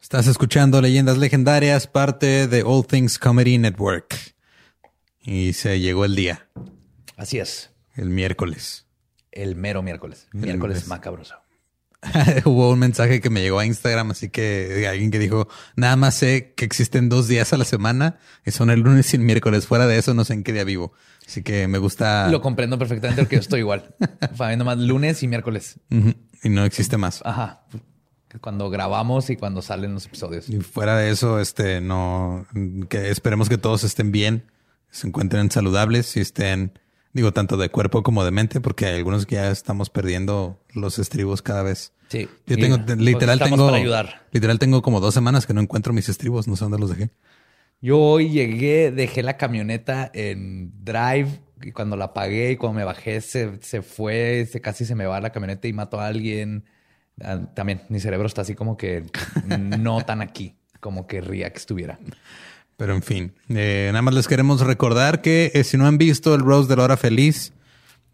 Estás escuchando Leyendas Legendarias, parte de All Things Comedy Network. Y se llegó el día. Así es. El miércoles. El mero miércoles. miércoles macabroso. Hubo un mensaje que me llegó a Instagram, así que alguien que dijo, nada más sé que existen dos días a la semana, y son el lunes y el miércoles. Fuera de eso, no sé en qué día vivo. Así que me gusta. Lo comprendo perfectamente porque yo estoy igual. Fabiendo más lunes y miércoles. Y no existe más. Ajá. Cuando grabamos y cuando salen los episodios. Y fuera de eso, este, no, que esperemos que todos estén bien, se encuentren saludables y estén Digo, tanto de cuerpo como de mente, porque hay algunos que ya estamos perdiendo los estribos cada vez. Sí. Yo tengo, literal, tengo, para ayudar. literal, tengo como dos semanas que no encuentro mis estribos. No sé dónde los dejé. Yo hoy llegué, dejé la camioneta en drive y cuando la apagué y cuando me bajé se, se fue, se, casi se me va la camioneta y mató a alguien. Ah, también mi cerebro está así como que no tan aquí, como querría que estuviera. Pero en fin, eh, nada más les queremos recordar que eh, si no han visto el Rose de la Hora Feliz,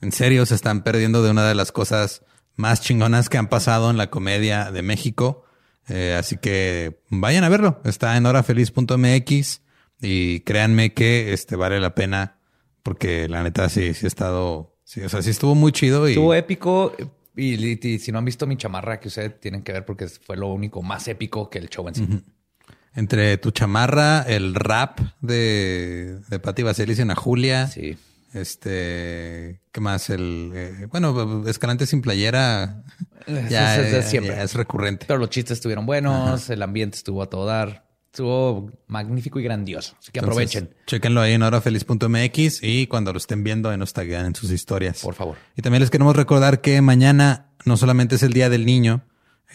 en serio se están perdiendo de una de las cosas más chingonas que han pasado en la comedia de México. Eh, así que vayan a verlo. Está en horafeliz.mx y créanme que este vale la pena porque la neta sí, sí ha estado, sí, o sea, sí estuvo muy chido. Y... Estuvo épico. Y, si no han visto mi chamarra, que ustedes tienen que ver porque fue lo único más épico que el show en sí. Entre tu chamarra, el rap de, de Patti Vaselis y Ana Julia. Sí. Este, ¿qué más? El, eh, bueno, Escalante sin playera ya, es, siempre. es recurrente. Pero los chistes estuvieron buenos, el ambiente estuvo a todo dar. Estuvo magnífico y grandioso. Así que aprovechen. Chequenlo ahí en horafeliz.mx y cuando lo estén viendo, nos taguean en sus historias. Por favor. Y también les queremos recordar que mañana no solamente es el Día del Niño,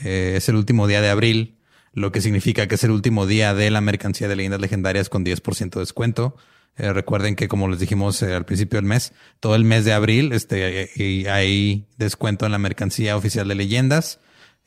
eh, es el último día de abril lo que significa que es el último día de la mercancía de leyendas legendarias con 10% de descuento. Eh, recuerden que como les dijimos eh, al principio del mes, todo el mes de abril este, y hay descuento en la mercancía oficial de leyendas.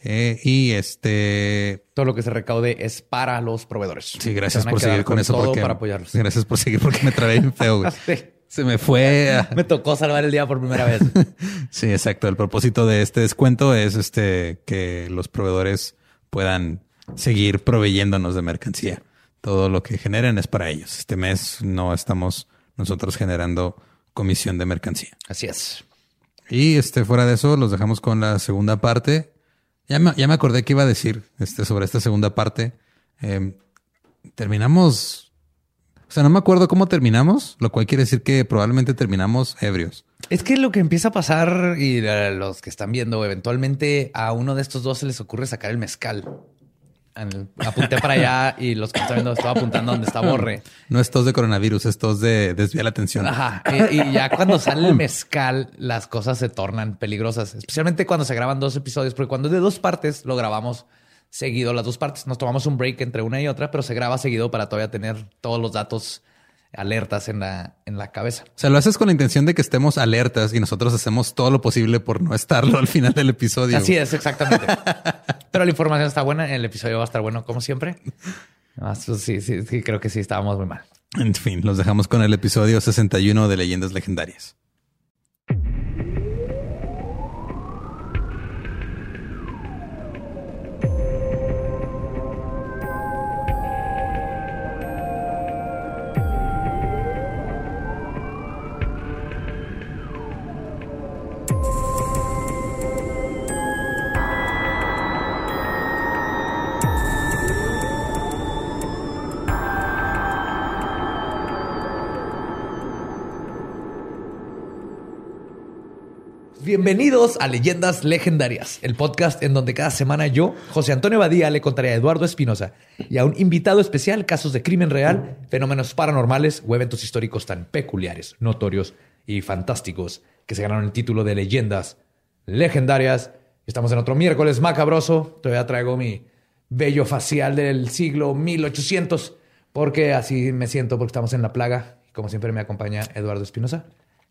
Eh, y este todo lo que se recaude es para los proveedores. Sí, gracias por seguir con, eso. Porque, para apoyarlos. Gracias por seguir porque me trabé en feo. Se me fue. me tocó salvar el día por primera vez. sí, exacto. El propósito de este descuento es este que los proveedores puedan seguir proveyéndonos de mercancía. Todo lo que generen es para ellos. Este mes no estamos nosotros generando comisión de mercancía. Así es. Y este, fuera de eso, los dejamos con la segunda parte. Ya me, ya me acordé que iba a decir este, sobre esta segunda parte. Em, terminamos. O sea, no me acuerdo cómo terminamos, lo cual quiere decir que probablemente terminamos ebrios. Es que lo que empieza a pasar, y los que están viendo, eventualmente a uno de estos dos se les ocurre sacar el mezcal apunté para allá y los que están viendo estaba apuntando donde está Borre. No es tos de coronavirus, es tos de desviar la atención. Ajá. Y, ya cuando sale el mezcal, las cosas se tornan peligrosas, especialmente cuando se graban dos episodios, porque cuando es de dos partes, lo grabamos seguido las dos partes. Nos tomamos un break entre una y otra, pero se graba seguido para todavía tener todos los datos alertas en la, en la cabeza. O sea, lo haces con la intención de que estemos alertas y nosotros hacemos todo lo posible por no estarlo al final del episodio. Así es, exactamente. Pero la información está buena, el episodio va a estar bueno como siempre. Pues sí, sí, sí, creo que sí estábamos muy mal. En fin, los dejamos con el episodio 61 de Leyendas Legendarias. Bienvenidos a Leyendas Legendarias, el podcast en donde cada semana yo, José Antonio Badía, le contaré a Eduardo Espinosa y a un invitado especial casos de crimen real, fenómenos paranormales o eventos históricos tan peculiares, notorios y fantásticos que se ganaron el título de Leyendas Legendarias. Estamos en otro miércoles macabroso. Todavía traigo mi bello facial del siglo 1800 porque así me siento porque estamos en la plaga. Como siempre me acompaña Eduardo Espinosa.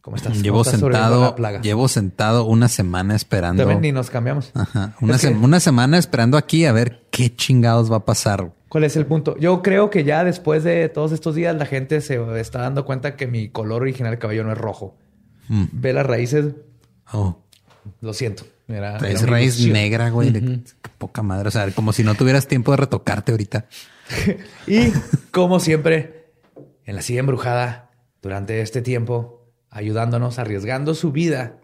¿Cómo estás? Llevo sentado, llevo sentado una semana esperando. También ni nos cambiamos. Ajá. Una, una, semana esperando aquí a ver qué chingados va a pasar. ¿Cuál es el punto? Yo creo que ya después de todos estos días la gente se está dando cuenta que mi color original de cabello no es rojo. Mm. Ve las raíces. Oh. Lo siento. Era, una raíz ilusión. negra, güey. de- qué poca madre. O sea, como si no tuvieras tiempo de retocarte ahorita. Y como siempre, en la silla embrujada, durante este tiempo, ayudándonos, arriesgando su vida,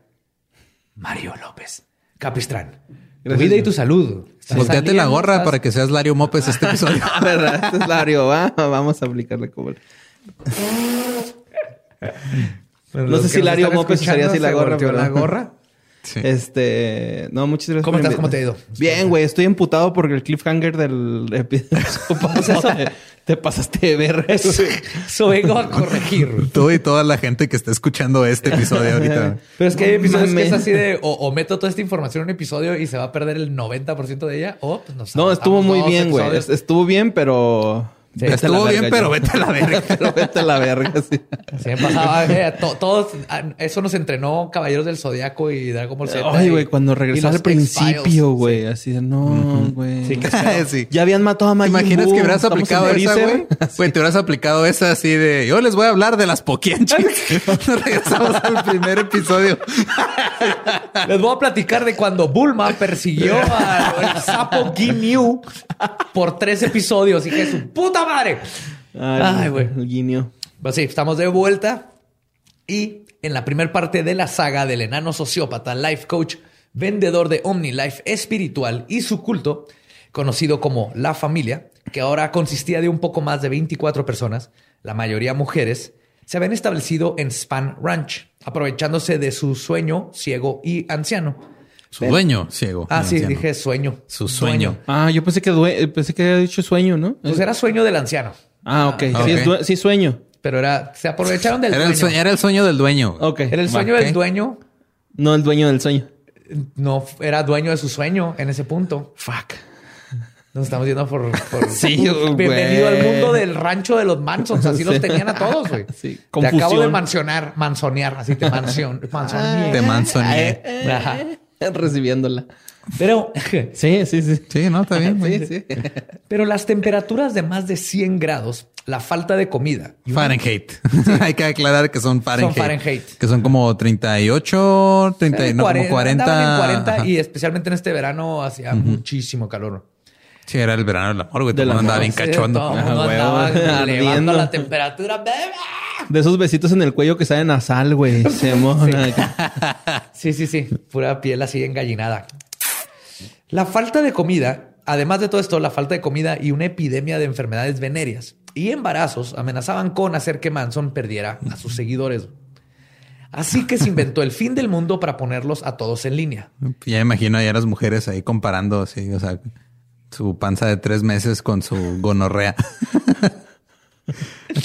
Mario López Capistrán. Tu vida y tu salud. Volteate la gorra estás- para que seas Lario Mopes este episodio. A ver, este es Lario, ¿va? Vamos a aplicarle como... Bueno, No sé si Lario escuchando, estaría así la gorra, pero- la gorra. Sí. Este... No, muchas gracias. ¿Cómo por estás? ¿Cómo te ha ido? Bien, güey. Estoy emputado porque el cliffhanger del episodio... te, te pasaste de güey. Eso vengo a corregir. Tú y toda la gente que está escuchando este episodio ahorita. Pero es que hay episodios que es así de o, o meto toda esta información en un episodio y se va a perder el 90% de ella, o pues nos No, estuvo muy bien, güey. Estuvo bien, pero... Sí, Estuvo bien, verga, pero yo. vete a la verga. pero vete a la verga, sí. Sí, me pasaba. eh, to- todos, ah, eso nos entrenó Caballeros del Zodiaco y Dragon Ball Z. Ay, güey, cuando regresaba al principio, güey. Así de, no, güey. Sí, que sí. Ya habían matado a ¿Te Majin imaginas Buu, que hubieras aplicado esa, Freezer. güey? Güey, te hubieras aplicado esa así de yo les voy a hablar de las Pokianchis. Regresamos al primer episodio. Les voy a platicar de cuando Bulma persiguió al sapo Ginyu por tres episodios. Y que su puta madre. Ay, güey. Guiño. Pues sí, estamos de vuelta. Y en la primera parte de la saga del enano sociópata, life coach, vendedor de OmniLife espiritual y su culto, conocido como La Familia, que ahora consistía de un poco más de 24 personas, la mayoría mujeres, se habían establecido en Span Ranch, aprovechándose de su sueño ciego y anciano. Su dueño ciego. Ah, sí, anciano. dije sueño. Su sueño. Ah, yo pensé que due- pensé que había dicho sueño, ¿no? Pues era sueño del anciano, Ah, ok. Ah, Sí, ok. es due- sí, sueño. pero era, se aprovecharon del Era el, sueño, era el sueño del dueño. Ok. Era el sueño del dueño, No el dueño del sueño. no era dueño de su sueño en ese punto. Fuck. Nos estamos yendo por, por- Sí, bienvenido al mundo del rancho de los Mansons. Así los tenían a todos, güey. Sí, Te acabo de mansionar, mansonear, así te mansion, mansoneé. Te mansoneé. Ajá. Recibiéndola. Pero, Sí, sí, sí. Sí, no, está bien. Sí, sí. pero las temperaturas de más de 100 grados, la falta de comida Fahrenheit. Hay que aclarar que son Fahrenheit. Fahrenheit. Que son como 38, 30, Eh, no, como 40. andaban en 40 Ajá. y especialmente en este verano hacía muchísimo calor. Sí, era el verano del amor, güey. Todo el mundo andaba bien Sí, cachondo. todo el mundo güey, andaba elevando la temperatura. bebé. De esos besitos en el cuello que saben a sal, güey. Se mona. Sí, sí, sí. Pura piel así engallinada. La falta de comida, además de todo esto, la falta de comida y una epidemia de enfermedades venéreas y embarazos amenazaban con hacer que Manson perdiera a sus seguidores. Así que se inventó el fin del mundo para ponerlos a todos en línea. Ya me imagino ahí a las mujeres ahí comparando así, o sea, su panza de tres meses con su gonorrea.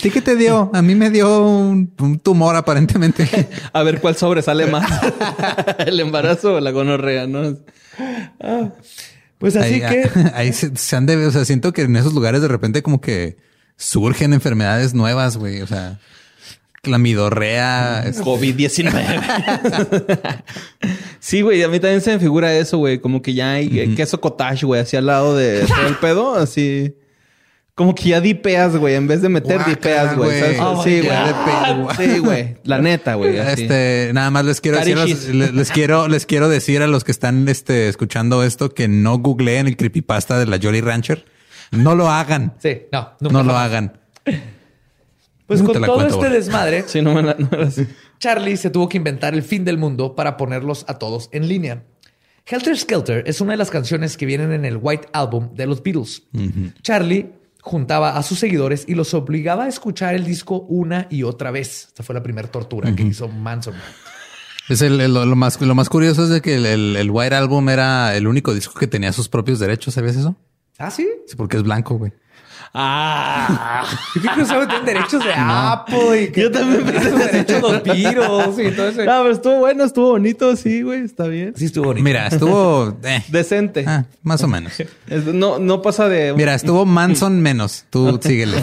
¿A ti qué te dio? A mí me dio un, un tumor aparentemente. A ver cuál sobresale más. el embarazo o la gonorrea, ¿no? Pues así ahí, que ahí se, se han de, o sea, siento que en esos lugares de repente como que surgen enfermedades nuevas, güey. O sea, clamidorrea. este, COVID-19. sí, güey, a mí también se me figura eso, güey. Como que ya hay eh, queso cottage, güey, así al lado de todo el pedo, así. Como que ya dipeas, güey, en vez de meter Guácala, dipeas, güey. güey. ¿sabes? Oh sí, güey. Sí, güey. La neta, güey. Este, nada más les quiero decir, a los- Carichis. les, les quiero, les quiero decir a los que están este, escuchando esto que no googleen el creepypasta de la Jolly Rancher. No lo hagan. sí, no, nunca No lo hagan. Pues con todo cuento, este desmadre, Sí, no me la... No me la- Charlie se tuvo que inventar el fin del mundo para ponerlos a todos en línea. Helter Skelter es una de las canciones que vienen en el White Album de los Beatles. Charlie juntaba a sus seguidores y los obligaba a escuchar el disco una y otra vez. Esta fue la primera tortura que hizo Manson. Es el, el- lo, más, lo más curioso es de que el, el- el White Album era el único disco que tenía sus propios derechos. ¿Sabías eso? ¿Ah, sí? Sí, porque es blanco, güey. Ah. Saben tener derechos de Apple y que Yo también tenía sus derechos los Beatles y todo eso. No, pero estuvo bueno, estuvo bonito, sí, güey, está bien. Sí estuvo bonito. Mira, estuvo eh, Decente. ah, más o menos. No, no pasa de. Mira, estuvo Manson menos. Tú síguele.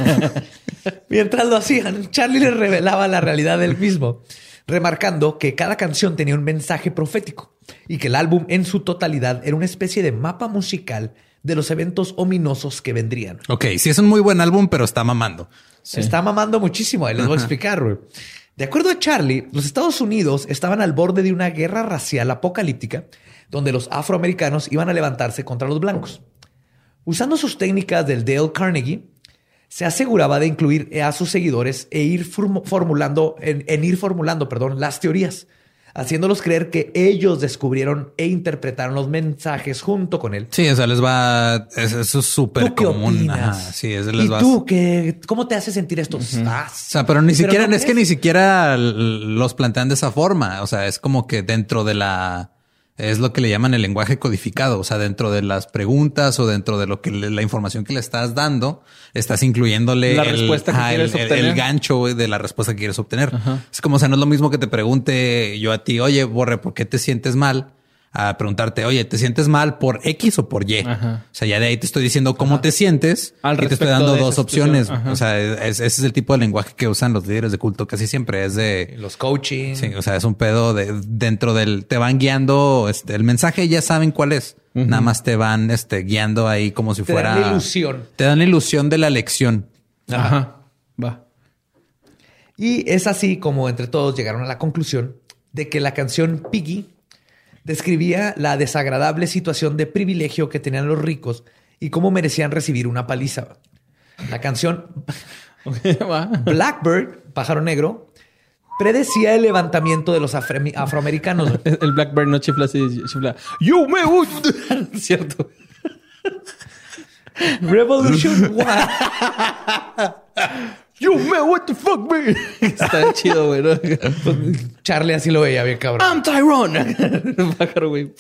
Mientras lo hacían, Charlie les revelaba la realidad del mismo, remarcando que cada canción tenía un mensaje profético y que el álbum en su totalidad era una especie de mapa musical de los eventos ominosos que vendrían. Ok, sí es un muy buen álbum, pero está mamando. Se está mamando muchísimo. Ahí les voy a explicar. De acuerdo a Charlie, los Estados Unidos estaban al borde de una guerra racial apocalíptica donde los afroamericanos iban a levantarse contra los blancos. Usando sus técnicas del Dale Carnegie, se aseguraba de incluir a sus seguidores e ir formulando, en, ir formulando, perdón, las teorías, haciéndolos creer que ellos descubrieron e interpretaron los mensajes junto con él. Sí, o sea, les va, eso es súper común. sí, eso les ¿Y tú qué, cómo te hace sentir esto? Ah, o sea, pero ni siquiera, es que ni siquiera los plantean de esa forma. O sea, es como que dentro de la es lo que le llaman el lenguaje codificado. O sea, dentro de las preguntas o dentro de lo que la información que le estás dando, estás incluyéndole la respuesta que quieres el, obtener. el, gancho de la respuesta que quieres obtener. Es como, o sea, no es lo mismo que te pregunte yo a ti, oye, Borre, ¿por qué te sientes mal? A preguntarte, oye, ¿te sientes mal por X o por Y? O sea, ya de ahí te estoy diciendo cómo te sientes y te estoy dando dos opciones. O sea, ese es el tipo de lenguaje que usan los líderes de culto casi siempre. Es de los coaching. Sí, o sea, es un pedo de dentro del te van guiando este, el mensaje, ya saben cuál es. Nada más te van este, guiando ahí como si fuera. Te dan la ilusión. Te dan la ilusión de la lección. Ajá. Va. Y es así como entre todos llegaron a la conclusión de que la canción Piggy describía la desagradable situación de privilegio que tenían los ricos y cómo merecían recibir una paliza. La canción Blackbird, pájaro negro, predecía el levantamiento de los afroamericanos. El Blackbird no chifla así, chifla. You me Cierto. Revolution One. You man, what the fuck, man? Está chido, güey. Charlie así lo veía bien cabrón. I'm Tyrone. güey.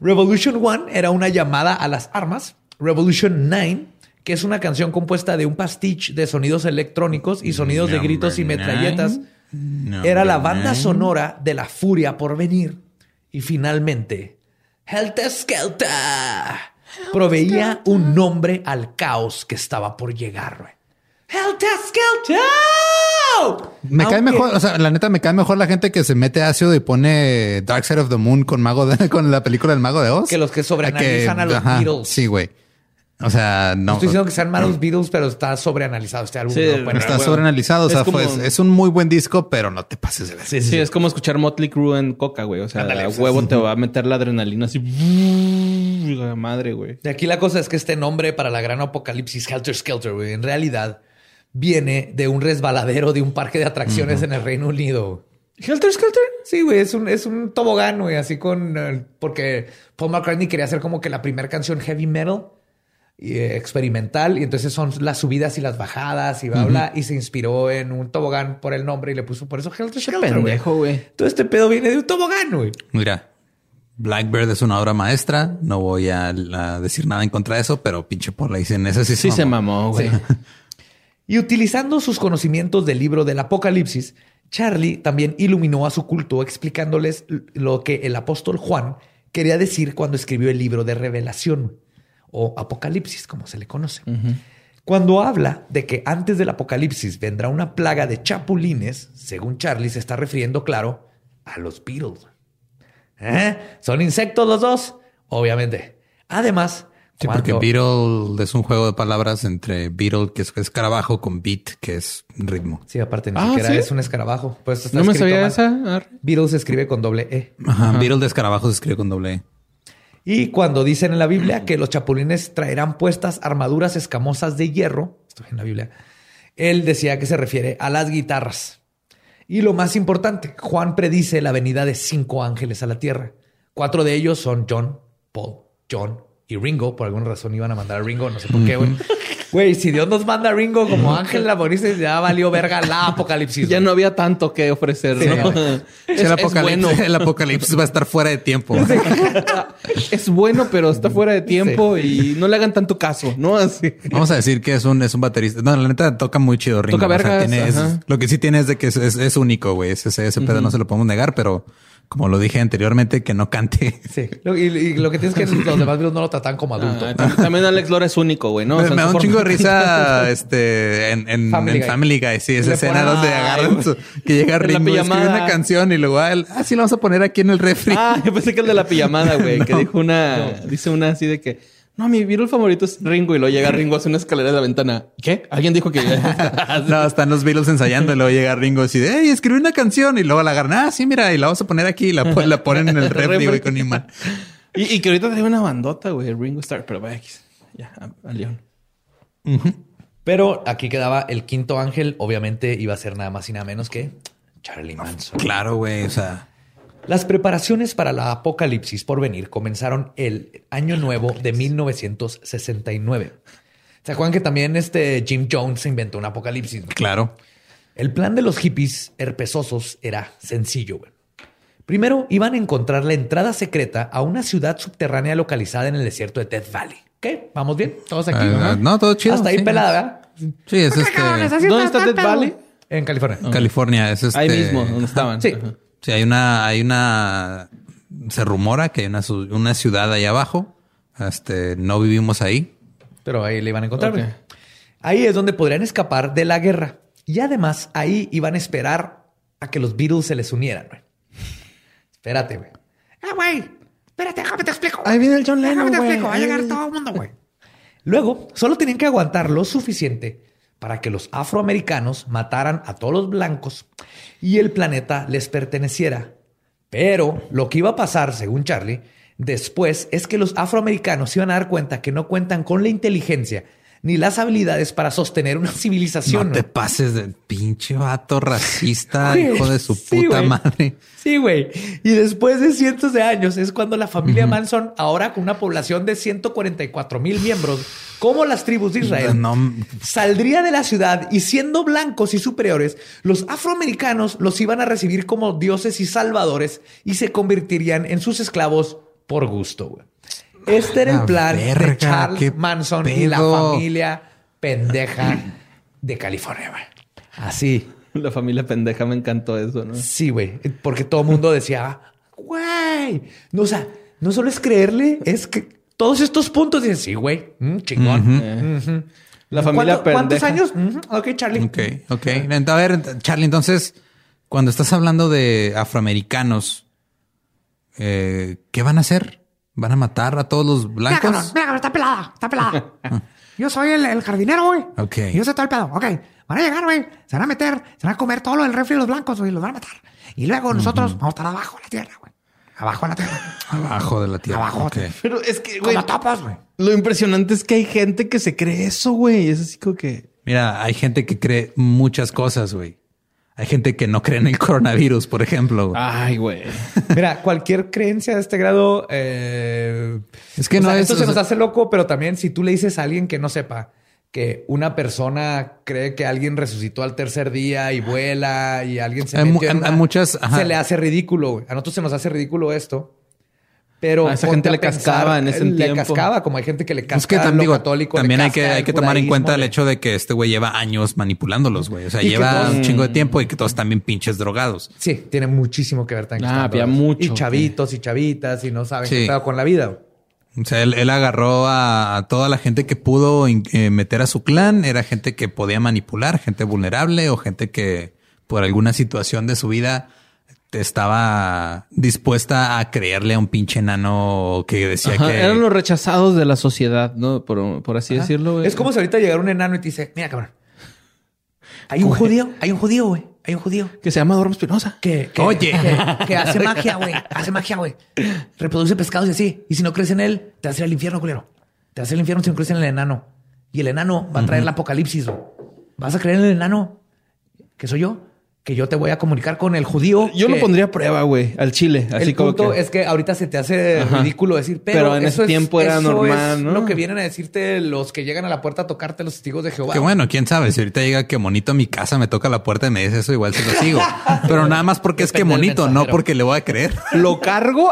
Revolution One era una llamada a las armas. Revolution 9, que es una canción compuesta de un pastiche de sonidos electrónicos y sonidos de gritos y metralletas. era la banda sonora de la furia por venir. Y finalmente, Helter Skelter proveía un nombre al caos que estaba por llegar, güey. Helter Skelter. Me cae mejor, o sea, la neta me cae mejor la gente que se mete ácido y pone Dark Side of the Moon con Mago de, con la película del Mago de Oz. Que los que sobreanalizan a los Beatles. Sí, güey. O sea, no. estoy diciendo que sean malos Beatles, pero está sobreanalizado este álbum. Sí, está sobreanalizado. O sea, es, un muy buen disco, pero no te pases de ver. Sí, sí, es como escuchar Motley Crue en Coca, güey. O sea, a huevo te va a meter la adrenalina así. Madre, güey. De aquí la cosa es que este nombre para la gran apocalipsis, Helter Skelter, güey, en realidad viene de un resbaladero de un parque de atracciones en el Reino Unido. ¿Helter Skelter? Sí, güey, es un, es un tobogán, güey, así con... Porque Paul McCartney quería hacer como que la primera canción heavy metal y, eh, experimental y entonces son las subidas y las bajadas y bla, bla, y se inspiró en un tobogán por el nombre y le puso por eso Helter Skelter, pendejo, güey. Todo este pedo viene de un tobogán, güey. Mira, Blackbird es una obra maestra. No voy a, decir nada en contra de eso, pero pinche por la dicen eso sí, sí se mamó, güey. Y utilizando sus conocimientos del libro del Apocalipsis, Charlie también iluminó a su culto explicándoles lo que el apóstol Juan quería decir cuando escribió el libro de Revelación o Apocalipsis, como se le conoce. Cuando habla de que antes del Apocalipsis vendrá una plaga de chapulines, según Charlie se está refiriendo, claro, a los Beatles. ¿Eh? ¿Son insectos los dos? Obviamente. Además, Sí, porque Beatle es un juego de palabras entre Beatle, que es escarabajo, con beat, que es ritmo. Sí, aparte ni ah, siquiera es un escarabajo. Pues no me sabía esa. Beatle se escribe con doble E. Ajá, Beatle de escarabajo se escribe con doble E. Y cuando dicen en la Biblia que los chapulines traerán puestas armaduras escamosas de hierro, esto es en la Biblia, él decía que se refiere a las guitarras. Y lo más importante, Juan predice la venida de cinco ángeles a la tierra. Cuatro de ellos son John, Paul, John y Ringo, por alguna razón iban a mandar a Ringo, no sé por qué, güey. Güey, si Dios nos manda a Ringo como ángel la Laboristas, ya valió verga la apocalipsis. Ya no había tanto que ofrecer, ¿no? el, apocalipsis, el, apocalipsis, va a estar fuera de tiempo. es bueno, pero está fuera de tiempo y no le hagan tanto caso, ¿no? Así. Vamos a decir que es un, es un baterista. No, la neta toca muy chido Ringo. Toca vergas. lo que sí tiene es de que es, es, único, güey. Ese, ese pedo no se lo podemos negar, pero como lo dije anteriormente, que no cante. Sí. Y, lo que tienes que los demás no lo tratan como adulto. Ah, también Alex Lora es único, güey, ¿no? me, da un chingo de risa este, en, Family, Guy. Sí, esa escena donde agarran que llega Ringo, escribe una canción y luego, ah, ah, sí, lo vamos a poner aquí en el refri. Ah, yo pensé que el de la pijamada, güey, que dijo una, dice una así de que No, mi Beatle favorito es Ringo. Y luego llega Ringo, hace una escalera de la ventana. ¿Qué? ¿Alguien dijo que...? no, están los Beatles ensayando y luego llega Ringo así de, hey, escribí una canción y luego la agarran. Ah, sí, mira, y la vamos a poner aquí y la, la ponen en el refri, güey, con imán. y, y que ahorita trae una bandota, güey. Ringo Starr. Pero vaya, ya, a, a León. Pero aquí quedaba el quinto ángel. Obviamente iba a ser nada más y nada menos que Charlie Manson. Claro, güey, o sea... Las preparaciones para la apocalipsis por venir comenzaron el año nuevo de 1969. ¿Se acuerdan que también este Jim Jones inventó un apocalipsis? Claro. El plan de los hippies herpesosos era sencillo. güey. Primero iban a encontrar la entrada secreta a una ciudad subterránea localizada en el desierto de Death Valley. ¿Qué? ¿Vamos bien? ¿Todos aquí? Eh, Ajá. no, todo chido. Hasta ahí sí. pelada, ¿verdad? Sí, es este... ¿Dónde está Death Valley? En California. California, es este... Ahí mismo, donde estaban. Sí. Ajá. Sí, hay una, hay una, se rumora que hay una, una ciudad ahí abajo. Este, no vivimos ahí. Pero ahí le iban a encontrar. Ok. güey. Ahí es donde podrían escapar de la guerra. Y además ahí iban a esperar a que los Beatles se les unieran. güey. Espérate, güey. Ah, güey. Espérate, déjame te explico. Ahí viene el John Lennon, Déjame te güey. explico. Va a llegar todo el mundo, güey. Luego, solo tenían que aguantar lo suficiente para que los afroamericanos mataran a todos los blancos y el planeta les perteneciera. Pero lo que iba a pasar, según Charlie, después es que los afroamericanos se iban a dar cuenta que no cuentan con la inteligencia ni las habilidades para sostener una civilización. No te pases de pinche vato racista, hijo de su sí, puta madre. Sí, güey. Y después de cientos de años es cuando la familia Manson, ahora con una población de 144 mil miembros, como las tribus de Israel, No, saldría de la ciudad y siendo blancos y superiores, los afroamericanos los iban a recibir como dioses y salvadores y se convertirían en sus esclavos por gusto. güey. Este era La el plan verga, de Charles Manson y la familia pendeja de California. güey. Así. La familia pendeja me encantó eso, ¿no? Sí, güey. Porque todo el mundo decía, güey. No, o sea, no solo es creerle, es que todos estos puntos dicen, sí, güey, mm, chingón. Eh. La familia ¿Cuánto- ¿Cuántos pendeja. años? Ok, Charlie. Ok, ok. A ver, Charlie, entonces, cuando estás hablando de afroamericanos, eh, ¿qué van a hacer? ¿Van a matar a todos los Mira, cabrón. blancos? Mira, cabrón. Está pelada. Está pelada. Yo soy el, el jardinero, güey. Ok. Y yo sé todo el pedo. Ok. Van a llegar, güey. Se van a meter. Se van a comer todo lo del refri de los blancos, güey. Los van a matar. Y luego nosotros vamos a estar abajo de la tierra, güey. Abajo de la tierra. Abajo de la tierra. Abajo. Ok. Pero es que, güey, Como topos, güey. lo impresionante es que hay gente que se cree eso, güey. Es así como que... Mira, hay gente que cree muchas cosas, güey. Hay gente que no cree en el coronavirus, por ejemplo. Ay, güey. Mira, cualquier creencia de este grado. eh, Es que no sea, es- Esto o se nos hace loco, pero también si tú le dices a alguien que no sepa que una persona cree que alguien resucitó al tercer día y vuela y alguien se metió en hay una- muchas- ajá. se le hace ridículo. güey. A nosotros se nos hace ridículo esto. Pero A esa gente le cascaba en ese le tiempo. cascaba, como hay gente que le casca Es que a tam- lo digo, católico, le también hay que, hay que tomar en cuenta el hecho de que este güey lleva años manipulándolos, güey. O sea, lleva todos- un chingo de tiempo y que todos también pinches drogados. Sí, tiene muchísimo que ver también. Ah, había mucho, Y chavitos y chavitas y no saben Sí. qué pedo con la vida. O sea, él, él agarró a, toda la gente que pudo eh, meter a su clan. Era gente que podía manipular, gente vulnerable o gente que por alguna situación de su vida estaba dispuesta a creerle a un pinche enano que decía Ajá, que... Eran los rechazados de la sociedad, ¿no? Por, por así Ajá. decirlo, güey. Es como si ahorita llegara un enano y te dice, mira, cabrón. Hay un judío, hay un judío, güey. Hay un judío Que se llama Dorm Espinosa. que, que- Oye. que, que hace magia, güey. Hace magia, güey. Reproduce pescados y así. Y si no crees en él, te vas a ir al infierno, culero. Te vas a ir al infierno si no crees en el enano. Y el enano va a traer el apocalipsis. güey. Vas a creer en el enano, que soy yo, que yo te voy a comunicar con el judío. Yo lo pondría a prueba, güey, al chile. Así el como punto que... es que ahorita se te hace Ajá. ridículo decir, pero, Pero en eso ese es- tiempo era eso normal, es ¿no? Lo que vienen a decirte los que llegan a la puerta a tocarte los testigos de Jehová. Que bueno, quién sabe, si ahorita llega que monito a mi casa, me toca la puerta y me dice eso, igual se lo sigo. Pero nada más porque es que monito, no porque le voy a creer. Lo cargo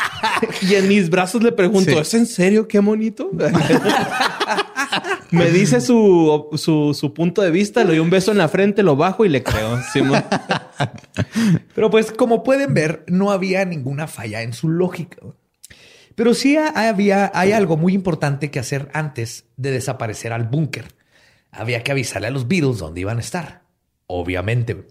y en mis brazos le pregunto, Sí. ¿es en serio qué bonito? Me dice su, su, su punto de vista, le doy un beso en la frente, lo bajo y le creo. Pero pues como pueden ver, no había ninguna falla en su lógica. Pero sí había, hay algo muy importante que hacer antes de desaparecer al búnker. Había que avisarle a los Beatles dónde iban a estar. Obviamente.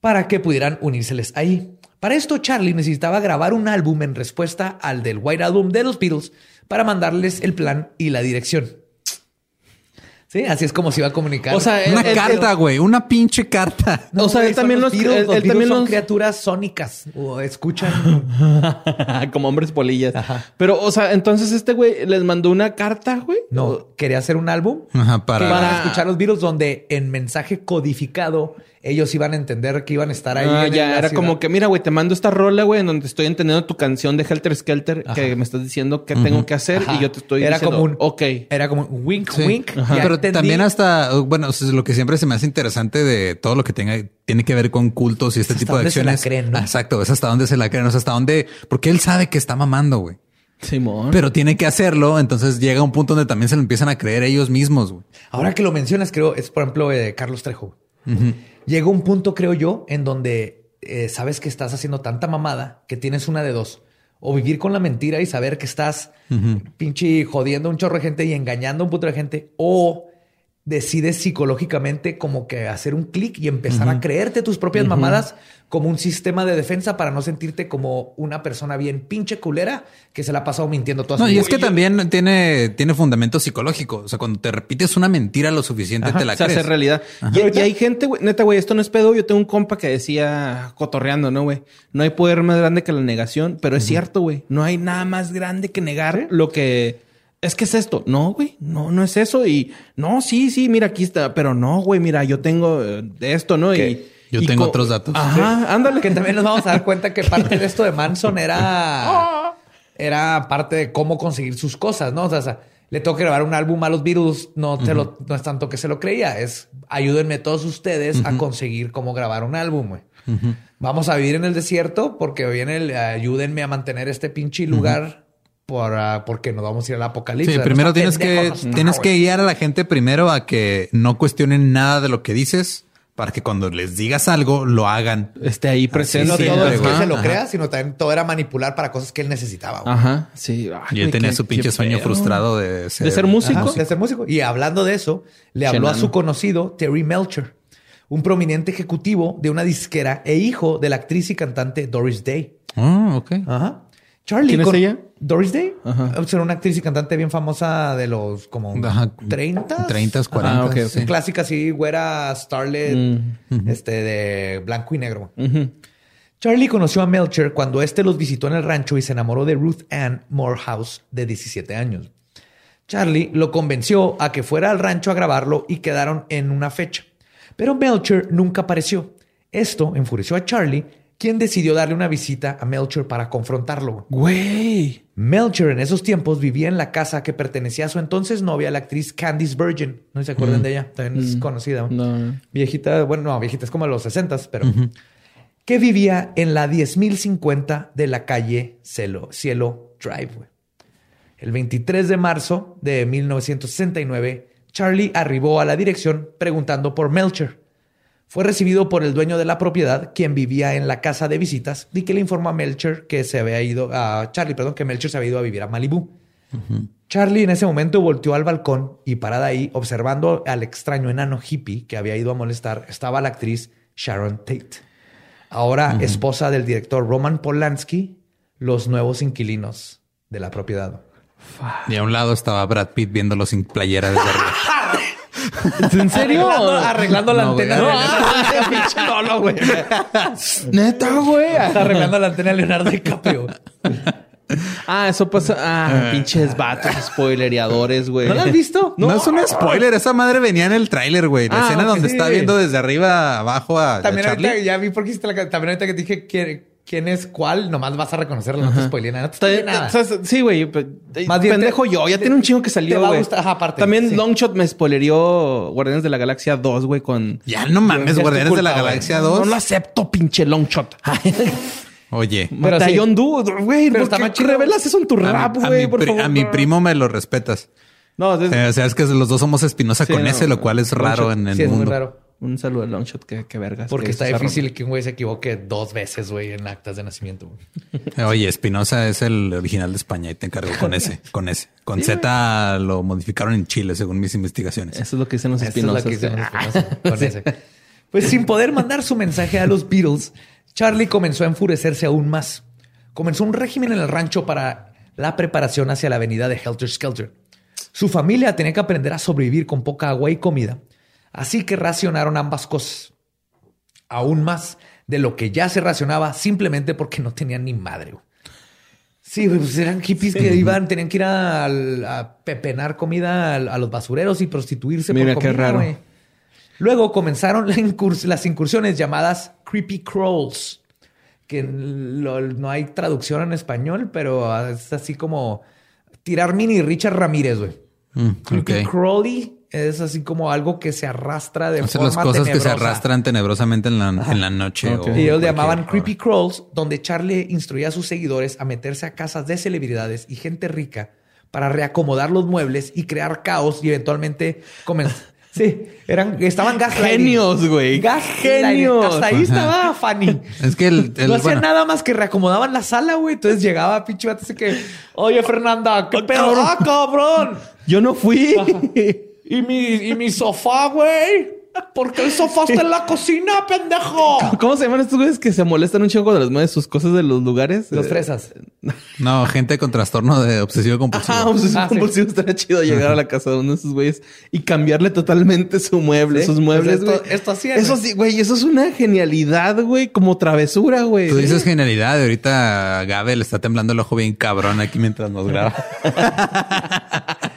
Para que pudieran unírseles ahí. Para esto, Charlie necesitaba grabar un álbum en respuesta al del White Album de los Beatles para mandarles el plan y la dirección. Sí, así es como se iba a comunicar. O sea, Una carta, güey. Una pinche carta. No, o sea, él también los- Beatles. él- Los él también son los- criaturas sónicas o escuchan. como hombres polillas. Ajá. Pero, o sea, entonces este güey les mandó una carta, güey. No, quería hacer un álbum Ajá, para... iban a escuchar los Beatles donde en mensaje codificado ellos iban a entender que iban a estar ahí. Ah, en ya, la era ciudad. como que, mira, güey, te mando esta rola, güey, en donde estoy entendiendo tu canción de Helter Skelter, que me estás diciendo qué tengo que hacer Ajá. y yo te estoy Era diciendo, como un ok. Era como un wink, Sí. wink. Pero entendí. también hasta, bueno, o sea, lo que siempre se me hace interesante de todo lo que tenga, tiene que ver con cultos y este Es hasta tipo de dónde se la acciones. creen, ¿no? Exacto, es hasta dónde se la creen, o sea, hasta dónde, porque él sabe que está mamando, güey. Simón. Pero tiene que hacerlo, entonces llega un punto donde también se lo empiezan a creer ellos mismos, güey. Ahora que lo mencionas, creo, es por ejemplo de Carlos Trejo. Llega un punto, creo yo, en donde eh, sabes que estás haciendo tanta mamada que tienes una de dos. O vivir con la mentira y saber que estás pinche jodiendo a un chorro de gente y engañando a un puto de gente. O decides psicológicamente como que hacer un clic y empezar a creerte tus propias mamadas como un sistema de defensa para no sentirte como una persona bien pinche culera que se la ha pasado mintiendo toda No, su y es que también tiene, tiene fundamento psicológico. O sea, cuando te repites una mentira lo suficiente, te la se hace crees. realidad. Y, y hay gente, güey, neta, güey, esto no es pedo. Yo tengo un compa que decía, cotorreando, ¿no, güey? No hay poder más grande que la negación, pero es cierto, güey. No hay nada más grande que negar lo que es que es esto. No, güey, no, no es eso. Y no, sí, sí, mira, aquí está, pero no, güey, mira, yo tengo eh, esto, ¿no? Y Yo y tengo otros datos. Ajá, ándale. Que también nos vamos a dar cuenta que parte de esto de Manson era, era parte de cómo conseguir sus cosas, ¿no? O sea, o sea, le tengo que grabar un álbum a los Beatles, no, te lo- no es tanto que se lo creía, es ayúdenme todos ustedes a conseguir cómo grabar un álbum, güey. Vamos a vivir en el desierto porque viene el ayúdenme a mantener este pinche lugar para, porque nos vamos a ir al apocalipsis. Sí, No primero tienes que, no está, tienes que guiar a la gente primero a que no cuestionen nada de lo que dices para que cuando les digas algo lo hagan. Esté ahí presente. No Sí, todo es que se lo Ajá. crea, sino también todo era manipular para cosas que él necesitaba. güey. Ajá, sí. Ay, Y él tenía qué- su pinche sueño feo. frustrado de ser, De ser músico. Ajá, de ser músico. Y hablando de eso, le habló a su conocido Terry Melcher, un prominente ejecutivo de una disquera e hijo de la actriz y cantante Doris Day. Ah, ok. Ajá. Charlie. ¿Quién es ella? Doris Day. Ajá. Era una actriz y cantante bien famosa de los como Ajá. 30. 30, 40. Ah, ok, ok. sí. Clásica así, güera, starlet, este de blanco y negro. Charlie conoció a Melcher cuando este los visitó en el rancho y se enamoró de Ruth Ann Morehouse, de 17 años. Charlie lo convenció a que fuera al rancho a grabarlo y quedaron en una fecha. Pero Melcher nunca apareció. Esto enfureció a Charlie, quien decidió darle una visita a Melcher para confrontarlo. Güey. Melcher en esos tiempos vivía en la casa que pertenecía a su entonces novia, la actriz Candice Bergen. No se acuerdan de ella, también es conocida. No. Viejita, bueno, no, viejita es como de los 60, pero que vivía en la 10.050 de la calle Cielo, Cielo Drive. El 23 de marzo de 1969, Charlie arribó a la dirección preguntando por Melcher. Fue recibido por el dueño de la propiedad, quien vivía en la casa de visitas, y que le informó a Melcher que se había ido a Charlie, perdón, que Melcher se había ido a vivir a Malibú. Charlie en ese momento volteó al balcón y parada ahí, observando al extraño enano hippie que había ido a molestar, estaba la actriz Sharon Tate, ahora esposa del director Roman Polanski, los nuevos inquilinos de la propiedad. Y a un lado estaba Brad Pitt viéndolo sin playera desde arriba. ¿En serio? Arreglando, arreglando la No, güey. antena. No. güey. Neta, güey. Está arreglando la antena de Leonardo DiCaprio. Ah, eso pasa. Ah, pinches vatos spoilereadores, güey. ¿No lo has visto? No, es un spoiler. Esa madre venía en el tráiler, güey. La Ah, escena donde sí. está viendo desde arriba abajo a, a También Charlie. ahorita ya vi por qué hiciste la También ahorita que te dije quién, quién es cuál, nomás vas a reconocerlo, no te spoileé nada. No te Está- spoileé nada. o sea, sí, güey. Más bien pendejo te- yo. Ya te- tiene un chingo que salió, güey. gustar. Ajá, aparte, También sí. Longshot me spoilerió Guardianes de la Galaxia 2, güey, con... Ya no mames, Ya Guardianes de la. Galaxia No 2. lo acepto, pinche Longshot. Oye. Pero Mata a sí. Güey. Pero ¿Por está chido. revelas eso en tu a rap, güey? Por favor. a mi primo me lo respetas. No, es- Eh, o sea, es que los dos somos Espinosa Sí, con no, ese, lo cual es raro en el Sí, es muy mundo. raro. Un saludo a Longshot, que, que vergas. Porque que está difícil que un güey se equivoque dos veces, güey, en actas de nacimiento. güey. Eh, Oye, Espinosa es el original de España y te encargo con ese, con ese. Con Z lo modificaron en Chile, según mis investigaciones. Eso es lo que dicen los es Espinosa, con ese. Pues sin poder mandar su mensaje a los Beatles, Charlie comenzó a enfurecerse aún más. Comenzó un régimen en el rancho para la preparación hacia la avenida de Helter Skelter. Su familia tenía que aprender a sobrevivir con poca agua y comida, así que racionaron ambas cosas. Aún más de lo que ya se racionaba simplemente porque no tenían ni madre. güey. Sí, güey, pues eran hippies que iban, tenían que ir a, a pepenar comida a, a los basureros y prostituirse Mira, por qué comida, raro. güey. Luego comenzaron la incurs- las incursiones llamadas creepy crawls, que lo- no hay traducción en español, pero es así como tirar mini Richard Ramírez, güey. Mm, Creepy crawly es así como algo que se arrastra de Hacer forma las cosas que se arrastran tenebrosamente en la, en la noche. Ok. o Y ellos le llamaban creepy crawls, donde Charlie instruía a sus seguidores a meterse a casas de celebridades y gente rica para reacomodar los muebles y crear caos y eventualmente comenzar. Sí, eran, estaban gaslighting. Genios, güey. Gaslighting. Genios. Hasta ahí estaba Fanny. Es que el, el- no hacían bueno, nada más que reacomodaban la sala, güey. Entonces llegaba pinche vato así que, oye, Fernanda, ¿qué pedo? cabrón. ¡Ah, cabrón! Yo no fui. ¿Y mi, y mi sofá, güey? ¿Por qué el sofá está en la cocina, pendejo? ¿Cómo se llaman estos güeyes que se molestan un chingo cuando les mueves sus cosas de los lugares? Los Eh, fresas. no, gente con trastorno de obsesivo compulsivo. Ah, es Ah, sí. compulsivo. Estaría chido llegar a la casa de uno de esos güeyes y cambiarle totalmente su mueble, Sí, sus muebles, pues esto- esto hacían, Eso sí, güey. Eso es una genialidad, güey. Como travesura, güey. Tú dices genialidad y ahorita Gabe le está temblando el ojo bien cabrón aquí mientras nos graba.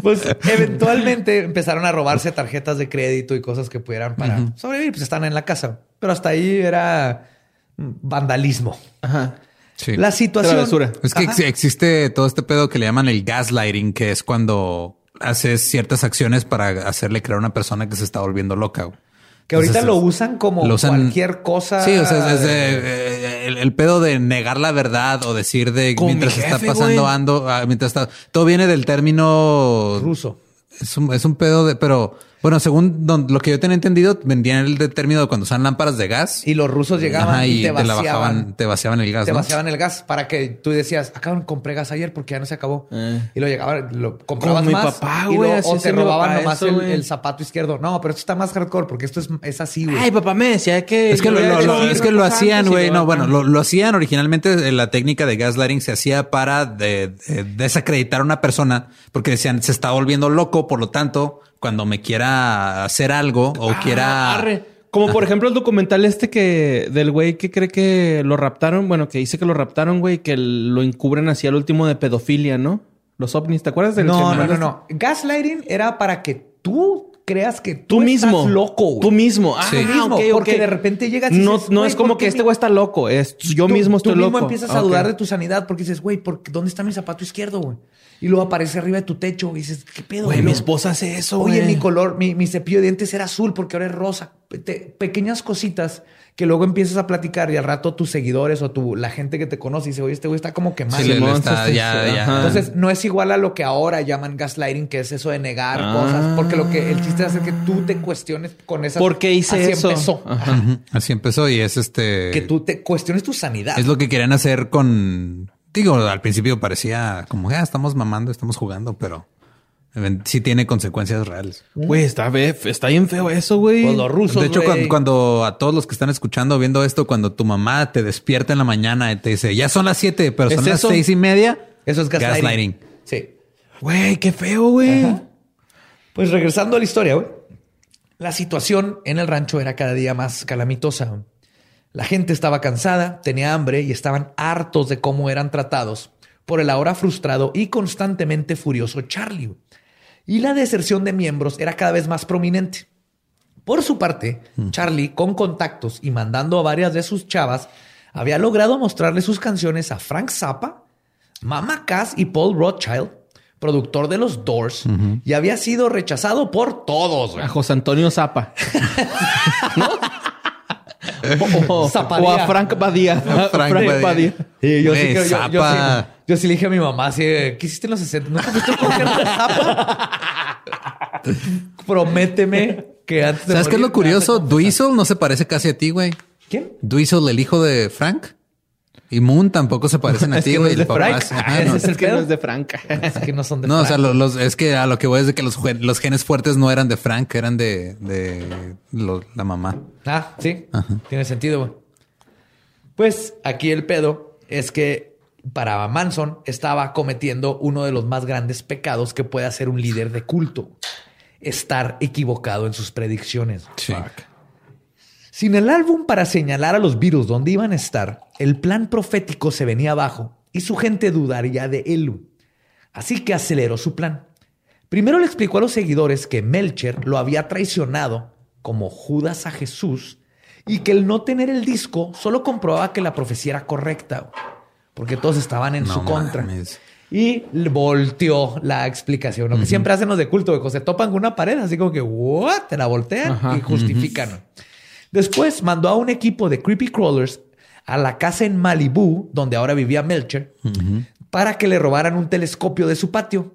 Pues eventualmente empezaron a robarse tarjetas de crédito y cosas que pudieran para sobrevivir. Pues estaban en la casa. Pero hasta ahí era vandalismo. Ajá. Sí. La situación. Travesura. Es que Ajá. existe todo este pedo que le llaman el gaslighting, que es cuando haces ciertas acciones para hacerle creer a una persona que se está volviendo loca. Que ahorita Entonces, lo usan como lo usan- cualquier cosa. Sí, o sea, es de- eh, el, el pedo de negar la verdad o decir de Como mientras mi está jefe, pasando güey. ando, ah, mientras está todo viene del término ruso. Es un, es un pedo de, pero bueno, según don- lo que yo tenía entendido, vendían el término de cuando usan lámparas de gas Y los rusos llegaban Ajá, y, te la vaciaban. bajaban, te vaciaban el gas. te ¿no? vaciaban el gas para que tú decías, acá compré gas ayer porque ya no se acabó. Eh. Y lo llegaban, lo comprabas Como mi más. papá, y lo- así o te robaban nomás eso, el, zapato izquierdo. No, pero esto está más hardcore porque esto es, es así, güey. Ay, papá me decía que... Es que lo, es que lo hacían, güey. No, bueno, lo, lo hacían originalmente. eh, La técnica de gaslighting se hacía para de- de- desacreditar a una persona porque decían se está volviendo loco. Por lo tanto, cuando me quiera hacer algo o Ah, quiera arre. Como por ejemplo el documental este que del güey que cree que lo raptaron, bueno, que dice que lo raptaron, güey, que lo encubren así al último de pedofilia, ¿no? Los ovnis, ¿te acuerdas del No, no, no, este? no. Gaslighting era para que tú creas que tú, Tú mismo. estás loco, güey. Tú mismo. Ah, Tú mismo, ok. porque de repente llegas y No, dices, no es como ¿por que este güey está loco. Es yo Tú- mismo estoy tú loco. mismo empiezas a dudar de tu sanidad porque dices, güey, ¿por qué- ¿dónde está mi zapato izquierdo, güey? Y luego aparece arriba de tu techo y dices, ¿qué pedo? Güey, mi esposa hace eso, Oye, güey. mi color, mi, mi cepillo de dientes era azul porque ahora es rosa. Te- pequeñas cositas que luego empiezas a platicar y al rato tus seguidores o tu, la gente que te conoce dice, oye, este güey está como que mal. Sí, le- le Simón, está- sí, ya- sí, ya. ajá. Entonces, no es igual a lo que ahora llaman gaslighting, que es eso de negar Ah. cosas, porque lo que el chiste es hacer que tú te cuestiones con esas. ¿Por qué hice así eso? empezó. Ajá. Así empezó y es este. Que tú te cuestiones tu sanidad. Es lo que querían hacer con. Digo, al principio parecía como ya estamos mamando, estamos jugando, pero sí tiene consecuencias reales. Güey, está, be- está bien feo eso, güey. Pues los rusos. de hecho, cuando, cuando a todos los que están escuchando, viendo esto, cuando tu mamá te despierta en la mañana y te dice ya son las siete, pero ¿Es son las seis y media. Eso es gaslighting. Sí. Güey, qué feo, güey. Pues regresando a la historia, güey. La situación en el rancho era cada día más calamitosa. La gente estaba cansada, tenía hambre y estaban hartos de cómo eran tratados por el ahora frustrado y constantemente furioso Charlie. Y la deserción de miembros era cada vez más prominente. Por su parte, Charlie, con contactos y mandando a varias de sus chavas, había logrado mostrarle sus canciones a Frank Zappa, Mama Cass y Paul Rothschild, productor de los Doors, y había sido rechazado por todos. güey. A José Antonio Zapa. o, a Frank Badía. A Frank Frank, Badía. Badía. Sí, yo, sí, yo, sí, yo sí le dije a mi mamá, así, ¿qué hiciste en los 60? ¿Nunca fuiste al concierto de Zappa? Prométeme que antes de ¿Sabes qué es morir lo curioso? me vas a confesar". Duizel no se parece casi a ti, güey. ¿Quién? Duizel, el hijo de Frank. Y Moon tampoco se parecen a ti, que no güey. es es- no. que no es de Frank. Es que no son de No, o sea, Frank. lo- los, es que a lo que voy es de que los, los genes fuertes no eran de Frank, eran de, de lo- la mamá. Ah, sí. Ajá. Tiene sentido, güey. Pues aquí el pedo es que para Manson estaba cometiendo uno de los más grandes pecados que puede hacer un líder de culto. Estar equivocado en sus predicciones. Sí. Sin el álbum para señalar a los virus dónde iban a estar, el plan profético se venía abajo y su gente dudaría de él. Así que aceleró su plan. Primero le explicó a los seguidores que Melcher lo había traicionado como Judas a Jesús y que el no tener el disco solo comprobaba que la profecía era correcta, porque todos estaban en No su contra. mames. Y volteó la explicación, lo que siempre hacen los de culto, que se topan con una pared, así como que, ¿what? Te la voltean Ajá. y justifican. Después mandó a un equipo de creepy crawlers a la casa en Malibú, donde ahora vivía Melcher, para que le robaran un telescopio de su patio,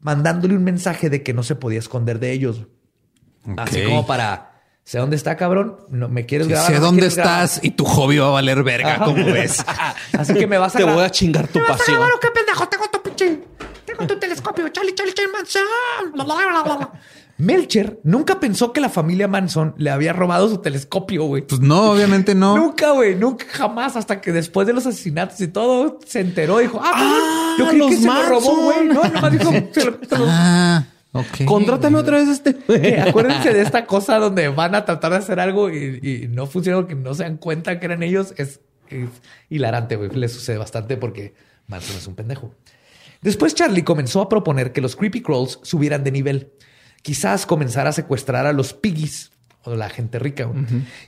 mandándole un mensaje de que no se podía esconder de ellos. Así como para, sé dónde está, cabrón, no me quieres Sí, grabar. sé ¿No me dónde quieres grabar?" estás y tu hobby va a valer verga, Ajá. como ves. Así que me vas a Te voy a chingar tu ¿Vas a pasión. grabar o qué pendejo? Tengo tu pinche. Tengo tu telescopio. Charlie, Charlie, Charlie Manson. Melcher nunca pensó que la familia Manson le había robado su telescopio, güey. Pues no, obviamente no. Nunca, güey, nunca, jamás, hasta que después de los asesinatos y todo, se enteró, dijo, ah, Ah, yo creí los que se lo robó, Manson. güey. No, nomás dijo, se lo- se lo- Ah, ok. Contrátame otra vez este. Que acuérdense de esta cosa donde van a tratar de hacer algo y, y no funciona, que no se dan cuenta que eran ellos. Es, es hilarante, güey. Le sucede bastante porque Manson es un pendejo. Después Charlie comenzó a proponer que los Creepy Crawls subieran de nivel. Quizás comenzara a secuestrar a los piggies o la gente rica.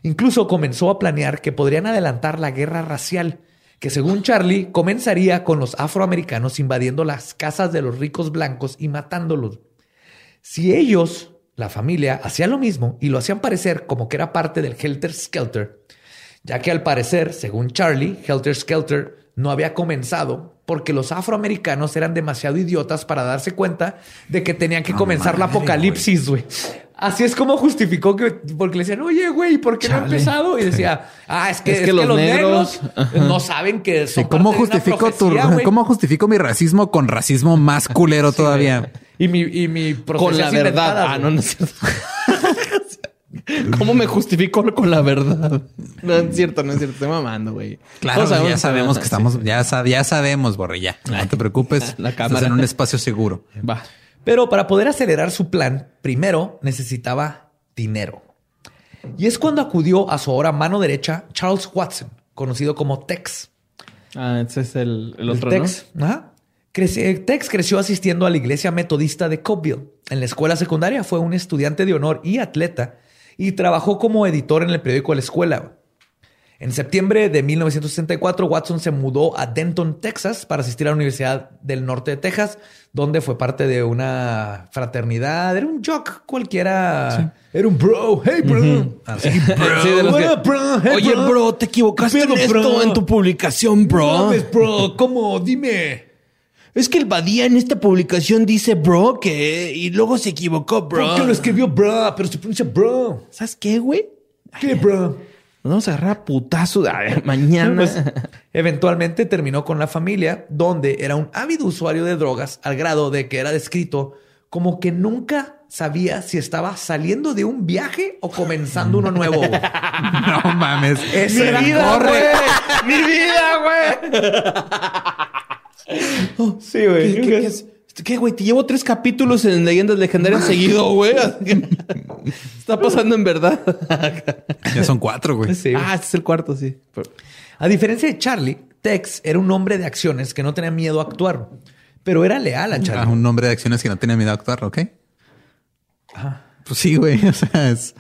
Incluso comenzó a planear que podrían adelantar la guerra racial, que según Charlie comenzaría con los afroamericanos invadiendo las casas de los ricos blancos y matándolos. Si ellos, la familia, hacían lo mismo y lo hacían parecer como que era parte del Helter Skelter, ya que al parecer, según Charlie, Helter Skelter no había comenzado porque los afroamericanos eran demasiado idiotas para darse cuenta de que tenían que comenzar la madre, apocalipsis, güey. Así es como justificó que, porque le decían, oye, güey, ¿por qué no ha empezado? Y decía, ah, es que, Es es que los los, negros- negros, no saben que Sí, son ¿cómo de una justifico tu, profecía, güey. cómo justifico mi racismo con racismo más culero todavía? Y mi, y mi Con la verdad. Ah, no, no es cierto. ¿Cómo me justifico con la verdad? No es cierto, no es cierto. Estoy mamando, güey. Claro, ya sabemos que sí. estamos, ya, sa- ya sabemos, Borre, ya. No te preocupes. La Estás cámara. en un espacio seguro. Va. Pero para poder acelerar su plan, primero necesitaba dinero. Y es cuando acudió a su ahora mano derecha, Charles Watson, conocido como Tex. Ah, ese es el, el El otro, Tex. Ajá. Crece- Tex creció asistiendo a la iglesia metodista de Cobeville. En la escuela secundaria fue un estudiante de honor y atleta y trabajó como editor en el periódico de la escuela. En septiembre de 1964, Watson se mudó a Denton, Texas, para asistir a la Universidad del Norte de Texas, donde fue parte de una fraternidad. Era un jock cualquiera. Era un bro. Hey, bro. Así, bro. Sí, de los What que- up, bro? Hey, Oye, bro, te equivocaste ¿Qué pedo, en esto en tu publicación, bro. No mames, bro. ¿Cómo? Dime. Es que el Badía en esta publicación dice bro que y luego se equivocó, bro. ¿Por qué lo escribió bro? Pero se pronuncia bro. ¿Sabes qué, güey? ¿Qué, bro? Nos vamos a agarrar a putazo Ay, mañana. Pues, eventualmente terminó con la familia, donde era un ávido usuario de drogas, al grado de que era descrito como que nunca sabía si estaba saliendo de un viaje o comenzando uno nuevo. güey. No mames. Ese era- Corre. ¡Mi vida, güey! Sí, güey. ¿Qué, qué, qué es? ¿Qué, güey? Te llevo tres capítulos en Leyendas Legendarias seguido, güey. Está pasando en verdad. Ya son cuatro, güey. Sí. Ah, este es el cuarto, sí. Pero- A diferencia de Charlie, Tex era un hombre de acciones que no tenía miedo a actuar, pero era leal a Ah, Charlie. un nombre de acciones que no tenía miedo a actuar, ¿ok? Pues sí, güey. O sea, es...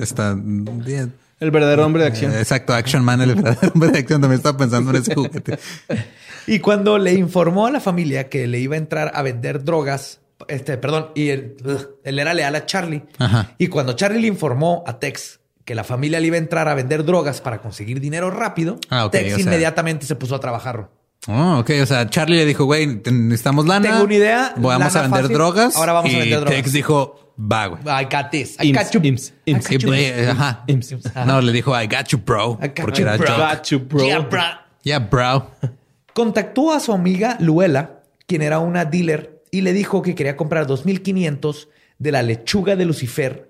Está... bien. El verdadero hombre de acción. Eh, Exacto, Action Man, el verdadero hombre de acción. También estaba pensando en ese juguete. Y cuando le informó a la familia que le iba a entrar a vender drogas, este, perdón, y él, él era leal a Charlie. Ajá. Y cuando Charlie le informó a Tex que la familia le iba a entrar a vender drogas para conseguir dinero rápido, Ah, Tex sea- inmediatamente se puso a trabajar. Oh, ok. O sea, Charlie le dijo, güey, necesitamos lana. Tengo una idea, Vamos a vender fácil, drogas. ahora vamos a y vender drogas. Tex dijo, va, güey. I got this. I Ims, got you. ims, I ims. got you. Eh, Ajá. Ims. No, le dijo, I got you, bro. I got Porque you, era bro. joke. Got you, bro. Yeah, bro. Yeah, bro. Contactó a su amiga Luela, quien era una dealer, y le dijo que quería comprar 2.500 de la lechuga de Lucifer,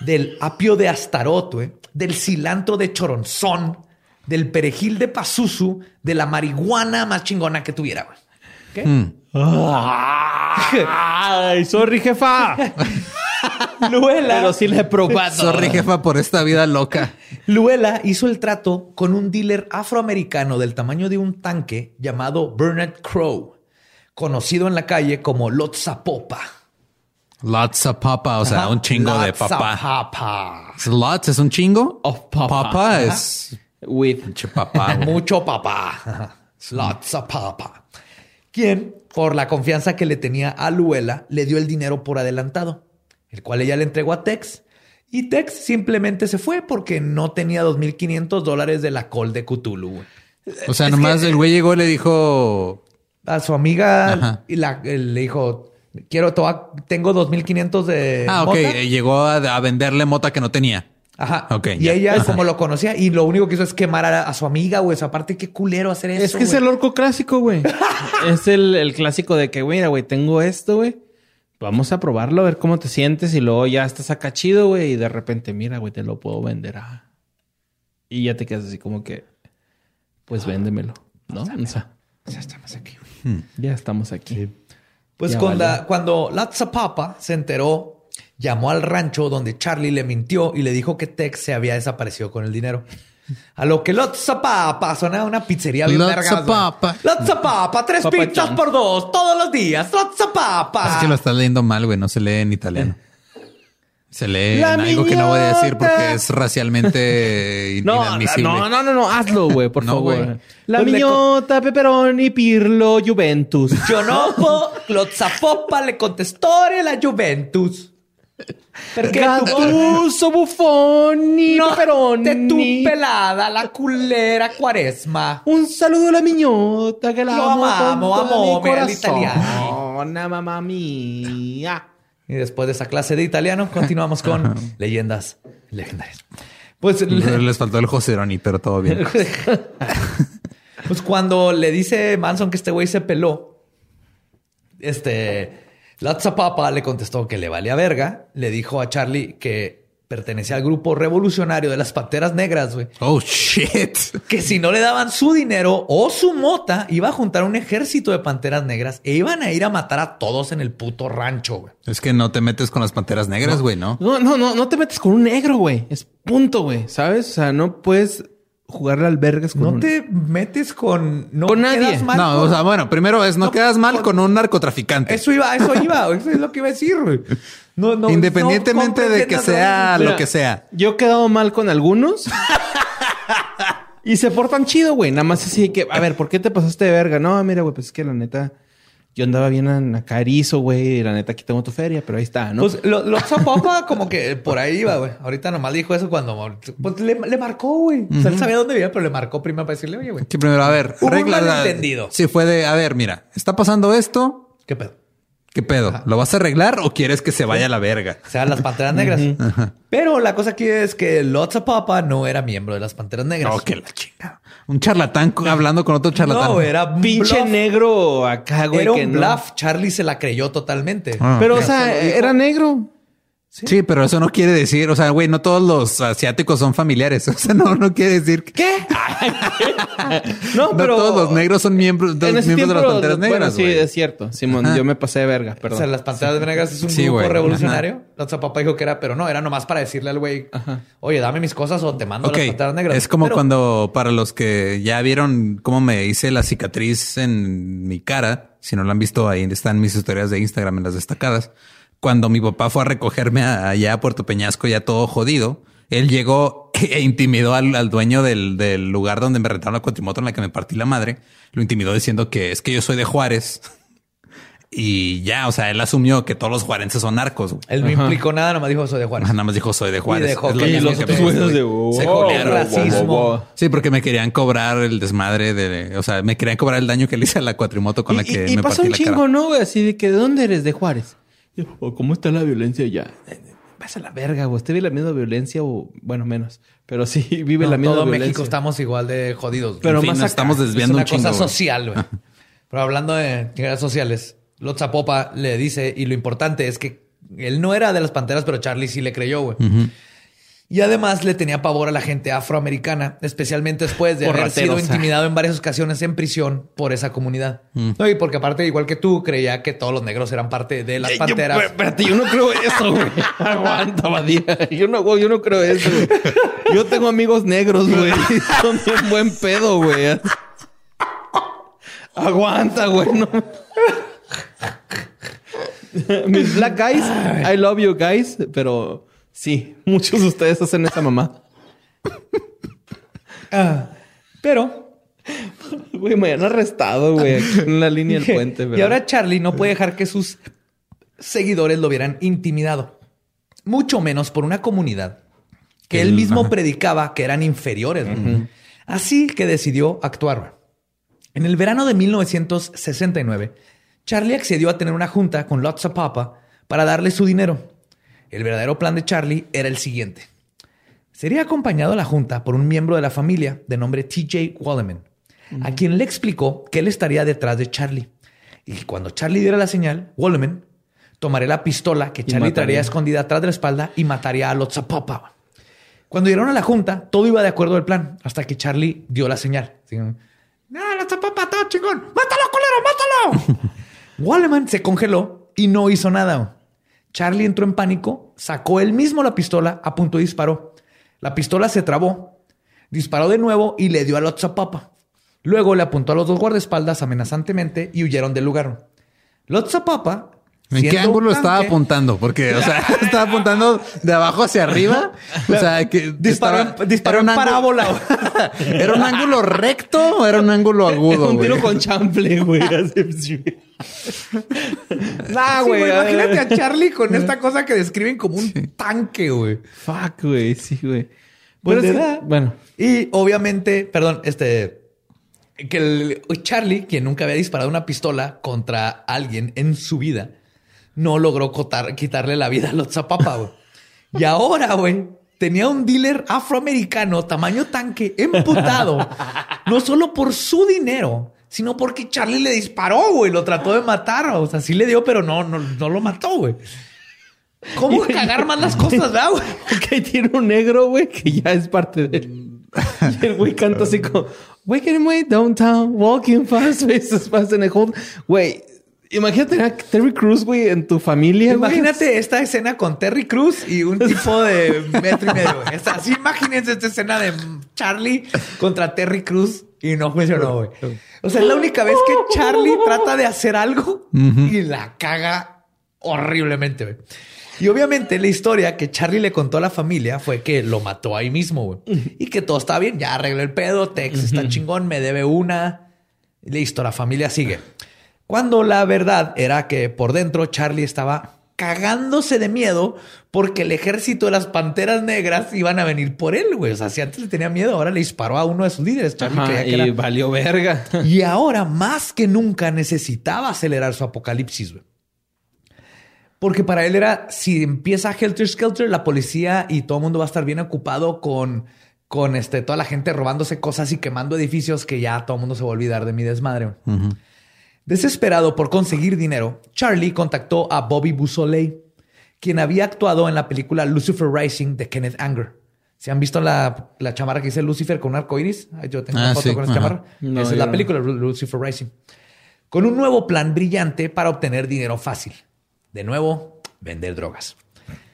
del apio de Astarot, güey, del cilantro de Choronzón, del perejil de Pazuzu de la marihuana más chingona que tuviera, güey. ¿Qué? Mm. Ay, sorry, jefa. Luela, Pero sí le he probado. Sorry, jefa, por esta vida loca. Luela hizo el trato con un dealer afroamericano del tamaño de un tanque llamado Bernard Crow, conocido en la calle como Lotzapopa. Lots of papa, o sea, Ajá. un chingo de papá. Lotzapapa. Lots es un chingo. Of papa. Papa es With. pinche papá. Mucho papá. Lotzapapa. Quien, por la confianza que le tenía a Luela, le dio el dinero por adelantado, el cual ella le entregó a Tex. Y Tex simplemente se fue porque no tenía 2.500 dólares de la col de Cthulhu. güey. O sea, Es nomás que- el güey llegó y le dijo, a su amiga Ajá. y la, le dijo, quiero, te voy a- tengo 2.500 de ah, ok, mota". eh, llegó a, a venderle mota que no tenía. Ajá. Ok, y ya. ella, Ajá. como lo conocía, y lo único que hizo es quemar a, a su amiga, güey. O sea, aparte, qué culero hacer eso. Es que es el orco clásico, güey. es el, el clásico de que, mira, güey, tengo esto, güey. Vamos a probarlo, a ver cómo te sientes. Y luego ya estás acá chido, güey. Y de repente, mira, güey, te lo puedo vender. ah. Y ya te quedas así como que, pues véndemelo, ¿no? O sea, Ya estamos aquí, güey. ya estamos aquí. Pues valió. la- cuando Latzapapa se enteró, llamó al rancho donde Charlie le mintió y le dijo que Tex se había desaparecido con el dinero. A lo que Latzapapa suena a una pizzería bien. Lotzapapa. Latzapapa, tres Papa pizzas John. por dos, todos los días. Latzapapa. Es que lo estás leyendo mal, güey. No se lee en italiano. Se lee La en algo que no voy a decir porque es racialmente No, inadmisible. no, no, no, no, hazlo, güey, por No, favor. güey. La Pues le miñota, Peperoni, Pirlo, Juventus. Yo no puedo. Lotzapopa le contestó a la Juventus. Perché tu Gattuso, Buffoni, no Peperoni. te tu pelada la culera cuaresma. Un saludo a la miñota que la Lo amo amamos, con todo mi amome al corazón. italiano. mamma mía. Y después de esa clase de italiano, continuamos con leyendas legendarias. Pues, le- Les faltó el Joseroni, pero todo bien. pues cuando le dice Manson que este güey se peló, este Latzapapa le contestó que le valía verga. Le dijo a Charlie que pertenecía al grupo revolucionario de las Panteras Negras, güey. Oh, shit. que si no le daban su dinero o su mota, iba a juntar un ejército de panteras negras e iban a ir a matar a todos en el puto rancho, güey. Es que no te metes con las panteras negras, güey, ¿no? No, no, no, no te metes con un negro, güey. Es punto, güey. ¿Sabes? O sea, no puedes jugarle albergues con No un... te metes con... No Con nadie. quedas mal No, con- o sea, bueno, primero es no, No, quedas mal con- con un narcotraficante. Eso iba, eso iba, eso es lo que iba a decir, güey. No, no, Independientemente no de que sea lo que sea. Yo he quedado mal con algunos. y se portan chido, güey. Nada más así que, a ver, ¿por qué te pasaste de verga? No, mira, güey, pues es que la neta, yo andaba bien en acarizo, güey. Y la neta, aquí tengo tu feria, pero ahí está, ¿no? Pues lo, lo Zapopa como que por ahí iba, güey. Ahorita nomás dijo eso cuando pues, le, le marcó, güey. O sea, él sabía dónde vivía, pero le marcó primero para decirle, oye, güey, Que primero, a ver, regla. malentendido. Sí, fue de, a ver, mira, está pasando esto. ¿qué pedo? ¿Qué pedo? ¿Lo vas a arreglar o quieres que se vaya a la verga? O sea, las Panteras Negras. Pero la cosa aquí es que Lotzapapa no era miembro de las Panteras Negras. No, que la chinga. Un charlatán hablando con otro charlatán. No, era un Pinche bluff. negro acá, güey. Era que un no. bluff. Charlie se la creyó totalmente. Ah. Pero, o sea, era negro. Sí, pero eso no quiere decir, o sea, güey, no todos los asiáticos son familiares. O sea, no, no quiere decir que ¿Qué? no, no pero... todos los negros son miembros, ese miembros de las panteras bueno, negras. sí, güey. es cierto. Simón, Ajá. yo me pasé de verga, O perdón. sea, las Panteras Negras es un Sí, grupo güey. revolucionario. Lotzapapa dijo que era, pero no, era nomás para decirle al güey, oye, dame mis cosas o te mando a las Panteras Negras. es como Pero- cuando para los que ya vieron cómo me hice la cicatriz en mi cara, si no lo han visto, ahí están mis historias de Instagram en las destacadas. Cuando mi papá fue a recogerme allá a Puerto Peñasco ya todo jodido, él llegó e intimidó al, al dueño del, del lugar donde me rentaron la cuatrimoto en la que me partí la madre. Lo intimidó diciendo que es que yo soy de Juárez. Y ya, o sea, él asumió que todos los juarenses son narcos. güey. Él no implicó nada, nomás dijo soy de Juárez. Nada más dijo soy de Juárez. dejó Es lo que mismo los otros güeyes de... Se wow, jolearon. wow, wow, Racismo. wow. Sí, porque me querían cobrar el desmadre de, o sea, me querían cobrar el daño que le hice a la cuatrimoto con la Y- que y, y me pasa partí un la chingo, cara. ¿no, güey? Así de que, ¿de dónde eres? De Juárez. "Oh, ¿Cómo está la violencia allá? Vas a la verga, güey. Usted vive la misma violencia o, bueno, menos. Pero sí, vive No, la misma todo violencia. México estamos igual de jodidos. Pero en fin, más nos estamos es desviando una un chingo. cosa güey. social, güey. Pero hablando de chingadas sociales, Lotzapopa le dice, y lo importante es que él no era de las panteras, pero Charlie sí le creyó, güey. Y además le tenía pavor a la gente afroamericana, especialmente después de Por haber sido rateros. intimidado en varias ocasiones en prisión por esa comunidad. No, y porque aparte, igual que tú, creía que todos los negros eran parte de las Yo- panteras. espérate, yo no creo eso, güey. Aguanta, Badía. Yo no, yo no creo eso, güey. Yo tengo amigos negros, güey. Son un buen pedo, güey. Aguanta, güey. No. Mis black guys, I love you guys, pero sí, muchos de ustedes hacen esa mamá. Ah, pero Güey, me han arrestado, güey, aquí en la línea del puente, y ahora Charlie no puede dejar que sus seguidores lo vieran intimidado, mucho menos por una comunidad que él mismo ajá. predicaba que eran inferiores. Así que decidió actuar. En el verano de 1969, Charlie accedió a tener una junta con Lotsa Papa para darle su dinero. El verdadero plan de Charlie era el siguiente. Sería acompañado a la junta por un miembro de la familia de nombre TJ Walleman, a quien le explicó que él estaría detrás de Charlie. Y que cuando Charlie diera la señal, Walleman tomaría la pistola que Charlie traería escondida atrás de la espalda y mataría a Lotsa Papa. Cuando llegaron a la junta, todo iba de acuerdo al plan, hasta que Charlie dio la señal. No, la zapapa, todo chingón. ¡Mátalo, culero, mátalo! Walleman se congeló y no hizo nada. Charlie entró en pánico, sacó él mismo la pistola, apuntó y disparó. La pistola se trabó, disparó de nuevo y le dio a Lotzapapa. Luego le apuntó a los dos guardaespaldas amenazantemente y huyeron del lugar. Lotzapapa. ¿En qué ángulo estaba apuntando? Porque, o sea, estaba apuntando de abajo hacia arriba. O sea, que Disparó, disparó en parábola. ¿Era un ángulo recto o era un ángulo agudo? un tiro güey? con chample, güey. Así. nah, güey. imagínate a Charlie con esta cosa que describen como un tanque, güey. Fuck, güey. Sí, güey. Pues Pero le es que- da. bueno. Y obviamente, perdón, este. Que el- Charlie, quien nunca había disparado una pistola contra alguien en su vida, no logró cotar- quitarle la vida a Lotzapapa, güey. Y ahora, güey, tenía un dealer afroamericano tamaño tanque emputado, no solo por su dinero, sino porque Charlie le disparó, güey, lo trató de matar. O sea, sí le dio, pero no, no, no lo mató, güey. ¿Cómo cagar más las cosas, verdad, güey? Porque tiene un negro, güey, que ya es parte de él. Y el güey canta así como, Waking away downtown, walking fast, faces fast in a hold. Güey, imagínate a Terry Cruz, güey, en tu familia, güey. Imagínate esta escena con Terry Cruz y un tipo de metro y medio. güey. Así imagínense esta escena de Charlie contra Terry Cruz y no funcionó, güey. O sea, es la única vez que Charlie trata de hacer algo y la caga horriblemente, güey. Y obviamente la historia que Charlie le contó a la familia fue que lo mató ahí mismo, güey. Y que todo está bien, ya arregló el pedo, Tex está chingón, me debe una. Listo, la familia sigue. Cuando la verdad era que por dentro Charlie estaba cagándose de miedo porque el ejército de las panteras negras iban a venir por él, güey. O sea, si antes le tenía miedo, ahora le disparó a uno de sus líderes. Charlie Ajá, que y era- valió verga. y ahora más que nunca necesitaba acelerar su apocalipsis, güey. Porque para él era, si empieza Helter Skelter, la policía y todo el mundo va a estar bien ocupado con, con este, toda la gente robándose cosas y quemando edificios que ya todo el mundo se va a olvidar de mi desmadre. Desesperado por conseguir dinero, Charlie contactó a Bobby Busoley, quien había actuado en la película Lucifer Rising de Kenneth Anger. ¿Se han visto la, la chamarra que dice Lucifer con un arco iris? Yo tengo una Ah, foto sí, con esa chamarra. No, Esa es la película Lu- Lucifer Rising. Con un nuevo plan brillante para obtener dinero fácil. De nuevo, vender drogas.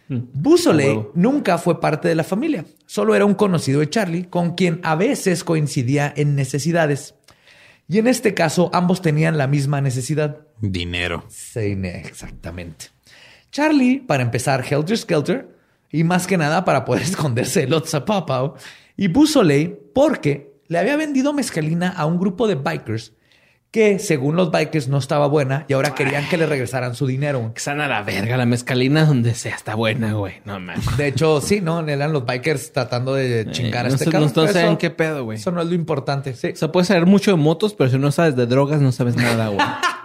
Busoley a huevo. nunca fue parte de la familia. Solo era un conocido de Charlie con quien a veces coincidía en necesidades. Y en este caso, ambos tenían la misma necesidad. Dinero. Sí, exactamente. Charlie, para empezar, Helter Skelter, y más que nada para poder esconderse de Lotsa Papa, y Busoley, porque le había vendido mezcalina a un grupo de bikers que, según los bikers, no estaba buena y ahora querían que le regresaran su dinero. Que sana la verga, la mezcalina donde sea está buena, güey. No mames. De hecho, sí, ¿no? Eran los bikers tratando de chingar Eh, a no este sé- cabrón. no- no saben qué pedo, güey. Eso no es lo importante. Sí. O sea, puedes saber mucho de motos, pero si no sabes de drogas, no sabes nada, güey.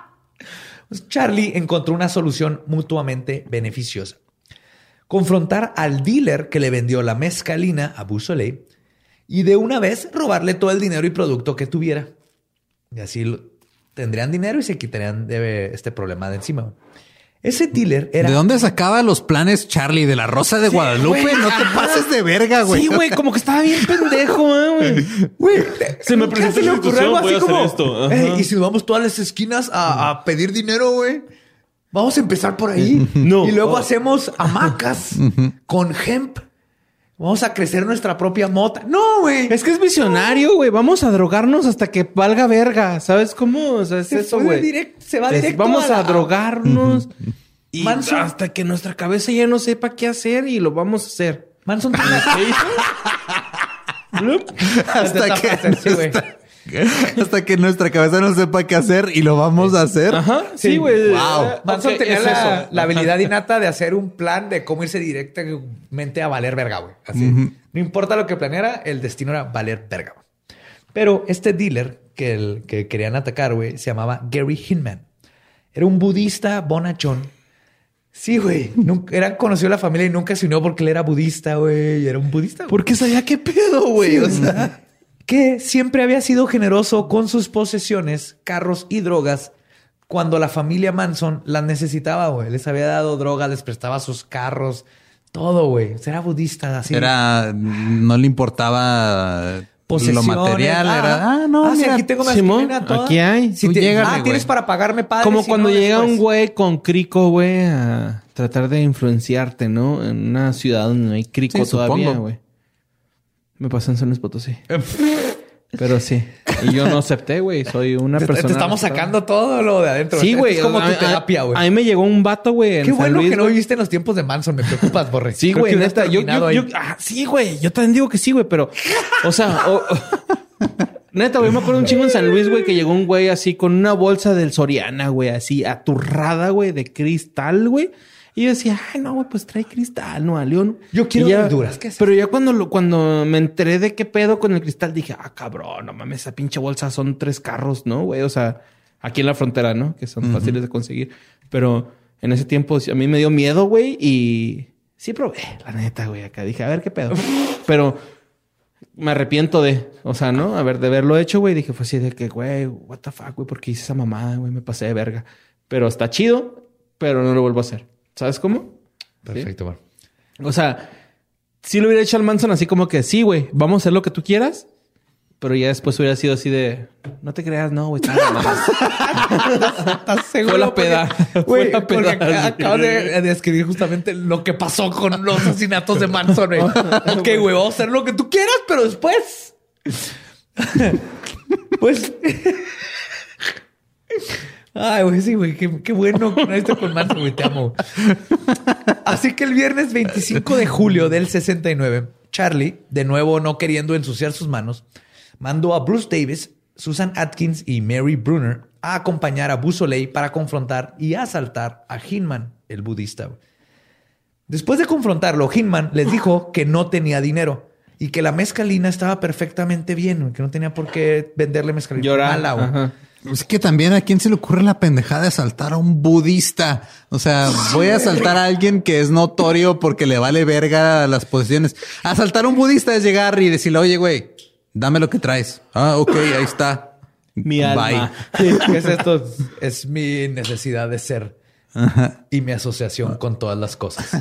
Pues Charlie encontró una solución mutuamente beneficiosa. Confrontar al dealer que le vendió la mezcalina a Busoley y de una vez robarle todo el dinero y producto que tuviera. Y así lo- tendrían dinero y se quitarían de este problema de encima. Ese dealer era... ¿De dónde sacaba los planes Charlie? ¿De la Rosa de Guadalupe? güey, no te ajá. pases de verga, güey. Sí, güey, como que estaba bien pendejo, ¿eh, güey. Güey, Se me ¿nunca presentó se le la ocurrió algo así a hacer como, esto. Ajá. "Ey, y si nos vamos todas las esquinas a, a pedir dinero, güey. Vamos a empezar por ahí. No. Y luego Oh. hacemos hamacas con hemp. Vamos a crecer nuestra propia mota. No, güey. Es que es visionario, güey. Vamos a drogarnos hasta que valga verga. ¿Sabes cómo? O sea, es Se eso, güey. se va directo Vamos a drogarnos. Y Manson. hasta que nuestra cabeza ya no sepa qué hacer y lo vamos a hacer. Manson tiene hasta, Esta que hasta que nuestra cabeza no sepa qué hacer y lo vamos a hacer. Ajá. Sí, güey. Wow. Manson tenía es la, la habilidad innata de hacer un plan de cómo irse directamente a valer verga, güey. Así. No importa lo que planeara, el destino era valer verga. Pero este dealer que, el, que querían atacar, güey, se llamaba Gary Hinman. Era un budista bonachón. Sí, güey. Nunca- Era conocido la familia y nunca se unió porque él era budista, güey. y Era un budista. güey. Porque sabía qué pedo, güey. o sea. Que siempre había sido generoso con sus posesiones, carros y drogas cuando la familia Manson las necesitaba, güey. Les había dado drogas, les prestaba sus carros, todo, güey. Era budista, así. Era, no le importaba lo Posesiones. material. Ah, Era, ah, no, ah, mira, aquí tengo una Simón, aquí hay. Si te- llégale, ah, tienes para pagarme padre. Como si cuando no, llega después. un güey con crico, güey, a tratar de influenciarte, ¿no? En una ciudad donde no hay crico Sí, todavía, güey. Me pasó en San Luis Potosí. Pero sí. Y yo no acepté, güey. Soy una Te, te persona... estamos sacando todo lo de adentro. Sí, güey. Es como A- tu a- terapia, A, güey. mí me llegó un vato, güey. Qué San bueno Luis, que no viviste en los tiempos de Manson. Me preocupas, Borre. Sí, güey, neta. Yo, yo, yo- ah, sí, güey. Yo también digo que sí, güey, pero, o sea, neta, güey, me acuerdo un chingo en San Luis, güey, que llegó un güey así con una bolsa del Soriana, güey, así aturrada, güey, de cristal, güey. Y yo decía, ay, no, güey, pues trae cristal, no, a León. Yo quiero ya- verduras, ¿qué es Pero ya cuando, lo, cuando me enteré de qué pedo con el cristal, dije, ah, cabrón, no mames, esa pinche bolsa son tres carros, ¿no, güey? O sea, aquí en la frontera, ¿no? Que son fáciles de conseguir. Pero en ese tiempo a mí me dio miedo, güey, y sí probé, la neta, güey. Acá dije, a ver qué pedo. Pero me arrepiento de, o sea, ¿no? A ver, de haberlo hecho, güey. Dije, fue así de que, güey, what the fuck, güey, porque hice esa mamada, güey, me pasé de verga. Pero está chido, pero no lo vuelvo a hacer. ¿Sabes cómo? Perfecto, Borre. O sea, si lo hubiera hecho al Manson así como que, sí, güey, vamos a hacer lo que tú quieras. Pero ya después hubiera sido así de, no te creas, no, güey. de mamá". ¿Estás seguro? Fue la peda. Fue Güey, la peda. acabas de describir justamente lo que pasó con los asesinatos de Manson, güey. ok, güey, vamos a hacer lo que tú quieras, pero después... pues... Ay, güey, sí, güey. Qué, qué bueno con esto con Manson, güey. Te amo. Así que el viernes 25 de julio del 69, Charlie, de nuevo no queriendo ensuciar sus manos, mandó a Bruce Davis, Susan Atkins y Mary Brunner a acompañar a Busoley para confrontar y asaltar a Hinman, el budista. Después de confrontarlo, Hinman les dijo que no tenía dinero y que la mezcalina estaba perfectamente bien, que no tenía por qué venderle mezcalina Llorar. mala. Es que también a quién se le ocurre la pendejada de asaltar a un budista. O sea, voy a asaltar a alguien que es notorio porque le vale verga las posiciones. Asaltar a un budista es llegar y decirle, oye, güey, dame lo que traes. Ah, ok, ahí está. Mi alma. ¿Qué es esto? Es mi necesidad de ser y mi asociación con todas las cosas.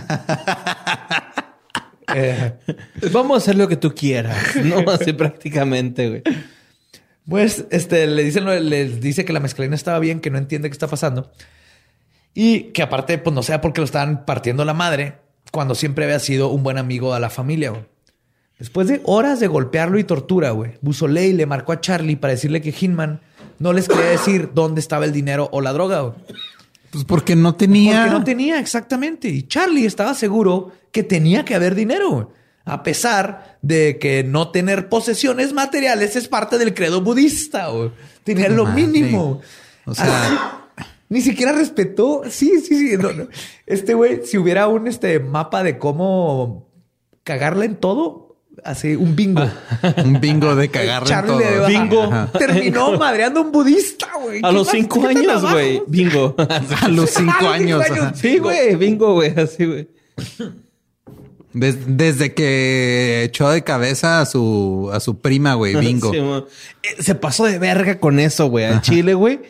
Eh, Vamos a hacer lo que tú quieras. No, así prácticamente, güey. Pues este le dicen, les dice que la mezcalina estaba bien, que no entiende qué está pasando. Y que aparte, pues no sea porque lo estaban partiendo la madre, cuando siempre había sido un buen amigo a la familia, güey. Después de horas de golpearlo y tortura, güey, Busoley le marcó a Charlie para decirle que Hinman no les quería decir dónde estaba el dinero o la droga, güey. Pues porque no tenía. Porque no tenía, exactamente. Y Charlie estaba seguro que tenía que haber dinero. A pesar de que no tener posesiones materiales es parte del credo budista. güey. Tenía lo mínimo. O sea, Ni siquiera respetó. Sí, sí, sí. no, no. Este güey, si hubiera un este, mapa de cómo cagarla en todo, así un bingo. un bingo de cagarle en Charlie todo. le- Bingo. Ajá. Terminó madreando a un budista, güey. A ¿Qué los más- cinco años, güey. Bingo. A los cinco años. Sí, güey. Bingo, güey. Así, güey. Des- desde que echó de cabeza a su, a su prima, güey, bingo. Sí, Eh, se pasó de verga con eso, güey. Al chile, güey.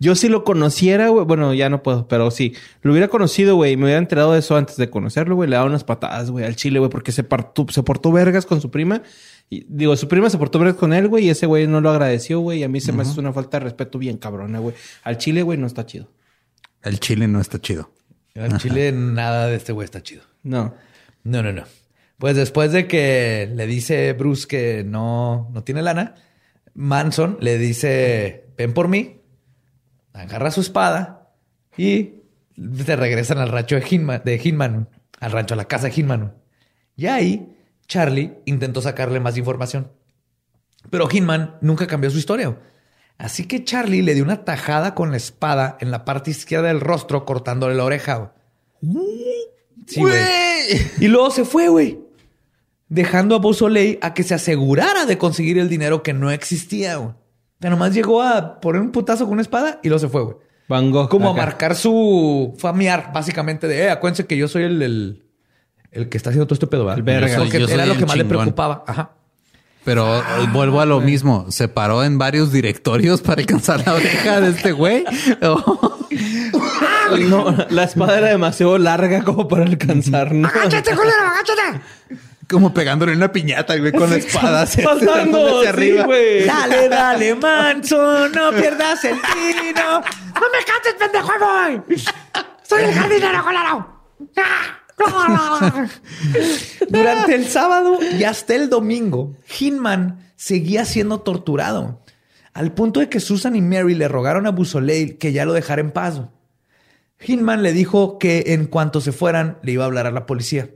Yo si lo conociera, güey, bueno, ya no puedo, pero sí, lo hubiera conocido, güey, y me hubiera enterado de eso antes de conocerlo, güey, le daba unas patadas, güey, al chile, güey, porque se, partó, se portó vergas con su prima. Y, digo, su prima se portó vergas con él, güey, y ese güey no lo agradeció, güey, y a mí se me hace una falta de respeto bien cabrona, güey. Al chile, güey, no está chido. El chile no está chido. En Chile nada de este güey está chido. No. No, no, no. Pues después de que le dice Bruce que no, no tiene lana, Manson le dice, ven por mí, agarra su espada y se regresan al rancho de Hinman, al rancho, a la casa de Hinman. Y ahí Charlie intentó sacarle más información. Pero Hinman nunca cambió su historia. Así que Charlie le dio una tajada con la espada en la parte izquierda del rostro, cortándole la oreja. Sí, güey. Y luego se fue, güey. Dejando a Beausoleil a que se asegurara de conseguir el dinero que no existía, güey. O sea, nomás llegó a poner un putazo con una espada y luego se fue, güey. Van Gogh. Como a marcar su familiar, básicamente, de, eh, acuérdense que yo soy el, el, el que está haciendo todo este pedo, ¿verdad? El verga. Yo soy- Yo que soy era lo que más le preocupaba. Ajá. Pero eh, vuelvo a lo mismo. Se paró en varios directorios para alcanzar la oreja de este güey. Oh. No, la espada era demasiado larga como para alcanzar, ¿no? ¡Agáchate, culero! ¡Agáchate! Como pegándole una piñata, güey, con la espada. Pasando, hacia sí, güey. Dale, dale, Manson, no pierdas el tino. ¡No me cantes, pendejo! ahí voy! ¡Soy el jardinero, culero! ¡Ah! Durante el sábado y hasta el domingo, Hinman seguía siendo torturado, al punto de que Susan y Mary le rogaron a Busoleil que ya lo dejara en paz. Hinman le dijo que en cuanto se fueran le iba a hablar a la policía.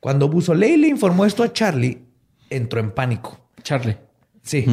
Cuando Busoleil le informó esto a Charlie, entró en pánico. Charlie. Sí.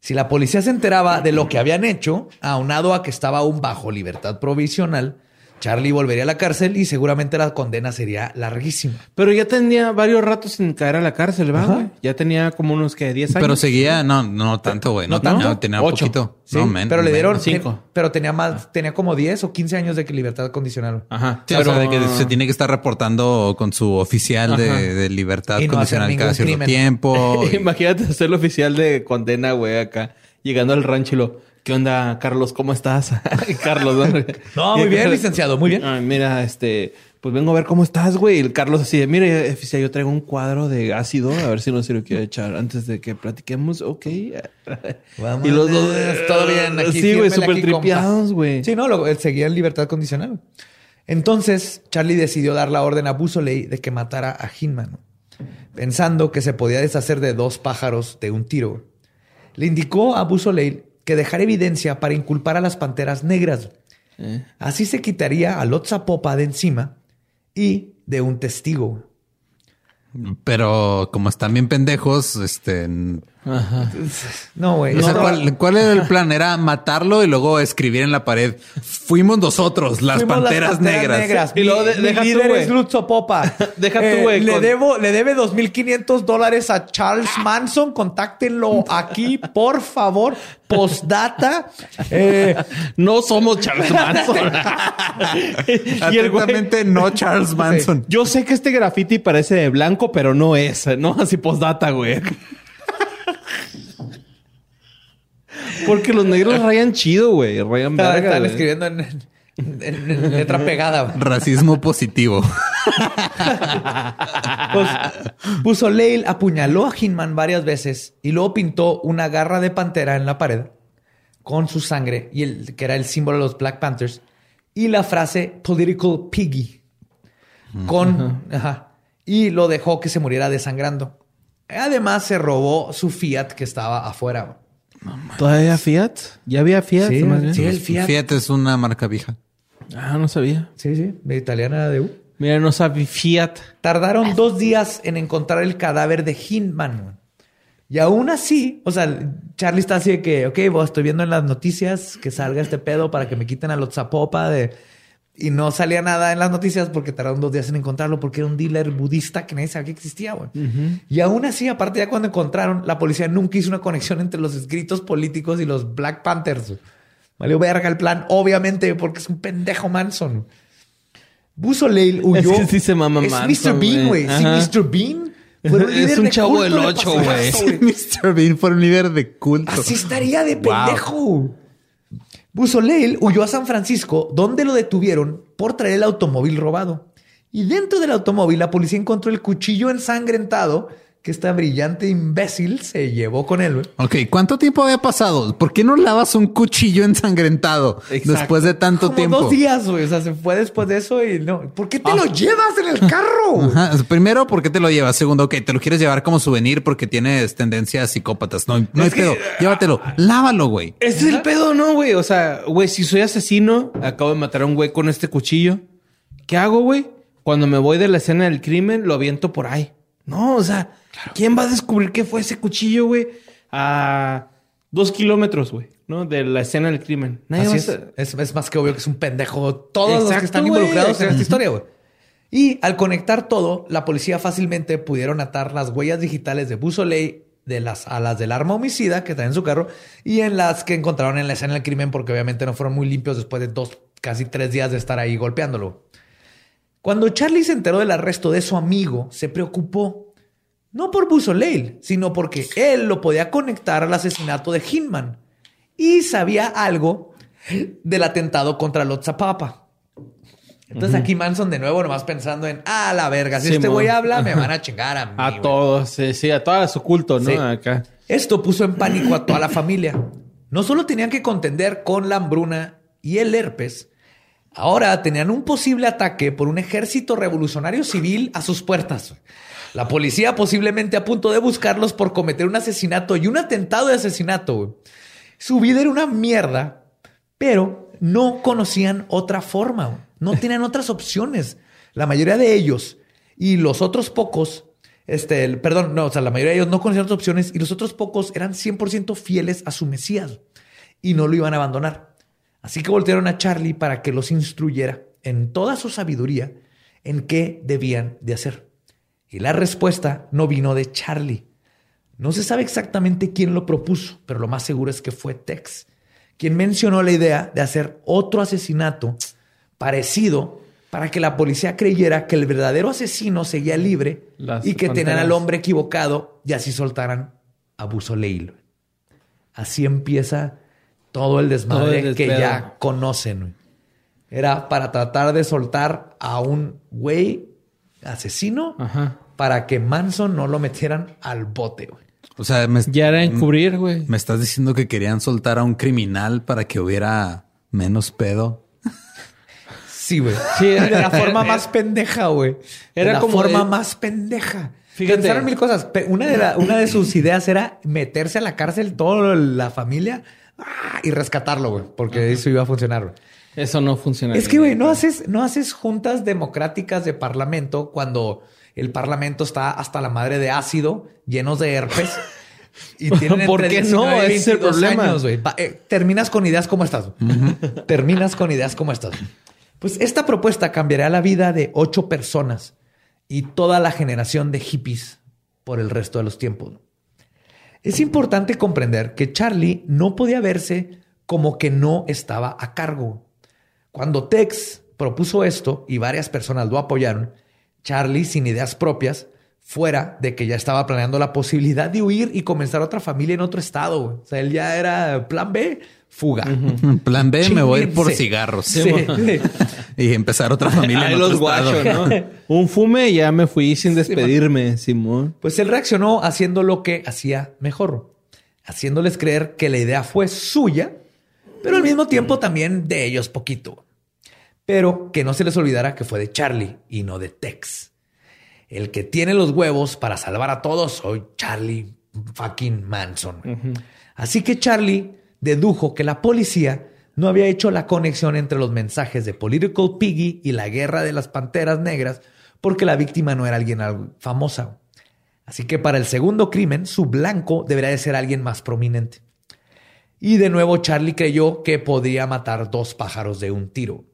Si la policía se enteraba de lo que habían hecho, aunado a que estaba aún bajo libertad provisional, Charlie volvería a la cárcel y seguramente la condena sería larguísima. Pero ya tenía varios ratos sin caer a la cárcel, güey? Ya tenía como unos que 10 años. Pero seguía, no, no tanto, güey. No, ¿No tanto? Tenía Ocho. poquito. Sí, no, men- pero le dieron menos. cinco. pero tenía más, tenía como 10 o 15 años de que libertad condicional. Ajá. Sí, o sea, de que se tiene que estar reportando con su oficial de, de libertad Y no condicional cada cierto crimen. tiempo. y- Imagínate hacerlo oficial de condena, güey, acá. Llegando al rancho y lo... ¿Qué onda, Carlos? ¿Cómo estás? Carlos, ¿no? Muy bien, licenciado, muy bien. Ay, mira, este... Pues vengo a ver cómo estás, güey. Y el Carlos así de... Mire, yo traigo un cuadro de ácido. A ver si no se lo quiero echar antes de que platiquemos. Ok. Vamos, y los dos... todo bien, aquí, Sí, güey. Súper tripeados, güey. Sí, no, lo- él seguía en libertad condicional. Entonces, Charlie decidió dar la orden a Busoley de que matara a Hinman, pensando que se podía deshacer de dos pájaros de un tiro. Le indicó a Busoley que dejara evidencia para inculpar a las panteras negras. Eh. Así se quitaría a Lotzapopa de encima y de un testigo. Pero como están bien pendejos, este. No, güey. o sea, ¿cuál, cuál era el plan? Era matarlo y luego escribir en la pared. Fuimos nosotros, las Fuimos panteras, negras. Y luego de- Mi- mi deja tú, líder güey. es Lutzo Popa. Deja tú, Eh, güey, Le, con- debo, le debe 2.500 dólares a Charles Manson. Contáctenlo aquí, por favor. Postdata. Eh, No somos Charles Manson. y güey... No Charles Manson. Yo sé que este graffiti parece de blanco, pero no es, ¿no? Así postdata, güey. Porque los negros rayan chido, güey. Rayan están verga. güey. escribiendo en, en- en letra pegada. Racismo positivo. Pues, puso Leil, apuñaló a Hinman varias veces y luego pintó una garra de pantera en la pared con su sangre, y el, que era el símbolo de los Black Panthers, y la frase political piggy. Con, ajá, y lo dejó que se muriera desangrando. Además, se robó su Fiat que estaba afuera. ¿Todavía Fiat? ¿Ya había Fiat? Sí, más bien? sí. el Fiat. Fiat es una marca vieja. Ah, no sabía. Sí, sí, de italiana de U. Mira, no sabía Fiat. Tardaron dos días en encontrar el cadáver de Hinman. güey. Y aún así, o sea, Charlie está así de que, ok, vos estoy viendo en las noticias que salga este pedo para que me quiten a los zapopa de... Y no salía nada en las noticias porque tardaron dos días en encontrarlo porque era un dealer budista que nadie sabía que existía, güey. Y aún así, aparte ya cuando encontraron, la policía nunca hizo una conexión entre los escritos políticos y los Black Panthers. Valió verga el plan, obviamente, porque es un pendejo Manson. Busoleil huyó. Es que sí se mama Es Manson, Mr. Bean, güey. Sí. Mr. Bean. fue Es líder un de chavo culto del de ocho, pasaje, güey. Mr. Bean fue un líder de culto. Así estaría de Wow. pendejo. Busoleil huyó a San Francisco, donde lo detuvieron por traer el automóvil robado. Y dentro del automóvil, la policía encontró el cuchillo ensangrentado que esta brillante imbécil se llevó con él. güey. Ok, ¿cuánto tiempo había pasado? ¿Por qué no lavas un cuchillo ensangrentado Exacto. después de tanto Como tiempo? dos días, güey. O sea, se fue después de eso y no. ¿Por qué te lo llevas en el carro? Ajá. Primero, ¿por qué te lo llevas? Segundo, ok, te lo quieres llevar como souvenir porque tienes tendencias psicópatas. No, no hay Es que- pedo. Llévatelo. Lávalo, güey. Ese es el pedo, ¿no, güey? O sea, güey, si soy asesino, acabo de matar a un güey con este cuchillo. ¿Qué hago, güey? Cuando me voy de la escena del crimen, lo aviento por ahí. No, o sea, ¿quién va a descubrir qué fue ese cuchillo, güey? A dos kilómetros, güey, ¿no? De la escena del crimen. Nadie Así a es. más que obvio que es un pendejo. Todos los que están involucrados en esta historia, güey. Y al conectar todo, la policía fácilmente pudieron atar las huellas digitales de Busoley de las, a las del arma homicida que está en su carro y en las que encontraron en la escena del crimen porque obviamente no fueron muy limpios después de dos, casi tres días de estar ahí golpeándolo. Cuando Charlie se enteró del arresto de su amigo, se preocupó. No por Busoleil, sino porque él lo podía conectar al asesinato de Hinman. Y sabía algo del atentado contra Lotzapapa. Entonces aquí Manson de nuevo nomás pensando en, ah, la verga, si Sí, este güey habla, me van a chingar a mí. A güey". todos, sí, sí, a todas su culto, ¿no? Sí. Acá. Esto puso en pánico a toda la familia. No solo tenían que contender con la hambruna y el herpes, ahora tenían un posible ataque por un ejército revolucionario civil a sus puertas. La policía posiblemente a punto de buscarlos por cometer un asesinato y un atentado de asesinato. Su vida era una mierda, pero no conocían otra forma. No tenían otras opciones. La mayoría de ellos y los otros pocos, este, el- perdón, no, o sea, la mayoría de ellos no conocían otras opciones y los otros pocos eran 100% fieles a su Mesías y no lo iban a abandonar. Así que voltearon a Charlie para que los instruyera en toda su sabiduría en qué debían de hacer. Y la respuesta no vino de Charlie. No se sabe exactamente quién lo propuso, pero lo más seguro es que fue Tex, quien mencionó la idea de hacer otro asesinato parecido para que la policía creyera que el verdadero asesino seguía libre Las y que tenían al hombre equivocado y así soltaran a Busoleil. Así empieza todo el desmadre Todo el que ya conocen. Era para tratar de soltar a un güey asesino Ajá. para que Manson no lo metieran al bote. güey. O sea, me, Ya era encubrir, güey. me estás diciendo que querían soltar a un criminal para que hubiera menos pedo. Sí, güey. Sí, de la forma más pendeja, güey. Era de la como forma de- más pendeja. Fíjate. Pensaron mil cosas. Una de, la- una de sus ideas era meterse a la cárcel toda la familia ah, y rescatarlo, güey. Porque eso iba a funcionar, güey. Eso no funciona. Es que, güey, no haces, no haces juntas democráticas de parlamento cuando el parlamento está hasta la madre de ácido, llenos de herpes. Y tienen ¿Por qué no? 19 y Ese es el 22 problema. años, eh, terminas con ideas como estas. Terminas con ideas como estas. Pues esta propuesta cambiará la vida de ocho personas y toda la generación de hippies por el resto de los tiempos. Es importante comprender que Charlie no podía verse como que no estaba a cargo. Cuando Tex propuso esto y varias personas lo apoyaron, Charlie, sin ideas propias, fuera de que ya estaba planeando la posibilidad de huir y comenzar otra familia en otro estado. O sea, él ya era plan B, fuga. Plan B, me voy a ir por cigarros. Sí, sí. Y empezar otra familia Ahí en los otro estado. guachos, ¿no? Un fume y ya me fui sin despedirme, Simón. Pues él reaccionó haciendo lo que hacía mejor, haciéndoles creer que la idea fue suya, pero al mismo tiempo también de ellos poquito. Pero que no se les olvidara que fue de Charlie y no de Tex. El que tiene los huevos para salvar a todos soy Charlie fucking Manson. Así que Charlie dedujo que la policía no había hecho la conexión entre los mensajes de Political Piggy y la guerra de las panteras negras porque la víctima no era alguien famosa. Así que para el segundo crimen, su blanco debería de ser alguien más prominente. Y de nuevo Charlie creyó que podría matar dos pájaros de un tiro.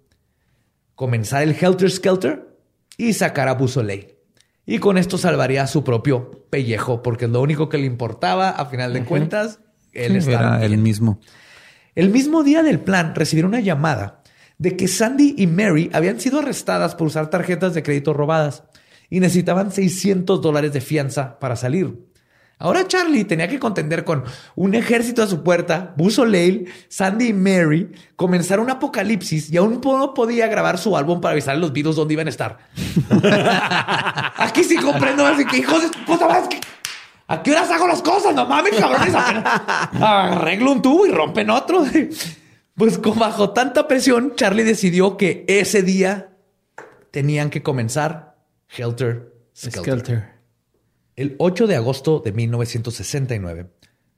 Comenzar el Helter Skelter y sacar a Busoley. Y con esto salvaría a su propio pellejo, porque lo único que le importaba, a final de cuentas, él estaba era el bien. mismo. El mismo día del plan recibieron una llamada de que Sandy y Mary habían sido arrestadas por usar tarjetas de crédito robadas y necesitaban 600 dólares de fianza para salir. Ahora Charlie tenía que contender con un ejército a su puerta, Buzz O'Leil, Sandy y Mary, comenzar un apocalipsis y aún no podía grabar su álbum para avisar a los Beatles dónde iban a estar. Aquí sí comprendo, así que hijos de puta es que- ¿A qué horas hago las cosas? No mames, cabrones. Arreglo un tubo y rompen otro. Pues con bajo tanta presión, Charlie decidió que ese día tenían que comenzar Helter Skelter. Skelter. El 8 de agosto de 1969,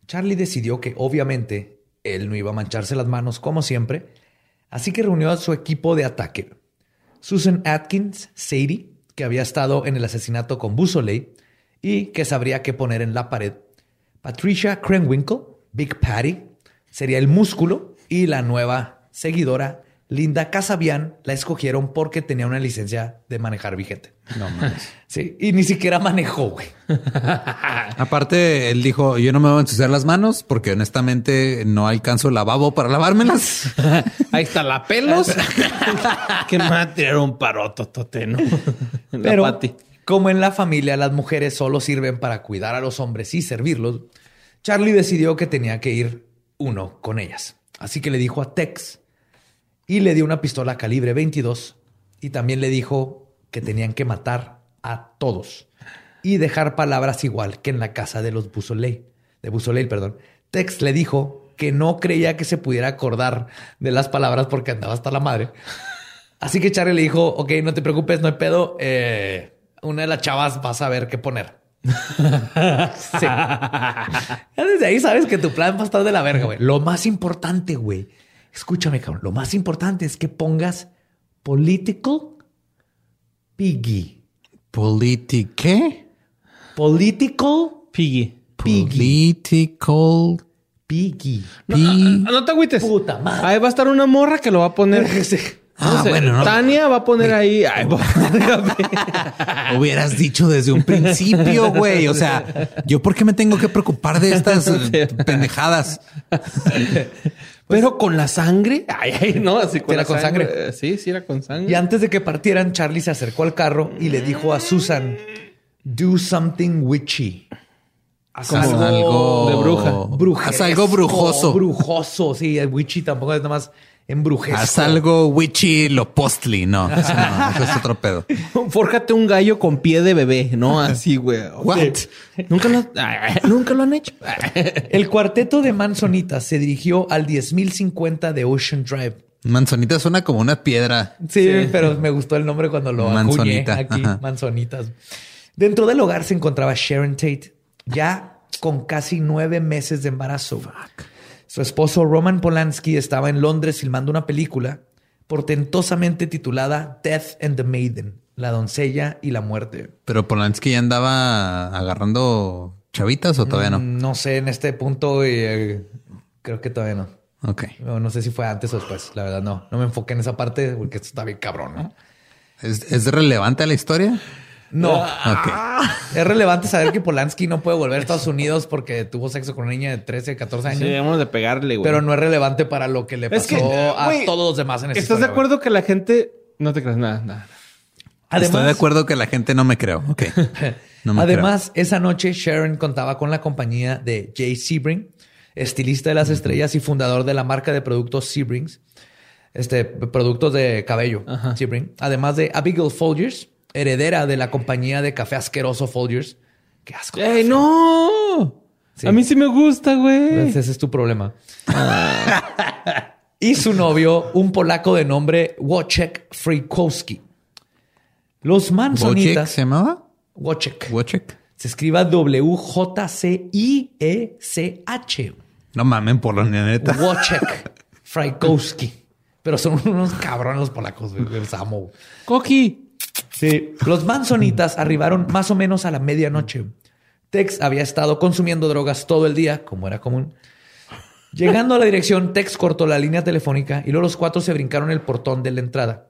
Charlie decidió que obviamente él no iba a mancharse las manos como siempre, así que reunió a su equipo de ataque. Susan Atkins, Sadie, que había estado en el asesinato con Buzz O'Leary y que sabría qué poner en la pared. Patricia Krenwinkel, Big Patty, sería el músculo y la nueva seguidora, Linda Casabian, la escogieron porque tenía una licencia de manejar vigente. No mames. Sí, y ni siquiera manejó, güey. Aparte, él dijo, yo no me voy a ensuciar las manos porque honestamente no alcanzo lavabo para lavármelas. Ahí está la pelos. que me va a tirar un parototote, ¿no? En la Pero pati. como en la familia las mujeres solo sirven para cuidar a los hombres y servirlos, Charlie decidió que tenía que ir uno con ellas. Así que le dijo a Tex y le dio una pistola calibre 22 y también le dijo que tenían que matar a todos y dejar palabras igual que en la casa de los Busoley, de Busoley, perdón. Tex le dijo que no creía que se pudiera acordar de las palabras porque andaba hasta la madre. Así que Charlie le dijo, ok, no te preocupes, no hay pedo. eh, una de las chavas va a saber qué poner. sí. Ya desde ahí sabes que tu plan va a estar de la verga, güey. Lo más importante, güey. Escúchame, cabrón. Lo más importante es que pongas political piggy. Politi ¿qué? Political Piggy. Political piggy. pi- Ah, no te agüites. Puta madre. Ahí va a estar una morra que lo va a poner. Ah, No sé, bueno, no. Tania va a poner ahí. Ay. Hubieras dicho desde un principio, güey. O sea, ¿yo por qué me tengo que preocupar de estas eh, pendejadas? Pero con la sangre. Ay, ay, no, así con Era la con sangre. Eh, Sí, sí, era con sangre. Y antes de que partieran, Charlie se acercó al carro y le dijo a Susan, do something witchy. Haz algo de bruja. brujesco, Haz algo brujoso. Brujoso, sí. El witchy tampoco es nada más embrujezco. Haz algo witchy lo postly. No, eso no, eso es otro pedo. Fórjate un gallo con pie de bebé, ¿no? Así, güey. What? Nunca lo, ay, nunca lo han hecho. El cuarteto de Manzonitas se dirigió al 10.050 de Ocean Drive. Manzanita suena como una piedra. Sí, pero me gustó el nombre cuando lo acuñé Manzonita, aquí, ajá. Manzonitas. Dentro del hogar se encontraba Sharon Tate, ya con casi nueve meses de embarazo. Su esposo Roman Polanski estaba en Londres filmando una película portentosamente titulada Death and the Maiden, la doncella y la muerte. Pero Polanski ya andaba agarrando chavitas o todavía no. No sé, en este punto eh, creo que todavía no. Ok. No, no sé si fue antes o después. La verdad, no. No me enfoqué en esa parte porque esto está bien cabrón, ¿no? ¿Es, es relevante a la historia? No. Ok. Es relevante saber que Polanski no puede volver a Estados Unidos porque tuvo sexo con una niña de 13, 14 años. Sí, debemos de pegarle, güey. pero no es relevante para lo que le pasó Es que, a todos los demás en esa ¿Estás de acuerdo que la gente no te creas nada? nada. Estoy de acuerdo que la gente no me creo. Ok. No me además esa noche Sharon contaba con la compañía de Jay Sebring, estilista de las estrellas y fundador de la marca de productos Sebrings, este, productos de cabello, Sebring. Además de Abigail Folgers, heredera de la compañía de café asqueroso Folgers. Qué asco. ¡Ey, no! Sí. A mí sí me gusta, güey. Ese es tu problema. y su novio, un polaco de nombre Wojciech Frykowski. Los creo. ¿Wojciech Manzonitas. se llamaba? Wojciech. Wojciech. Se escriba W-J-C-I-E-C-H. No mamen, Polonia, neta. Wojciech Frykowski. Pero son unos cabrones los polacos, güey. Los amo. Coqui. Sí. Los Manzonitas arribaron más o menos a la medianoche. Tex había estado consumiendo drogas todo el día, como era común. Llegando a la dirección, Tex cortó la línea telefónica y luego los cuatro se brincaron el portón de la entrada.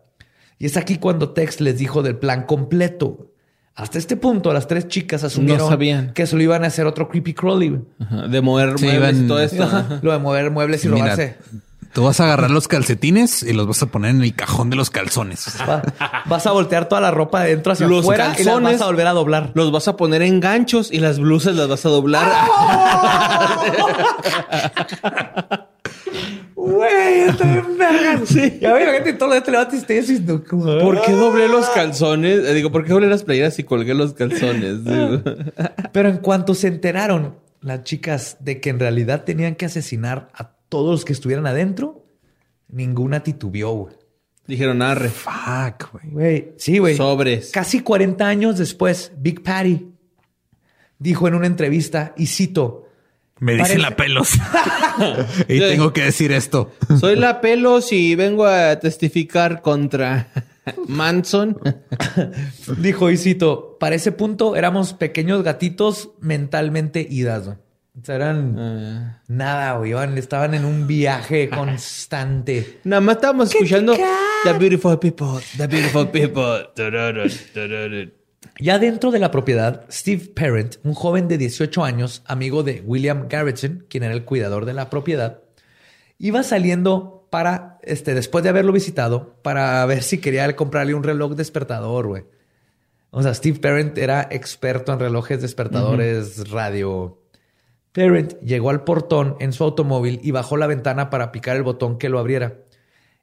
Y es aquí cuando Tex les dijo del plan completo. Hasta este punto, las tres chicas asumieron sabían. que solo iban a hacer otro creepy crawly. Ajá, De mover Sí, muebles iban- y todo esto. Ajá. Lo de mover muebles y Mira, robarse. Tú vas a agarrar los calcetines y los vas a poner en el cajón de los calzones. Va- vas a voltear toda la ropa de dentro hacia Los afuera y la calzones- vas a volver a doblar. Los vas a poner en ganchos y las blusas las vas a doblar. Güey, está bien verga. Sí. Ya ves, gente, todo lo te levantas y no, como- ¿Por qué doblé los calzones? Eh, Digo, ¿por qué doblé las playeras y colgué los calzones? Digo. Pero en cuanto se enteraron las chicas de que en realidad tenían que asesinar a todos los que estuvieran adentro, ninguna titubeó, güey. Dijeron, arre. Fuck, güey. Güey, sí, güey. Sobres. Casi 40 años después, Big Patty dijo en una entrevista, y cito, Me dicen Parece- la pelos. y tengo que decir esto. Soy la pelos y vengo a testificar contra Manson. dijo, y cito, para ese punto éramos pequeños gatitos mentalmente idas, güey. O sea, eran Ah. nada, güey. Estaban en un viaje constante. Nada más estábamos escuchando The Beautiful People, The Beautiful People. Ya dentro de la propiedad, Steve Parent, un joven de 18 años, amigo de William Garrettson, quien era el cuidador de la propiedad, iba saliendo para, este, después de haberlo visitado, para ver si quería comprarle un reloj despertador, güey. O sea, Steve Parent era experto en relojes despertadores radio. Parent llegó al portón en su automóvil y bajó la ventana para picar el botón que lo abriera.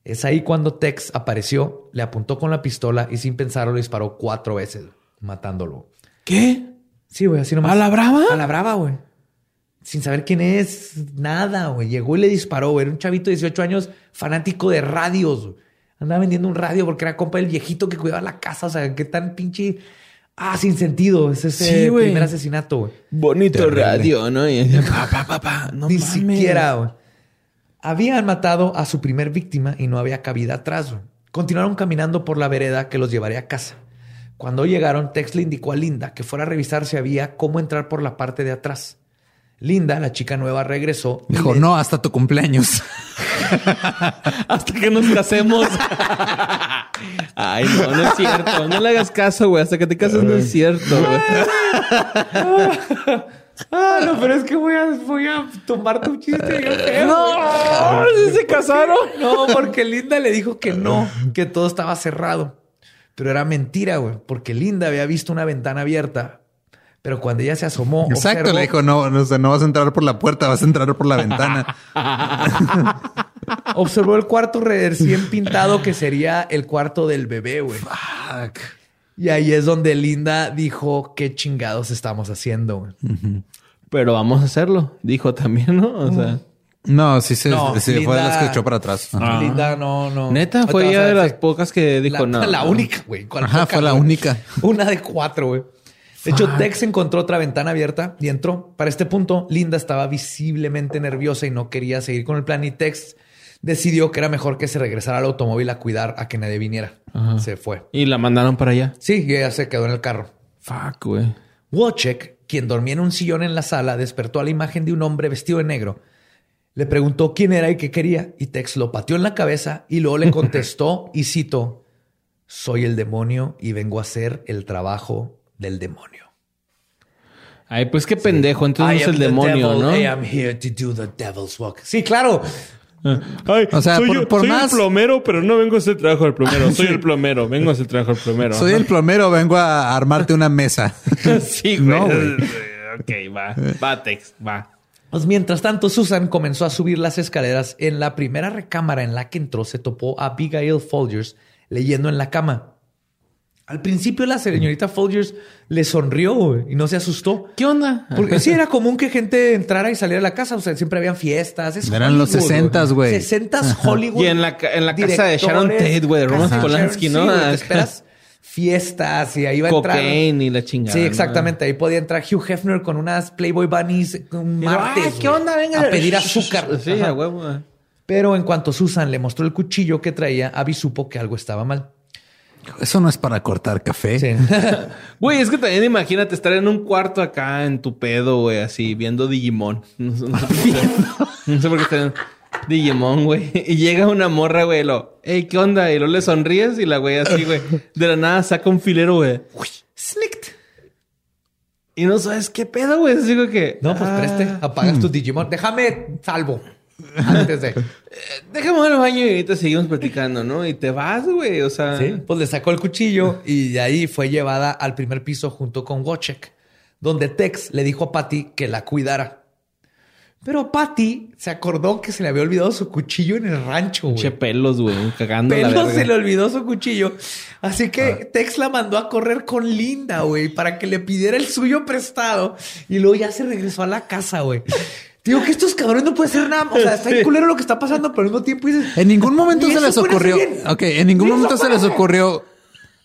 Es ahí cuando Tex apareció, le apuntó con la pistola y sin pensarlo le disparó cuatro veces, matándolo. ¿Qué? Sí, güey, así nomás. ¿A la brava? A la brava, güey. Sin saber quién es, nada, güey. Llegó y le disparó, güey. Era un chavito de 18 años, fanático de radios. Andaba vendiendo un radio porque era compa del viejito que cuidaba la casa. O sea, qué tan pinche... Ah, sin sentido. Es ese Sí, primer asesinato, güey. Bonito Terrible. radio, ¿no? Y- pa, pa, pa, pa. No Ni mames. siquiera, güey. Habían matado a su primer víctima y no había cabida atrás. güey. Continuaron caminando por la vereda que los llevaría a casa. Cuando llegaron, Tex le indicó a Linda que fuera a revisar si había cómo entrar por la parte de atrás. Linda, la chica nueva, regresó. y Dijo, le- no, hasta tu cumpleaños. Hasta que nos casemos. Ay, no, no es cierto. No le hagas caso, güey. Hasta que te cases no es cierto, güey. Ah, no, pero es que voy a, voy a tomar tu chiste. feo, No, güey. ¿se casaron? No, porque Linda le dijo que no, que todo estaba cerrado. Pero era mentira, güey, porque Linda había visto una ventana abierta. Pero cuando ella se asomó, Exacto, observó- le dijo, no, no, no vas a entrar por la puerta, vas a entrar por la ventana. observó el cuarto recién pintado que sería el cuarto del bebé, güey. Fuck. Y ahí es donde Linda dijo qué chingados estamos haciendo, güey. Pero vamos a hacerlo, dijo también, ¿no? O sea, No, sí, se, No, sí, fue de las que echó para atrás. Ajá. Linda no, no. neta, fue ella de las pocas que dijo la, no. la única, güey. ¿Cuál Ajá, poca, fue la güey? única. Una de cuatro, güey. De hecho, Tex encontró otra ventana abierta y entró. Para este punto, Linda estaba visiblemente nerviosa y no quería seguir con el plan. Y Tex decidió que era mejor que se regresara al automóvil a cuidar a que nadie viniera. Se fue. Y la mandaron para allá. Sí, y ella se quedó en el carro. Fuck, güey. Wojciech, quien dormía en un sillón en la sala, despertó a la imagen de un hombre vestido de negro. Le preguntó quién era y qué quería, y Tex lo pateó en la cabeza y luego le contestó, y cito, soy el demonio y vengo a hacer el trabajo del demonio. Ay, pues qué pendejo. Entonces I es el demonio, devil, ¿no? I am here to do the devil's work. Sí, claro. Ay, O sea, soy, por- yo- por soy más- el plomero, pero no vengo a hacer trabajo del plomero. Soy el plomero, vengo a hacer trabajo del plomero. Soy el plomero, vengo a armarte una mesa. sí, güey. No, güey. ok, va. Va, Tex, va. Pues mientras tanto, Susan comenzó a subir las escaleras. En la primera recámara en la que entró, se topó a Abigail Folgers leyendo en la cama. Al principio, la señorita Folgers le sonrió y no se asustó. ¿Qué onda? Porque sí era común que gente entrara y saliera de la casa. O sea, siempre habían fiestas. Es Eran los Hollywood, 60s, güey. 60s Hollywood. Y en la ca- en la casa de Sharon Tate, güey, de Roman Polanski, Sharon- ¿no? sí, güey, te esperas fiestas y ahí va a entrar. Cocaine y la chingada. Sí, ¿no? exactamente. Ahí podía entrar Hugh Hefner con unas Playboy Bunnies un martes. "Ay, ¿qué onda? Venga. A pedir azúcar. Sí, a huevo. Pero en cuanto Susan le mostró el cuchillo que traía, Abby supo que algo estaba mal. Eso no es para cortar café. Sí. Güey, es que también imagínate estar en un cuarto acá en tu pedo, güey, así viendo Digimon. No, sé- no sé por qué- no sé por qué están en Digimon, güey. Y llega una morra, güey, lo, hey, ¿qué onda? Y luego le sonríes y la güey así, güey, de la nada saca un filero, güey. Snicked. Y no sabes qué pedo, güey. Como que. No, pues ah, preste. Apagas tu Digimon. Déjame salvo. Antes de. Déjame ir al baño y ahorita seguimos platicando, ¿no? Y te vas, güey. O sea. Sí, pues le sacó el cuchillo y de ahí fue llevada al primer piso junto con Wojciech, donde Tex le dijo a Patty que la cuidara. Pero Patty se acordó que se le había olvidado su cuchillo en el rancho, güey. pelos, güey. Cagando la Pero verga. se le olvidó su cuchillo. Así que Tex la mandó a correr con Linda, güey, para que le pidiera el suyo prestado. Y luego ya se regresó a la casa, güey. Digo que estos cabrones no pueden hacer nada. O sea, está bien culero lo que está pasando, pero al mismo tiempo dices. En ningún momento "Ni se les ocurrió. hacer bien". Ok, en ningún momento se les ocurrió.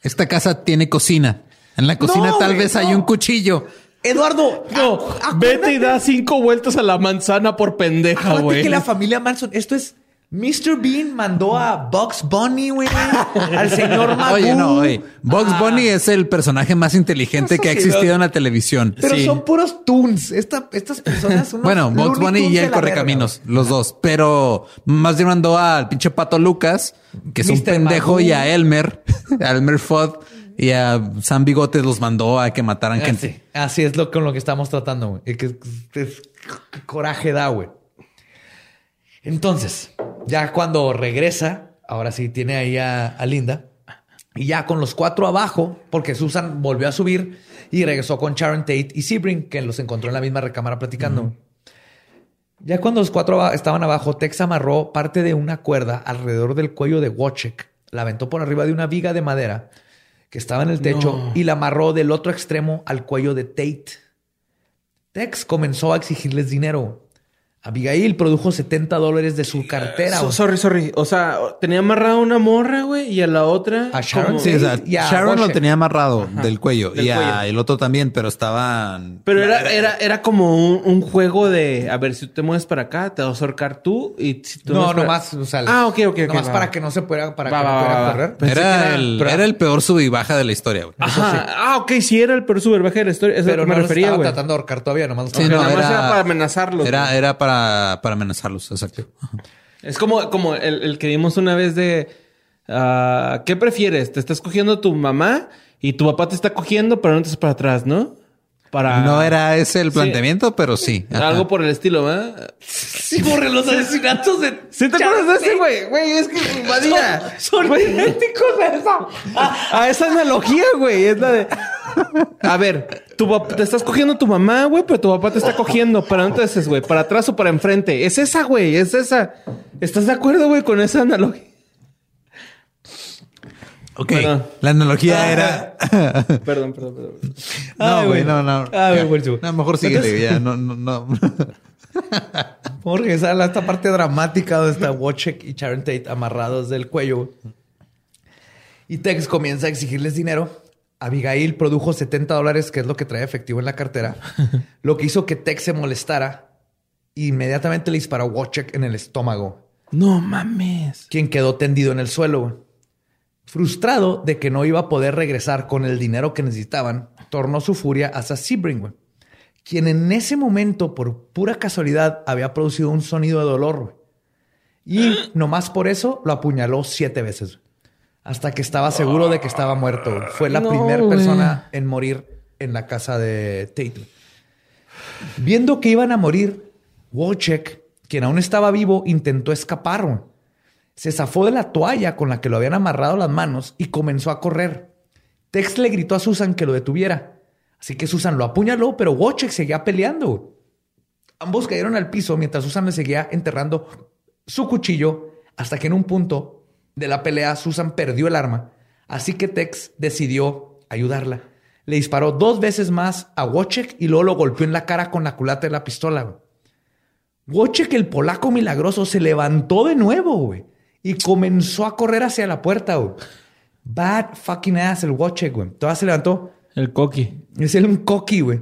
Esta casa tiene cocina. En la cocina No, tal güey, vez hay un cuchillo. Eduardo, No, vete y da cinco vueltas a la manzana por pendeja, acuérdate güey. que la familia Manson, esto es Mr. Bean mandó a Bugs Bunny, güey, al señor Magoo. Oye, no, oye. Bugs Ah, Bunny es el personaje más inteligente que ha existido en la televisión. Pero Sí. son puros toons. Esta- estas personas son Bueno, Bugs Bunny y el Correcaminos, los dos. Pero más bien mandó al pinche Pato Lucas, que es un pendejo, Magoo. y a Elmer, a Elmer Fudd y a Sam Bigotes los mandó a que mataran güey. gente. Así, es lo con lo que estamos tratando, güey. Que- coraje da, güey. Entonces, ya cuando regresa, ahora sí tiene ahí a, a Linda. Y ya con los cuatro abajo, porque Susan volvió a subir y regresó con Sharon Tate y Sebring, que los encontró en la misma recámara platicando. Ya cuando los cuatro aba- estaban abajo, Tex amarró parte de una cuerda alrededor del cuello de Wojciech, la aventó por arriba de una viga de madera que estaba en el techo y la amarró del otro extremo al cuello de Tate. Tex comenzó a exigirles dinero. Abigail produjo 70 dólares de su cartera. So- sorry, sorry. O sea, tenía amarrada una morra, güey, y a la otra. A Sharon, Sí, o sea, Y a Sharon lo tenía amarrado del cuello del y a- cuello. el otro también, pero estaban. Pero era, era, era como un, un juego de, a ver, si tú te mueves para acá, te vas a ahorcar tú y si tú No, para- nomás, o sea, Ah, ok, ok, ok. nomás va, para va. que no se pueda, para Va, que no pueda va. correr. Pensé Era, era- el, pero- era el peor sub y baja de la historia. güey. Ajá. Ah, ok, sí era el peor superbaje de la historia. Eso Pero es lo no que me los refería, estaba güey. tratando de ahorcar todavía, nomás. Sí, no, era- era para amenazarlos. Era, era para, para amenazarlos, exacto. Es como, como el, el que vimos una vez de... ah, ¿Qué prefieres? ¿Te estás cogiendo tu mamá y tu papá te está cogiendo, pero no te estás para atrás, no? Para... No era ese el Sí. planteamiento, pero sí. Ajá. Algo por el estilo, ¿verdad? Sí, borre los asesinatos de. ¿Sí te acuerdas de ese, güey? Güey, es que invadía. Son Güey. idénticos a eso. A esa analogía, güey. Es la de. A ver, tu te estás cogiendo a tu mamá, güey, pero tu papá te está cogiendo. Pero haces, güey, para atrás o para enfrente. Es esa, güey, es esa. ¿Estás de acuerdo, güey, con esa analogía? Ok. Bueno. La analogía era. Perdón, perdón, perdón. no, güey, no, no. Ah, Ya. güey. No, mejor síguele, ya. No, no, no. A regresar a esta parte dramática donde está Wojciech y Sharon Tate amarrados del cuello. Y Tex comienza a exigirles dinero. Abigail produjo 70 dólares, que es lo que trae efectivo en la cartera, lo que hizo que Tex se molestara. e Inmediatamente le disparó a Wojciech en el estómago, No mames. quien quedó tendido en el suelo. Frustrado de que no iba a poder regresar con el dinero que necesitaban, tornó su furia hacia Sebring, quien en ese momento, por pura casualidad, había producido un sonido de dolor. Y nomás por eso lo apuñaló siete veces. Hasta que estaba seguro de que estaba muerto. Fue la No, primera persona en morir en la casa de Tate. güey. Viendo que iban a morir, Wojciech, quien aún estaba vivo, intentó escapar. Se zafó de la toalla con la que lo habían amarrado las manos y comenzó a correr. Tex le gritó a Susan que lo detuviera. Así que Susan lo apuñaló, pero Wojciech seguía peleando. Ambos cayeron al piso mientras Susan le seguía enterrando su cuchillo hasta que en un punto de la pelea Susan perdió el arma. Así que Tex decidió ayudarla. Le disparó dos veces más a Wojciech y luego lo golpeó en la cara con la culata de la pistola. güey. Wojciech, el polaco milagroso, se levantó de nuevo, güey. Y comenzó a correr hacia la puerta, güey. Bad fucking ass el Wojciech, güey. Todavía se levantó. El coqui. Es él un coqui, güey.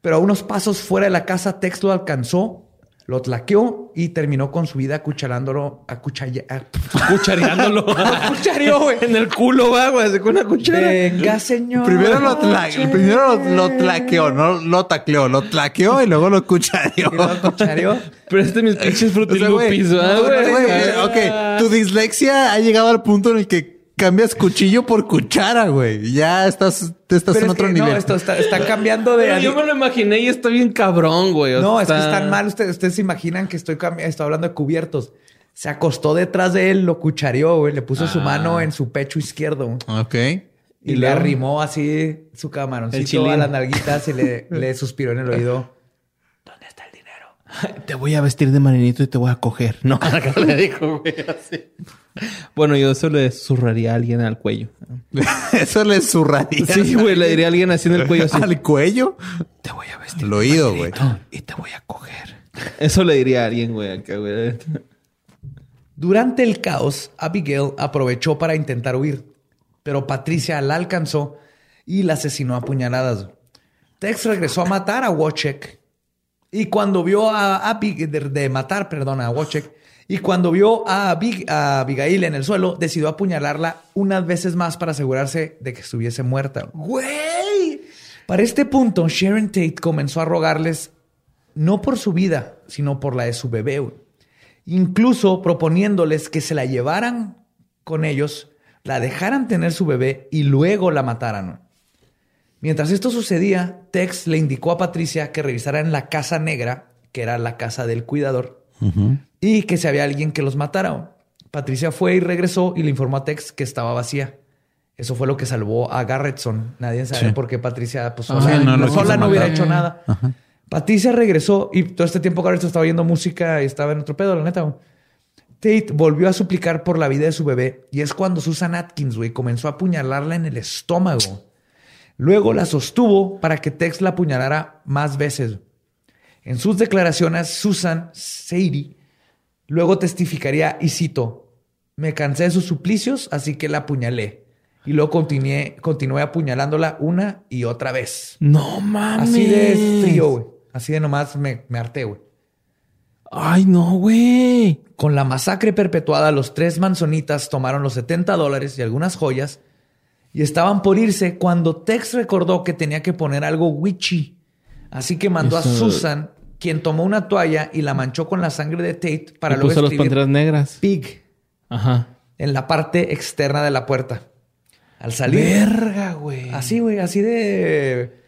Pero a unos pasos fuera de la casa, Tex lo alcanzó, lo tlaqueó y terminó con su vida acucharándolo, acuchalla- a- Cuchareándolo. Cuchareó, güey. en el culo, va, güey, con una cuchara. Venga, señor. Primero lo, tla- primero lo, lo tlaqueó, no lo tacleó, lo tlaqueó y luego lo cuchareó. Y lo cuchareó. Preste mis pinches O sea, güey, frutilupis, güey, ok, tu dislexia ha llegado al punto en el que cambias cuchillo por cuchara, güey. Ya estás, te estás Pero en es otro que, nivel. No, esto está, está cambiando de. Pero yo me lo imaginé y está bien cabrón, güey. No, es sea, que está- están mal. Ustedes, ustedes se imaginan que estoy, estoy hablando de cubiertos. Se acostó detrás de él, lo cuchareó, güey. Le puso su mano en su pecho izquierdo. Ok. Y, Y le luego- arrimó así su camaroncito a las nalguitas y le, le suspiró en el oído. ¿Dónde está el dinero? Te voy a vestir de marinito y te voy a coger. No, le dijo, güey, así. Bueno, yo eso le zurraría a alguien al cuello. Eso le zurraría. Sí, güey, le diría a alguien así en el cuello así. Al cuello. Te voy a vestir Al oído, güey. y te voy a coger. Eso le diría a alguien, güey, acá, güey. Durante el caos, Abigail aprovechó para intentar huir, pero Patricia la alcanzó y la asesinó a puñaladas. Tex regresó a matar a Wojciech y cuando vio a Abig- de, de matar, perdón, a Wojciech y cuando vio a, Abig- a Abigail en el suelo, decidió apuñalarla unas veces más para asegurarse de que estuviese muerta. ¡Güey! Para este punto, Sharon Tate comenzó a rogarles no por su vida, sino por la de su bebé. güey. Incluso proponiéndoles que se la llevaran con ellos, la dejaran tener su bebé y luego la mataran. Mientras esto sucedía, Tex le indicó a Patricia que revisara en la casa negra, que era la casa del cuidador, y que si había alguien que los matara. Patricia fue y regresó y le informó a Tex que estaba vacía. Eso fue lo que salvó a Garretson. Nadie sabe Sí. por qué Patricia pues, Ah, no sola no hubiera hecho nada. Patricia regresó y todo este tiempo Garretson estaba oyendo música y estaba en otro pedo, la neta. Tate volvió a suplicar por la vida de su bebé y es cuando Susan Atkins, güey, comenzó a apuñalarla en el estómago. Luego la sostuvo para que Tex la apuñalara más veces. En sus declaraciones, Susan Sadie luego testificaría y cito, me cansé de sus suplicios, así que la apuñalé. Y luego continué, continué apuñalándola una y otra vez. No mames. Así de frío, güey. Así de nomás me, me harté, güey. Ay, no, güey. Con la masacre perpetuada, los tres manzonitas tomaron los 70 dólares y algunas joyas y estaban por irse cuando Tex recordó que tenía que poner algo witchy. Así que mandó a Susan, quien tomó una toalla y la manchó con la sangre de Tate para Y luego puso escribir panteras negras. Pig Ajá. en la parte externa de la puerta. Al salir, Verga, güey. así, güey, así de...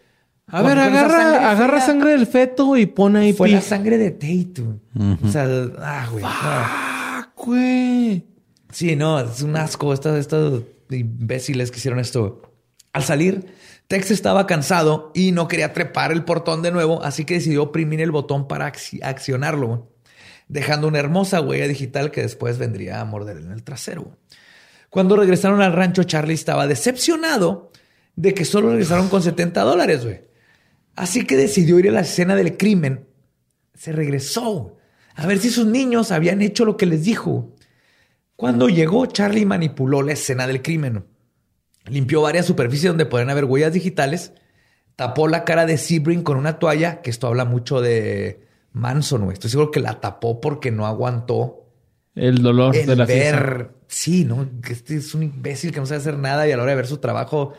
A ver, agarra, sangre agarra sangre del feto y pone ahí Fue la sangre de Tate. güey. O sea, ah, güey. Ah, güey. Sí, no, es un asco estas, estas imbéciles que hicieron esto. Al salir, Tex estaba cansado y no quería trepar el portón de nuevo, así que decidió oprimir el botón para acci- accionarlo, dejando una hermosa huella digital que después vendría a morder en el trasero. Cuando regresaron al rancho, Charlie estaba decepcionado de que solo regresaron con 70 dólares, güey. Así que decidió ir a la escena del crimen. Se regresó a ver si sus niños habían hecho lo que les dijo. Cuando llegó, Charlie manipuló la escena del crimen. Limpió varias superficies donde podrían haber huellas digitales. Tapó la cara de Sebring con una toalla, que esto habla mucho de Manson, güey. Estoy seguro que la tapó porque no aguantó El dolor el de la fiesta. ver. Sí, ¿no? Que Este es un imbécil que no sabe hacer nada y a la hora de ver su trabajo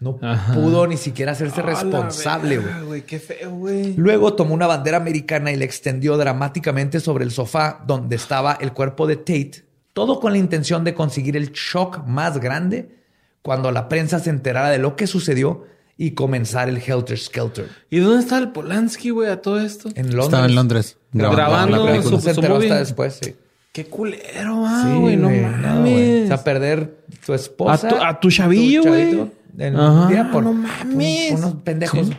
no Ajá. pudo ni siquiera hacerse responsable, güey. güey. Qué feo, güey. Luego tomó una bandera americana y la extendió dramáticamente sobre el sofá donde estaba el cuerpo de Tate, todo con la intención de conseguir el shock más grande cuando la prensa se enterara de lo que sucedió y comenzar el Helter Skelter. ¿Y dónde está el Polanski, güey, a todo esto? En Londres. Estaba en Londres. Grabando la película. su- se enteró hasta después, sí. Qué culero, ah, Sí, güey. no mames. güey. o sea, perder tu esposa. A tu- a tu chavillo, güey. Ajá, por no mames. unos pendejos. Sí.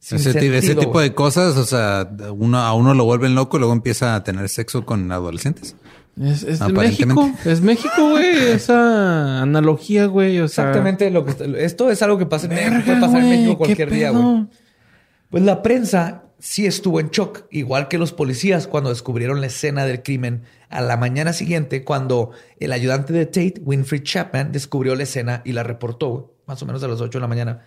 sin Ese, ti- ese sentido, tipo de cosas, o sea, uno, a uno lo vuelven loco y luego empieza a tener sexo con adolescentes. Es, es. México. Es México, güey. Esa analogía, güey. O sea, Exactamente lo que esto es algo que pasa en México, puede pasar en México ¿qué cualquier día, güey. Pues la prensa sí estuvo en shock, igual que los policías cuando descubrieron la escena del crimen a la mañana siguiente, cuando el ayudante de Tate, Winfrey Chapman, descubrió la escena y la reportó, güey, más o menos a las 8 de la mañana.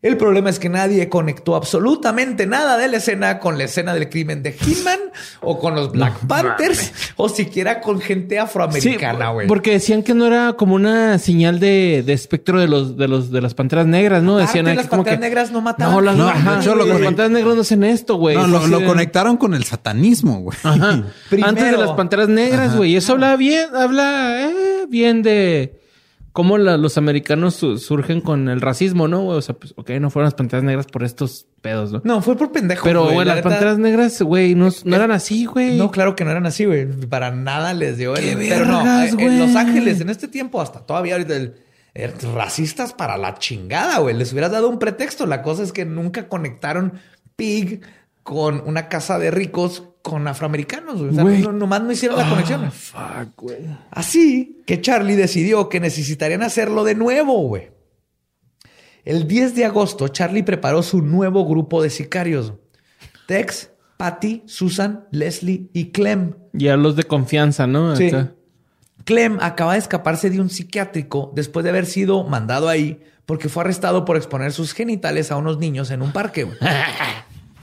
El problema es que nadie conectó absolutamente nada de la escena con la escena del crimen de Hitman o con los Black Panthers o siquiera con gente afroamericana, güey. porque decían que no era como una señal de, de espectro de los de los de las panteras negras, ¿no? Aparte, Decían las como Panteras que negras no mataban No, las, No, ajá, de hecho, lo las panteras negras no hacen esto, güey. no, lo, así lo de- conectaron con el satanismo, güey. Ajá. Antes de las panteras negras, güey. Y eso habla bien, habla eh, bien de cómo la- los americanos su- surgen con el racismo, ¿no? güey? O sea, pues, ok, no fueron las panteras negras por estos pedos, ¿no? No, fue por pendejo. Pero, güey. güey, La las panteras negras, güey, no, no eran así, güey. No, claro que no eran así, güey. Para nada les dio el. ¡Qué Pero no, vergas, eh, en Los! Ángeles, en este tiempo, hasta todavía ahorita, el- racistas para la chingada, güey. Les hubieras dado un pretexto. La cosa es que nunca conectaron Pig con una casa de ricos con afroamericanos. güey. O sea, no- nomás no hicieron la conexión. Ah, fuck, güey. Así que Charlie decidió que necesitarían hacerlo de nuevo, güey. El 10 de agosto, Charlie preparó su nuevo grupo de sicarios. Tex, Patty, Susan, Leslie y Clem. Ya los de confianza, ¿no? Sí. Acá. Clem acaba de escaparse de un psiquiátrico después de haber sido mandado ahí porque fue arrestado por exponer sus genitales a unos niños en un parque.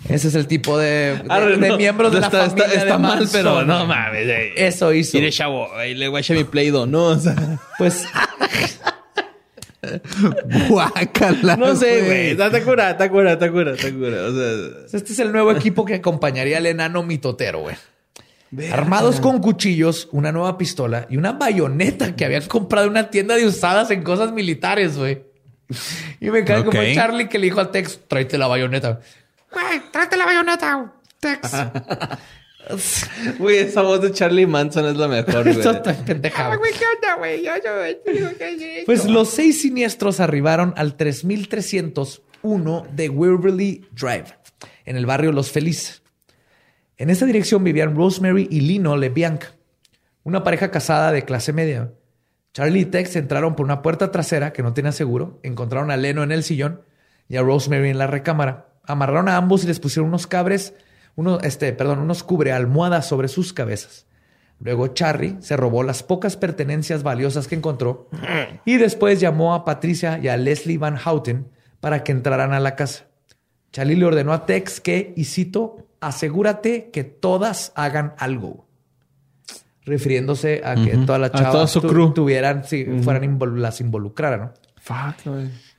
Ese es el tipo de, de- Arre, de no, miembros de la está, familia está, de mal, Manson, pero no mames. eh. Eso hizo. Mire, chavo, ahí le guacha mi play Doh, ¿no? O sea, Pues Guácala. no sé, güey. Está cura, está cura, está cura, está cura. O sea, Este es el nuevo equipo que acompañaría al enano mitotero, güey. Armados con cuchillos, una nueva pistola y una bayoneta que habían comprado en una tienda de usadas en cosas militares, güey. Y me encanta como Ok. Charlie que le dijo al Tex, tráete la bayoneta. Güey, tráete la bayoneta, Tex. güey, esa voz de Charlie Manson es la mejor, güey. Está güey. güey, ¿qué onda, güey? Yo, Pues los seis siniestros arribaron al 3301 de Waverly Drive, en el barrio Los Felices. En esa dirección vivían Rosemary y Lino LeBianc, una pareja casada de clase media. Charlie y Tex entraron por una puerta trasera que no tenía seguro, encontraron a Leno en el sillón y a Rosemary en la recámara. Amarraron a ambos y les pusieron unos cabres, unos, este, perdón, unos cubre almohadas sobre sus cabezas. Luego Charlie se robó las pocas pertenencias valiosas que encontró y después llamó a Patricia y a Leslie Van Houten para que entraran a la casa. Charlie le ordenó a Tex que, y cito, asegúrate que todas hagan algo. Refiriéndose a que todas las A chavas toda su tu- crew. tuvieran, si fueran invol- las involucraran, ¿no? Fuck.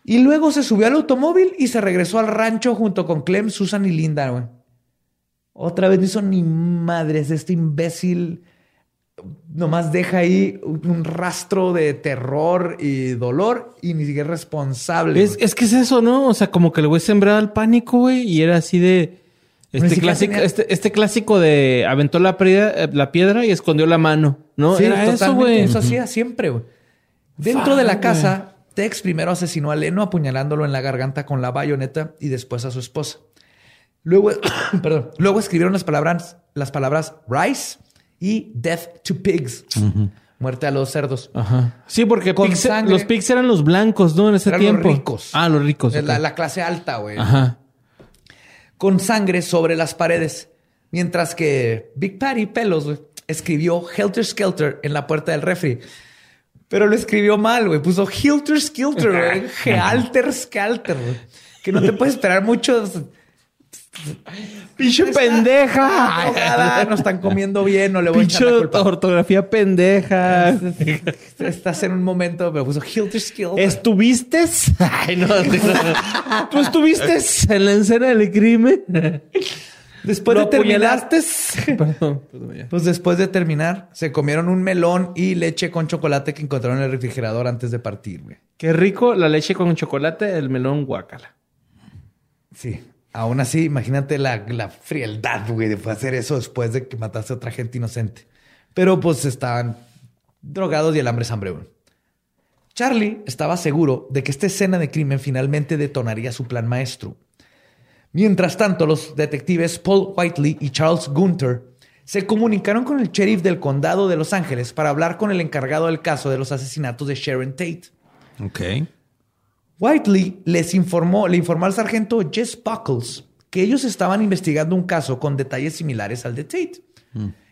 Y luego se subió al automóvil y se regresó al rancho junto con Clem, Susan y Linda, güey. Otra vez no hizo ni madres. Este imbécil nomás deja ahí un rastro de terror y dolor y ni siquiera es responsable. Es, es que es eso, ¿no? O sea, como que el güey sembraba el pánico, güey, y era así de. Este clásico, tenía- este, este clásico de aventó la piedra, eh, la piedra y escondió la mano, ¿no? Sí, era eso, güey. Eso hacía siempre, güey. Dentro de la casa, Tex primero asesinó a Leno apuñalándolo en la garganta con la bayoneta y después a su esposa. Luego, perdón, luego escribieron las palabras, las palabras Rice y Death to Pigs. Muerte a los cerdos. Ajá. Sí, porque Con pigs- sangre. los pigs eran los blancos, ¿no? En ese Eran los tiempo. ricos. Ah, los ricos. La, clase alta, güey. Ajá. Con sangre sobre las paredes. Mientras que Big Patty Pelos escribió Helter Skelter en la puerta del refri. Pero lo escribió mal, güey. Puso Helter Skelter, güey. Helter Skelter, güey. Que no te puedes esperar mucho. ¡Pinche pendeja! ahogada, no están comiendo bien, no le voy a ¡Pinche echar la culpa. ortografía pendeja! Estás en un momento, pero puso Helter Skelter. ¿Estuviste? Ay, no. ¿Tú estuviste en la escena del crimen? Después ¿Lo de terminar? Perdón, perdón, ya. Pues después de terminar, se comieron un melón y leche con chocolate que encontraron en el refrigerador antes de partir, güey. Qué rico la leche con chocolate, el melón guacala. Sí. Aún así, imagínate la, la frialdad, güey, de hacer eso después de que mataste a otra gente inocente. Pero pues estaban drogados y el hambre es hambre, güey. Charlie estaba seguro de que esta escena de crimen finalmente detonaría su plan maestro. Mientras tanto, los detectives Paul Whiteley y Charles Gunter se comunicaron con el sheriff del condado de Los Ángeles para hablar con el encargado del caso de los asesinatos de Sharon Tate. Ok. Whiteley les informó, le informó al sargento Jess Buckles que ellos estaban investigando un caso con detalles similares al de Tate.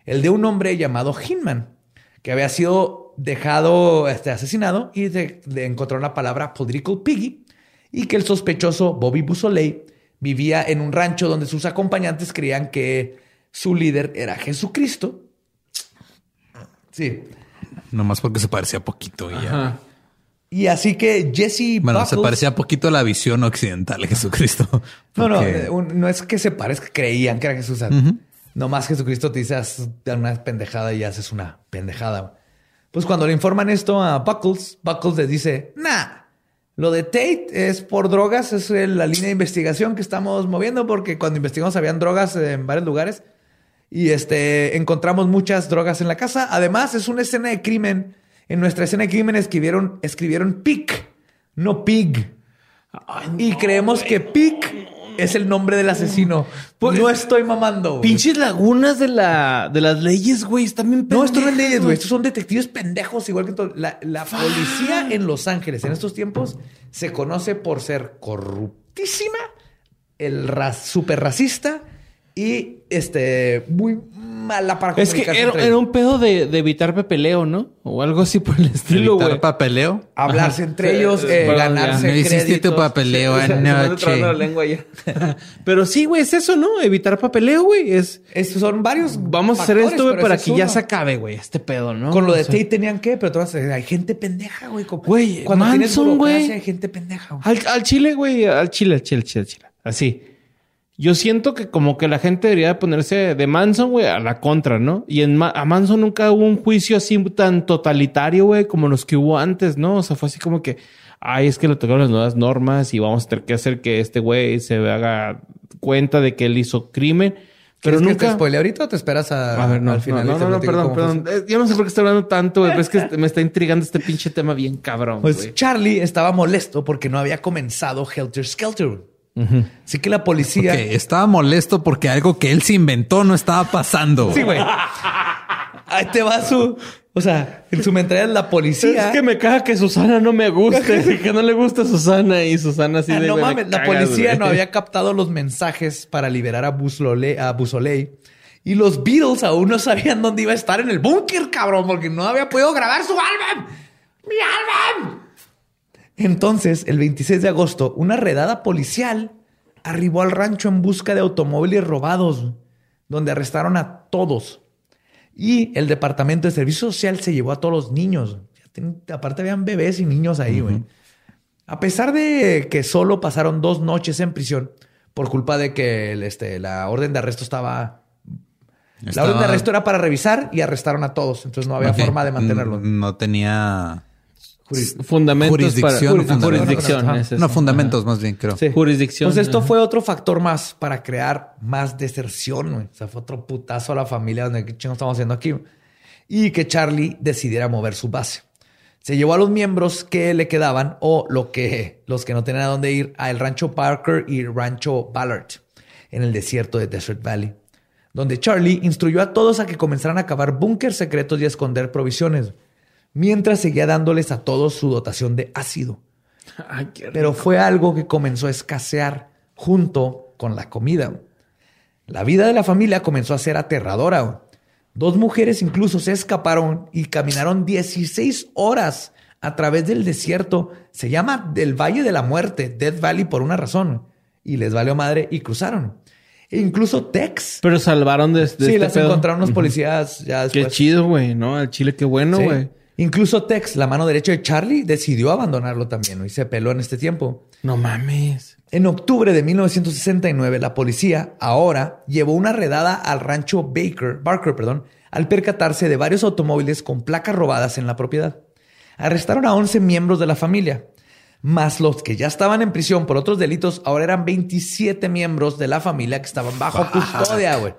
El de un hombre llamado Hinman, que había sido dejado este, asesinado y de- le encontró la palabra political piggy y que el sospechoso Bobby Busoley vivía en un rancho donde sus acompañantes creían que su líder era Jesucristo. Sí. Nomás porque se parecía poquito y ya. Y así que Jesse Bueno, se parecía poquito a la visión occidental de Jesucristo. No, no, eh, no es que se parezca, creían que era Jesús. No más Jesucristo te dice una pendejada y haces una pendejada. Pues cuando le informan esto a Buckles, Buckles les dice, nah, lo de Tate es por drogas, es la línea de investigación que estamos moviendo porque cuando investigamos habían drogas en varios lugares y este encontramos muchas drogas en la casa. Además, es una escena de crimen. En nuestra escena de crimen escribieron, escribieron PIC, no pig. y creemos que PIC es el nombre del asesino. Pues, no estoy mamando. güey. Pinches lagunas de la de las leyes, güey. Están bien No, esto no es leyes, güey. Estos son detectives pendejos, igual que todo. La, la policía en Los Ángeles en estos tiempos se conoce por ser corruptísima, el ra super racista y este muy mala para Es que era, entre era un pedo de, de evitar pepeleo, ¿no? O algo así por el estilo, Evitar güey. papeleo. hablarse entre Sí, ellos, sí, eh, ganarse No hiciste créditos. tu papeleo me anda trabando la anoche. lengua ya. Pero sí, güey, es eso, ¿no? Evitar papeleo, güey. Es Estos son varios. vamos a hacer factores, esto, güey, para que es ya se acabe, güey, este pedo, ¿no? Con lo de O sea, Tate tenían que, pero tú vas a decir, hay gente pendeja, güey. Güey, Cuando tienes Manson, güey. burocracia, hay gente pendeja, güey. Al, al chile, güey, al chile, al chile, al chile, al chile. Así. Yo siento que como que la gente debería ponerse de Manson, güey, a la contra, ¿no? Y en Ma- a Manson nunca hubo un juicio así tan totalitario, güey, como los que hubo antes, ¿no? O sea, fue así como que, ay, es que le tocaron las nuevas normas y vamos a tener que hacer que este güey se haga cuenta de que él hizo crimen. Pero ¿Quieres que nunca... te spoile ahorita o te esperas a, A ver, no, al final? no, no, no, perdón, perdón. Eh, Yo no sé por qué estoy hablando tanto, güey, pero es que me está intrigando este pinche tema bien cabrón, Pues. Charlie estaba molesto porque no había comenzado Helter Skelter. Así que la policía. Ok, estaba molesto porque algo que él se inventó no estaba pasando. Sí, güey. Ahí te va su. O sea, en su mentalidad la policía. Es que me caga que Susana no me guste, que no le gusta a Susana y Susana así Ah, de no mames, la cagas, policía no había captado los mensajes para liberar a Busoley, a Busoley. Y los Beatles aún no sabían dónde iba a estar en el búnker, cabrón, porque no había podido grabar su álbum. ¡Mi álbum! Entonces, el 26 de agosto, una redada policial arribó al rancho en busca de automóviles robados, donde arrestaron a todos. Y el Departamento de Servicio Social se llevó a todos los niños. Aparte, habían bebés y niños ahí, güey. A pesar de que solo pasaron dos noches en prisión por culpa de que el, este, la orden de arresto estaba... La orden de arresto era para revisar y arrestaron a todos. Entonces no había forma de mantenerlos. No tenía Fundamentos Jurisdicción, para fundamentos. jurisdicción. Es no fundamentos, más bien creo. Sí. Jurisdicción. Pues esto ajá. fue otro factor más para crear más deserción, güey. O sea, fue otro putazo a la familia donde qué chingo estamos haciendo aquí. Y que Charlie decidiera mover su base. Se llevó a los miembros que le quedaban o lo que, los que no tenían a dónde ir a el rancho Parker y el rancho Ballard en el desierto de Desert Valley, donde Charlie instruyó a todos a que comenzaran a cavar búnkers secretos y a esconder provisiones, mientras seguía dándoles a todos su dotación de ácido Ay, qué pero fue algo que comenzó a escasear junto con la comida. La vida de la familia comenzó a ser aterradora. Dos mujeres incluso se escaparon y caminaron 16 horas a través del desierto. Se llama del Valle de la Muerte, Death Valley, por una razón. Y les valió madre y cruzaron. E incluso Tex. Pero salvaron de, de sí, este las pedo. encontraron los policías ya Qué después. chido, güey, ¿no? Al chile, qué bueno, Sí. Incluso Tex, la mano derecha de Charlie, decidió abandonarlo también ¿no? y se peló en este tiempo. No mames. En octubre de 1969, la policía ahora llevó una redada al rancho Baker, Barker, perdón, al percatarse de varios automóviles con placas robadas en la propiedad. Arrestaron a 11 miembros de la familia, más los que ya estaban en prisión por otros delitos, ahora eran 27 miembros de la familia que estaban bajo custodia, güey.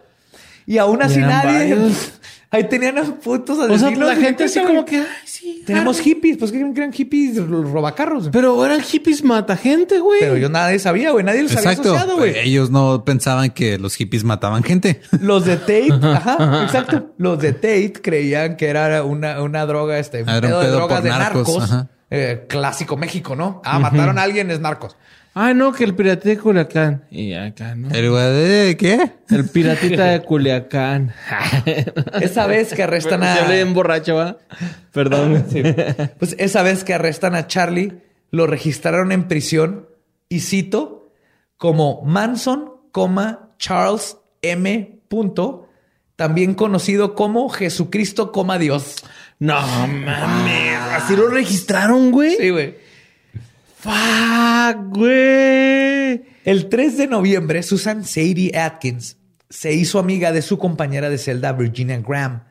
Y aún así Eran nadie... varios. Ahí tenían a putos O sea, asesinos. la gente así como que, ay, sí. Tenemos hippies, pues que eran hippies robacarros. Pero eran hippies mata gente, güey. Pero yo nadie sabía, güey. Nadie los había asociado, güey. Ellos no pensaban que los hippies mataban gente. Los de Tate, ajá, exacto. Los de Tate creían que era una, una droga, este, un era un pedo de drogas por de narcos, narcos. ajá. Eh, clásico México, ¿no? Ah, mataron a alguien, es narcos. Ah, no, que el piratita de Culiacán. Y acá, ¿no? El de ¿qué? El piratita de Culiacán. Esa vez que arrestan Se hablé en a. borracho, ¿va? Perdón. Pues esa vez que arrestan a Charlie, lo registraron en prisión y cito como Manson, coma, Charles M. Punto, también conocido como Jesucristo, coma Dios. No mames. Así lo registraron, güey. Sí, güey. Fuck, güey. El 3 de noviembre, Susan Sadie Atkins se hizo amiga de su compañera de celda Virginia Graham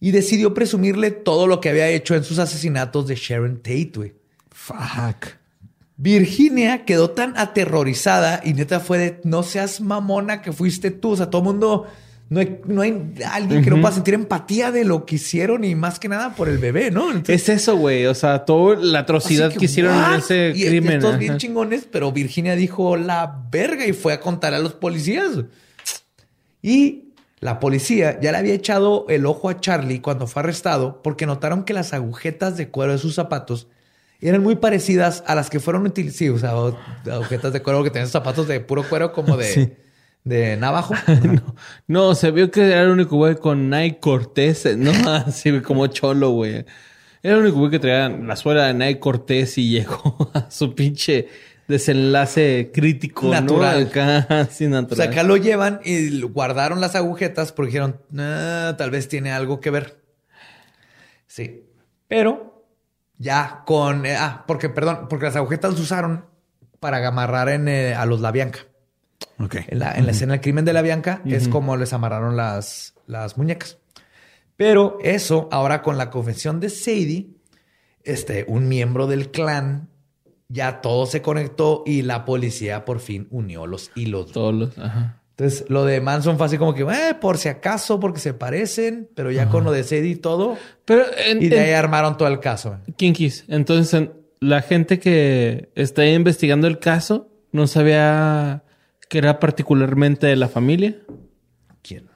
y decidió presumirle todo lo que había hecho en sus asesinatos de Sharon Tate, güey. Fuck. Virginia quedó tan aterrorizada y neta fue de no seas mamona que fuiste tú. O sea, todo el mundo, no hay, no hay alguien que no pueda sentir empatía de lo que hicieron y más que nada por el bebé, ¿no? Entonces, Es eso, güey. O sea, toda la atrocidad que, hicieron en ese Y crimen. Estos bien chingones, pero Virginia dijo la verga y fue a contar a los policías. Y la policía ya le había echado el ojo a Charlie cuando fue arrestado porque notaron que las agujetas de cuero de sus zapatos eran muy parecidas a las que fueron utilizadas. Sí, o sea, agujetas de cuero que tenían zapatos de puro cuero como de, Sí. De navajo. No, no, se vio que era el único güey con Nike Cortés, no así como cholo, güey. Era el único güey que traía la suela de Nike Cortés y llegó a su pinche desenlace crítico, Natural. así O natural. sea, acá lo llevan y guardaron las agujetas porque dijeron, "Ah, tal vez tiene algo que ver. Sí. Pero ya con... eh, ah, porque, perdón, porque las agujetas las usaron para amarrar en, eh, a los La Bianca. Ok. En la, en la escena del crimen de La Bianca es como les amarraron las, las muñecas. Pero eso, ahora con la confesión de Sadie, este, un miembro del clan, ya todo se conectó y la policía por fin unió los hilos. Todos los, ajá. Entonces, lo de Manson fue así como que, eh, por si acaso, porque se parecen, pero ya con lo de Sadie y todo, Pero en, y de en- ahí armaron todo el caso. Kinkis, entonces en- la gente que está investigando el caso no sabía que era particularmente de la familia. ¿Quién?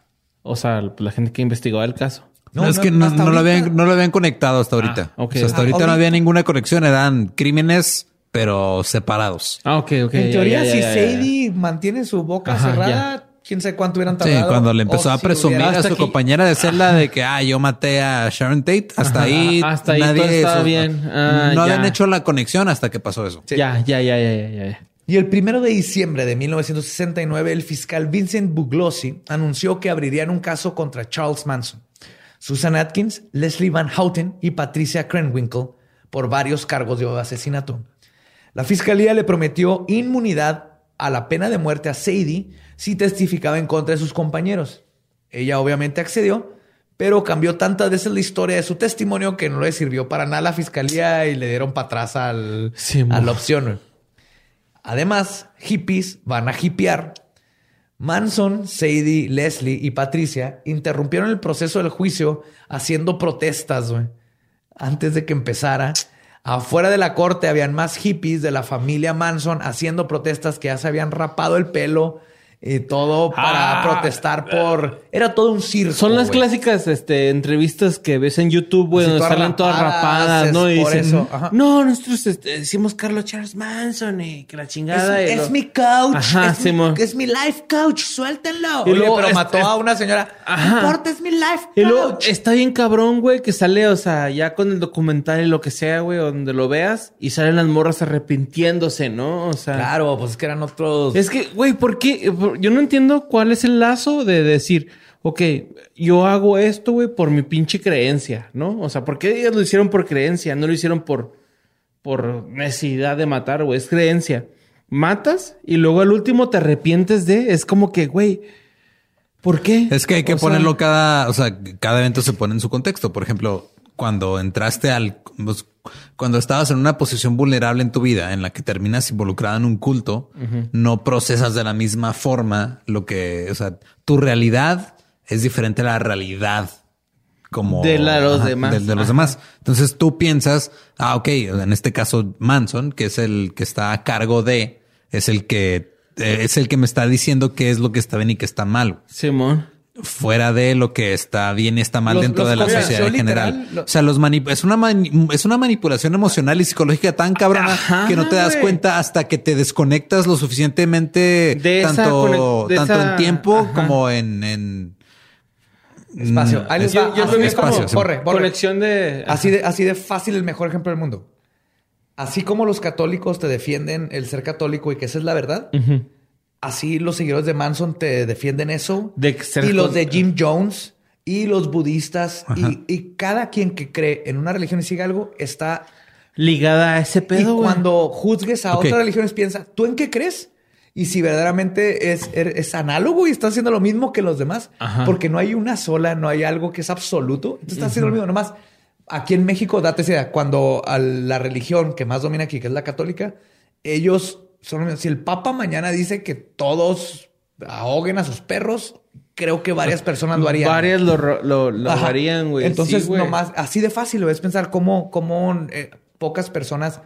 O sea, la gente que investigó el caso. No, es que no, lo ahorita. habían, no lo habían conectado hasta ahorita. Ah, ok. O sea, hasta Ah, ahorita, no ahorita. había ninguna conexión. Eran crímenes, pero separados. Ah, ok, ok. en ya, teoría, ya, si ya, ya, ya. Sadie mantiene su boca Ajá, cerrada, quién sabe cuánto hubieran Sí, tardado. cuando le empezó a si presumir a su aquí- compañera de celda de que, ah, yo maté a Sharon Tate. Hasta ahí, hasta ahí nadie todo estaba eso- bien. Ah, no ya. habían hecho la conexión hasta que pasó eso. Ya, ya, ya, ya, ya, ya. Y el primero de diciembre de 1969, el fiscal Vincent Buglossi anunció que abrirían un caso contra Charles Manson, Susan Atkins, Leslie Van Houten y Patricia Krenwinkel por varios cargos de asesinato. La fiscalía le prometió inmunidad a la pena de muerte a Sadie si testificaba en contra de sus compañeros. Ella obviamente accedió, pero cambió tantas veces la historia de su testimonio que no le sirvió para nada a la fiscalía y le dieron para atrás al, Sí, a la opción. Además, hippies van a hipear. Manson, Sadie, Leslie y Patricia interrumpieron el proceso del juicio haciendo protestas. Antes de que empezara, afuera de la corte habían más hippies de la familia Manson haciendo protestas que ya se habían rapado el pelo y todo para Ah. protestar por... Era todo un circo. Son las clásicas este, entrevistas que ves en YouTube, güey, donde salen todas rapadas, ¿no? es Y por dicen, eso, ajá. no, nosotros este, decimos Carlos Charles Manson y que la Es, chingada. y es lo- mi coach. Ajá, es, Simón. mi, es mi life coach. Suéltenlo. Y Oye, luego pero es- mató es- a una señora. Ajá. No importa, es mi life Y luego coach. está bien cabrón, güey, que sale, o sea, ya con el documental y lo que sea, güey, donde lo veas y salen las morras arrepintiéndose, ¿no? O sea, Claro, pues es que eran otros. Es que, güey, ¿por qué? Por- Yo no entiendo cuál es el lazo de decir, ok, yo hago esto, güey, por mi pinche creencia, ¿no? O sea, ¿por qué ellos lo hicieron por creencia? No lo hicieron por, por necesidad de matar, güey, es creencia. Matas y luego al último te arrepientes de, es como que, güey, ¿por qué? Es que hay que O sea, ponerlo cada, o sea, cada evento se pone en su contexto. Por ejemplo, cuando entraste al, pues, cuando estabas en una posición vulnerable en tu vida en la que terminas involucrado en un culto, no procesas de la misma forma lo que, o sea, tu realidad es diferente a la realidad como De la los demás. de, de los Ajá. demás. Entonces tú piensas, ah, ok, en este caso Manson, que es el que está a cargo de, es el que eh, es el que me está diciendo qué es lo que está bien y qué está mal Simón. Fuera de lo que está bien y está mal Los- dentro los de la sociedad en general. lo- O sea, los manip- es una mani- es una manipulación emocional y psicológica tan cabrona Ajá, que no te das cuenta hasta que te desconectas lo suficientemente De esa tanto, tanto esa- en tiempo ajá. como en, en Espacio. Ahí les Yo, va. yo Así es como espacio, conexión de... Así de, así de fácil el mejor ejemplo del mundo. Así como los católicos te defienden el ser católico y que esa es la verdad. Así los seguidores de Manson te defienden eso. De y los de Jim Jones y los budistas y, y cada quien que cree en una religión y sigue algo está... Ligada a ese y pedo, güey. cuando juzgues a Ok. otras religiones piensa, ¿tú en qué crees? y si verdaderamente es, er- es análogo y está haciendo lo mismo que los demás, porque no hay una sola, no hay algo que es absoluto. Entonces está haciendo lo mismo. Nomás aquí en México, date idea, cuando a la religión que más domina aquí, que es la católica, ellos si el Papa mañana dice que todos ahoguen a sus perros, creo que varias personas lo harían. Varias lo, lo, harían, güey. Entonces, Sí, nomás, así de fácil lo es pensar cómo, cómo eh, pocas personas.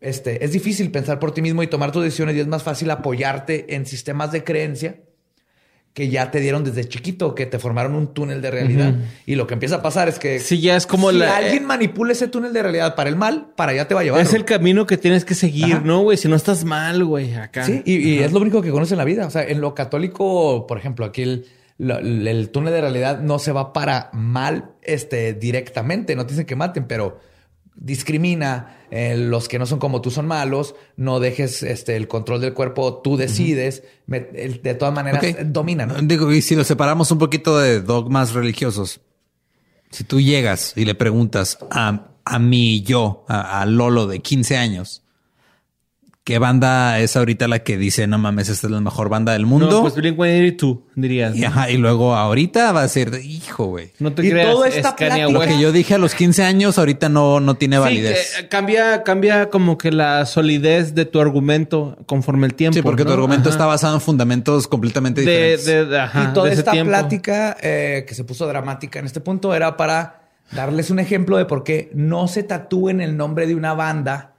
Este, es difícil pensar por ti mismo y tomar tus decisiones y es más fácil apoyarte en sistemas de creencia que ya te dieron desde chiquito, que te formaron un túnel de realidad. Y lo que empieza a pasar es que Sí, ya es como si la- alguien manipula ese túnel de realidad para el mal, para allá te va a llevar. Es el camino que tienes que seguir, Ajá. ¿no, güey? Si no estás mal, güey, acá. Sí, y, y es lo único que conoce en la vida. O sea, en lo católico, por ejemplo, aquí el túnel de realidad no se va para mal este, directamente. No te dicen que maten, pero discrimina. eh, los que no son como tú son malos. No dejes este, el control del cuerpo. Tú decides. Me- de todas maneras, Ok. domina. ¿no? Digo, y si lo separamos un poquito de dogmas religiosos, si tú llegas y le preguntas a, a mí yo, a, a Lolo de 15 años, ¿qué banda es ahorita la que dice, no mames, esta es la mejor banda del mundo? No, pues Blink-182, dirías. y, ajá, y luego ahorita va a ser, hijo, güey. No te Y creas, toda esta plática- Lo que yo dije a los 15 años ahorita no, no tiene Sí, validez. eh, cambia, cambia como que la solidez de tu argumento conforme el tiempo. Sí, porque ¿no? tu argumento Ajá. está basado en fundamentos completamente de, diferentes. de, de- ajá, y toda esta tiempo. plática eh, que se puso dramática en este punto era para darles un ejemplo de por qué no se tatúen el nombre de una banda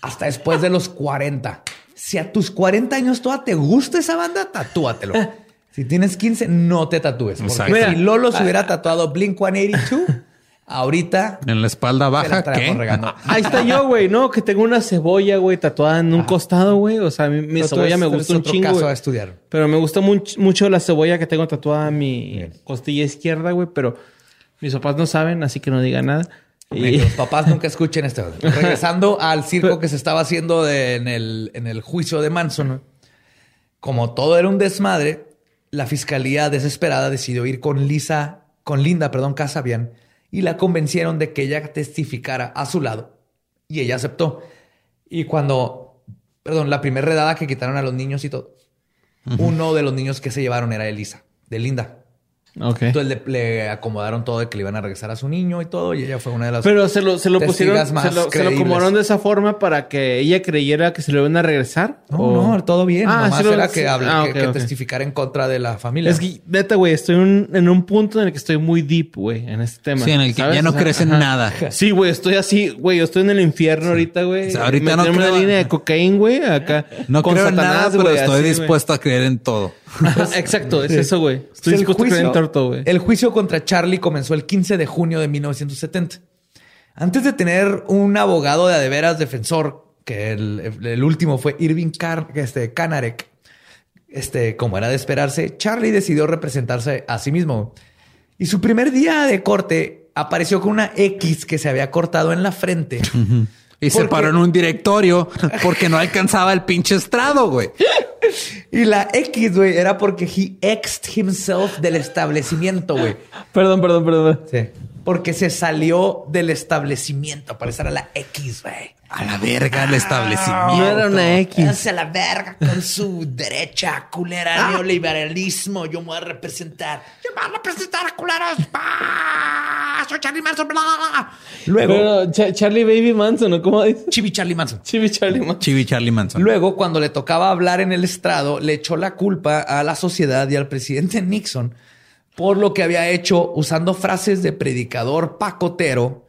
hasta después de los 40. Si a tus 40 años toda te gusta esa banda, tatúatelo. Si tienes 15, no te tatúes. Porque si Lolo se hubiera tatuado Blink 182, ahorita En la espalda la baja, estaríamos ¿qué? Ahí está yo, güey, ¿no? Que tengo una cebolla, güey, tatuada en un costado, güey. O sea, mi, mi cebolla eres- me gusta un otro chingo. caso a estudiar. Pero me gusta much- mucho la cebolla que tengo tatuada en mi costilla izquierda, güey. Pero mis papás no saben, así que no digan nada. Y los papás nunca escuchen esto. Regresando al circo que se estaba haciendo de- en, el, en el juicio de Manson, como todo era un desmadre, la fiscalía desesperada decidió ir con Lisa, con Linda, perdón, Casabian, y la convencieron de que ella testificara a su lado. Y ella aceptó. Y cuando, perdón, la primera redada que quitaron a los niños y todo, uno de los niños que se llevaron era Elisa, de Linda. Ok. Entonces le, le acomodaron todo de que le iban a regresar a su niño y todo, y ella fue una de las Pero se lo, se lo pusieron, más se lo, se lo acomodaron de esa forma para que ella creyera que se le iban a regresar. No, ¿O? no, todo bien. Ah, Nomás sí lo- era que, hable- ah, que, ok, que ok. testificara en contra de la familia. Es que, neta, güey, estoy un- en un punto en el que estoy muy deep, güey, en este tema. Sí, en el que ¿sabes? ya no O sea, crees en ajá. nada. Sí, güey, estoy así, güey, yo estoy en el infierno ahorita, güey. O sea, ahorita no creo- una línea de cocaína, güey, acá. No con creo en Satanás, nada, pero estoy así, dispuesto a creer en todo. Exacto, es eso, güey. Estoy dispuesto a creer en juicio- güey. El juicio contra Charlie comenzó el 15 de junio de 1970. Antes de tener un abogado de adeveras defensor, que el, el último fue Irving Car este, Kanarek, este, como era de esperarse, Charlie decidió representarse a sí mismo. Y su primer día de corte apareció con una X que se había cortado en la frente. Y se paró en un directorio porque no alcanzaba el pinche estrado, güey. Y la X, güey, era porque he exed himself del establecimiento, güey. Perdón, perdón, perdón. Sí. Porque se salió del establecimiento. Para esa era la X, güey. A la verga el establecimiento. No era una X. Hacia la verga con su derecha culera neoliberalismo. Yo me voy a representar. Yo me voy a presentar a culeros. ¡Ah! Soy Charlie Manson. Bla, bla, bla. Luego, Pero Charlie Baby Manson, ¿no? ¿Cómo dice? Chibi Charlie Manson. Chibi Charlie Manson. Chibi Charlie Manson. Luego, cuando le tocaba hablar en el estrado, le echó la culpa a la sociedad y al presidente Nixon por lo que había hecho usando frases de predicador pacotero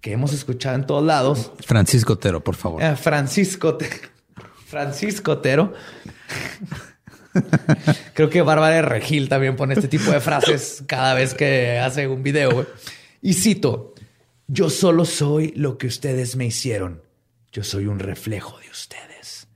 que hemos escuchado en todos lados. Francisco Otero, por favor. Eh, Francisco, Francisco Otero. Creo que Bárbara de Regil también pone este tipo de frases cada vez que hace un video. Y cito, yo solo soy lo que ustedes me hicieron. Yo soy un reflejo de ustedes.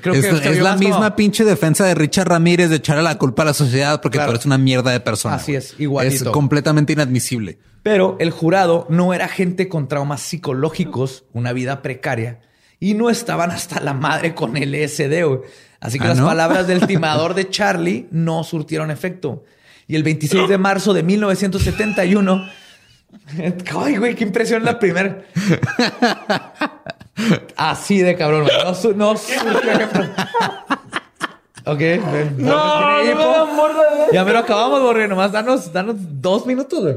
Creo es que es la misma pinche defensa de Richard Ramírez de echarle la culpa a la sociedad porque Claro. tú eres una mierda de persona. Así es, igualito. Es completamente inadmisible. Pero el jurado no era gente con traumas psicológicos, una vida precaria, y no estaban hasta la madre con LSD. güey. Así que ¿Ah, las no? palabras del timador de Charlie no surtieron efecto. Y el 26 de marzo de 1971... Ay, güey, qué impresión la primera. Así de cabrón. No, su- no ejemplo. Ok. No, no, no, Ya me lo acabamos, Borre. Nomás danos, danos dos minutos, güey.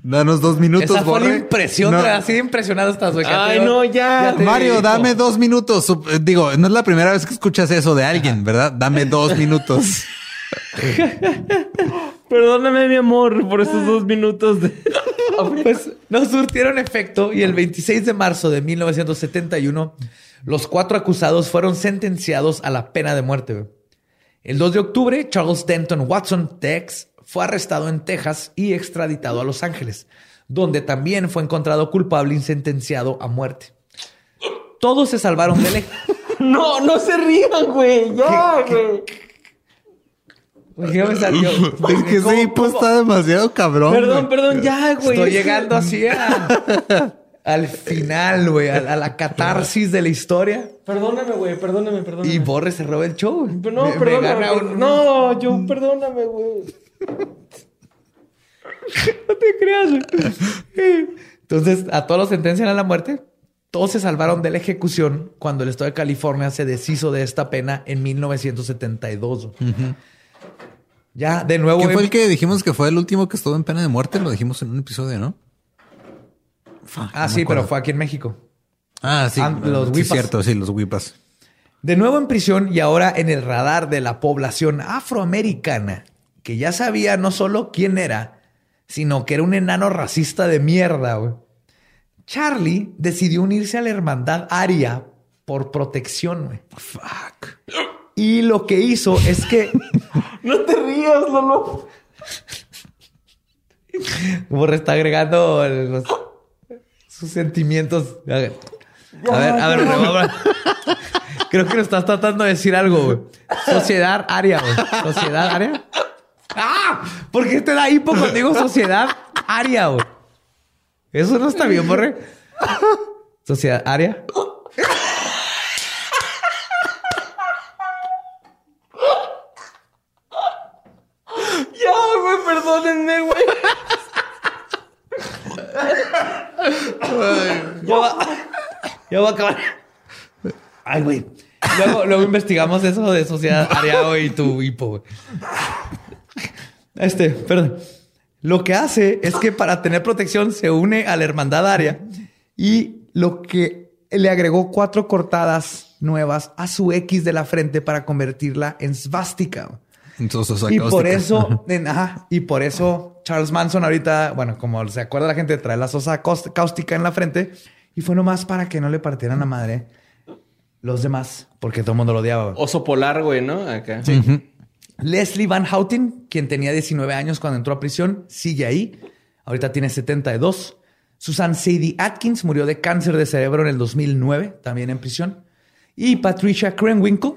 Danos dos minutos, Esa fue la impresión, No. güey. Así de impresionado estás, güey. Ay, te- no, ya. Mario, dame dos minutos. Eh, Digo, no es la primera vez que escuchas eso de alguien, ¿verdad? Dame dos minutos. Perdóname, mi amor, por esos dos minutos de... Pues no surtieron efecto y el 26 de marzo de 1971 los cuatro acusados fueron sentenciados a la pena de muerte. El 2 de octubre, Charles Denton Watson Tex fue arrestado en Texas y extraditado a Los Ángeles, donde también fue encontrado culpable y sentenciado a muerte. Todos se salvaron del... No, no se rían, güey. Ya, güey. Me salió. Es que ¿Cómo- ese hipo cómo? está demasiado cabrón. Perdón, güey. perdón, ya, güey. Estoy llegando así a- al final, güey, a, a la catarsis de la historia. Perdóname, güey, perdóname, perdóname. Y Borre se roba el show. Pero No, Me- me perdóname. un- No, yo, perdóname, güey. no te creas, güey. Entonces, a todos los sentencian a la muerte. Todos se salvaron de la ejecución cuando el estado de California se deshizo de esta pena en 1972. Ya, de nuevo. ¿Quién fue el que dijimos que fue el último que estuvo en pena de muerte? Lo dijimos en un episodio, ¿no? Fuck, Ah, no sí, pero fue aquí en México. Ah, sí. Ah, los sí, cierto, sí, los Wipas. De nuevo en prisión y ahora en el radar de la población afroamericana, que ya sabía no solo quién era, sino que era un enano racista de mierda. güey. Charlie decidió unirse a la hermandad aria por protección. güey. Fuck. Y lo que hizo es que No te rías, Lolo. Borre está agregando los- sus sentimientos. A ver, a ver, a ver, a- Creo que lo estás tratando de decir algo, güey. Sociedad aria, güey. Sociedad aria. ¡Ah! ¿Por qué te da hipo cuando digo sociedad aria, güey? Eso no está bien, Borre. Sociedad aria. Ya, güey, perdónenme, güey. Ya va, ya va a acabar. Ay, güey. Luego, luego investigamos eso de sociedad aria güey, y tu hipo. Este, perdón. Lo que hace es que para tener protección se une a la hermandad aria y lo que le agregó cuatro cortadas nuevas a su X de la frente para convertirla en svástica. Entonces, Y por eso, en- ajá, y por eso Charles Manson ahorita, bueno, como se acuerda la gente, trae la sosa cáustica en la frente y fue nomás para que no le partieran la madre los demás, porque todo el mundo lo odiaba. Oso polar, güey, ¿no? Acá. Leslie Van Houten, quien tenía 19 años cuando entró a prisión, sigue ahí. Ahorita tiene 72. Susan Sadie Atkins murió de cáncer de cerebro en el 2009, también en prisión. Y Patricia Krenwinkel,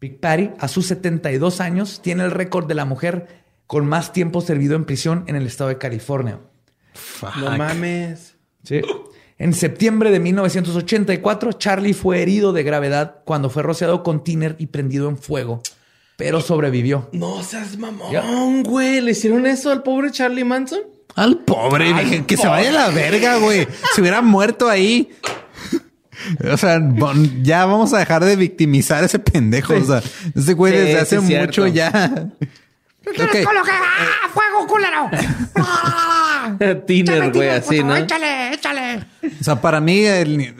Big Patty, a sus 72 años, tiene el récord de la mujer con más tiempo servido en prisión en el estado de California. No mames. Sí. En septiembre de 1984, Charlie fue herido de gravedad cuando fue rociado con tiner y prendido en fuego, pero sobrevivió. No seas mamón, güey. ¿Le hicieron eso al pobre Charlie Manson? Al pobre, dije, que se vaya a la verga, güey. Se hubiera muerto ahí. O sea, bon- ya vamos a dejar de victimizar a ese pendejo. O sea, ese güey Sí, desde hace mucho ya. ¿Qué quieres Ok. con lo que... ¡Ah, fuego, culero! ¡Ah! Tiner, güey, así, ¿no? Échale, échale. O sea, para mí, el-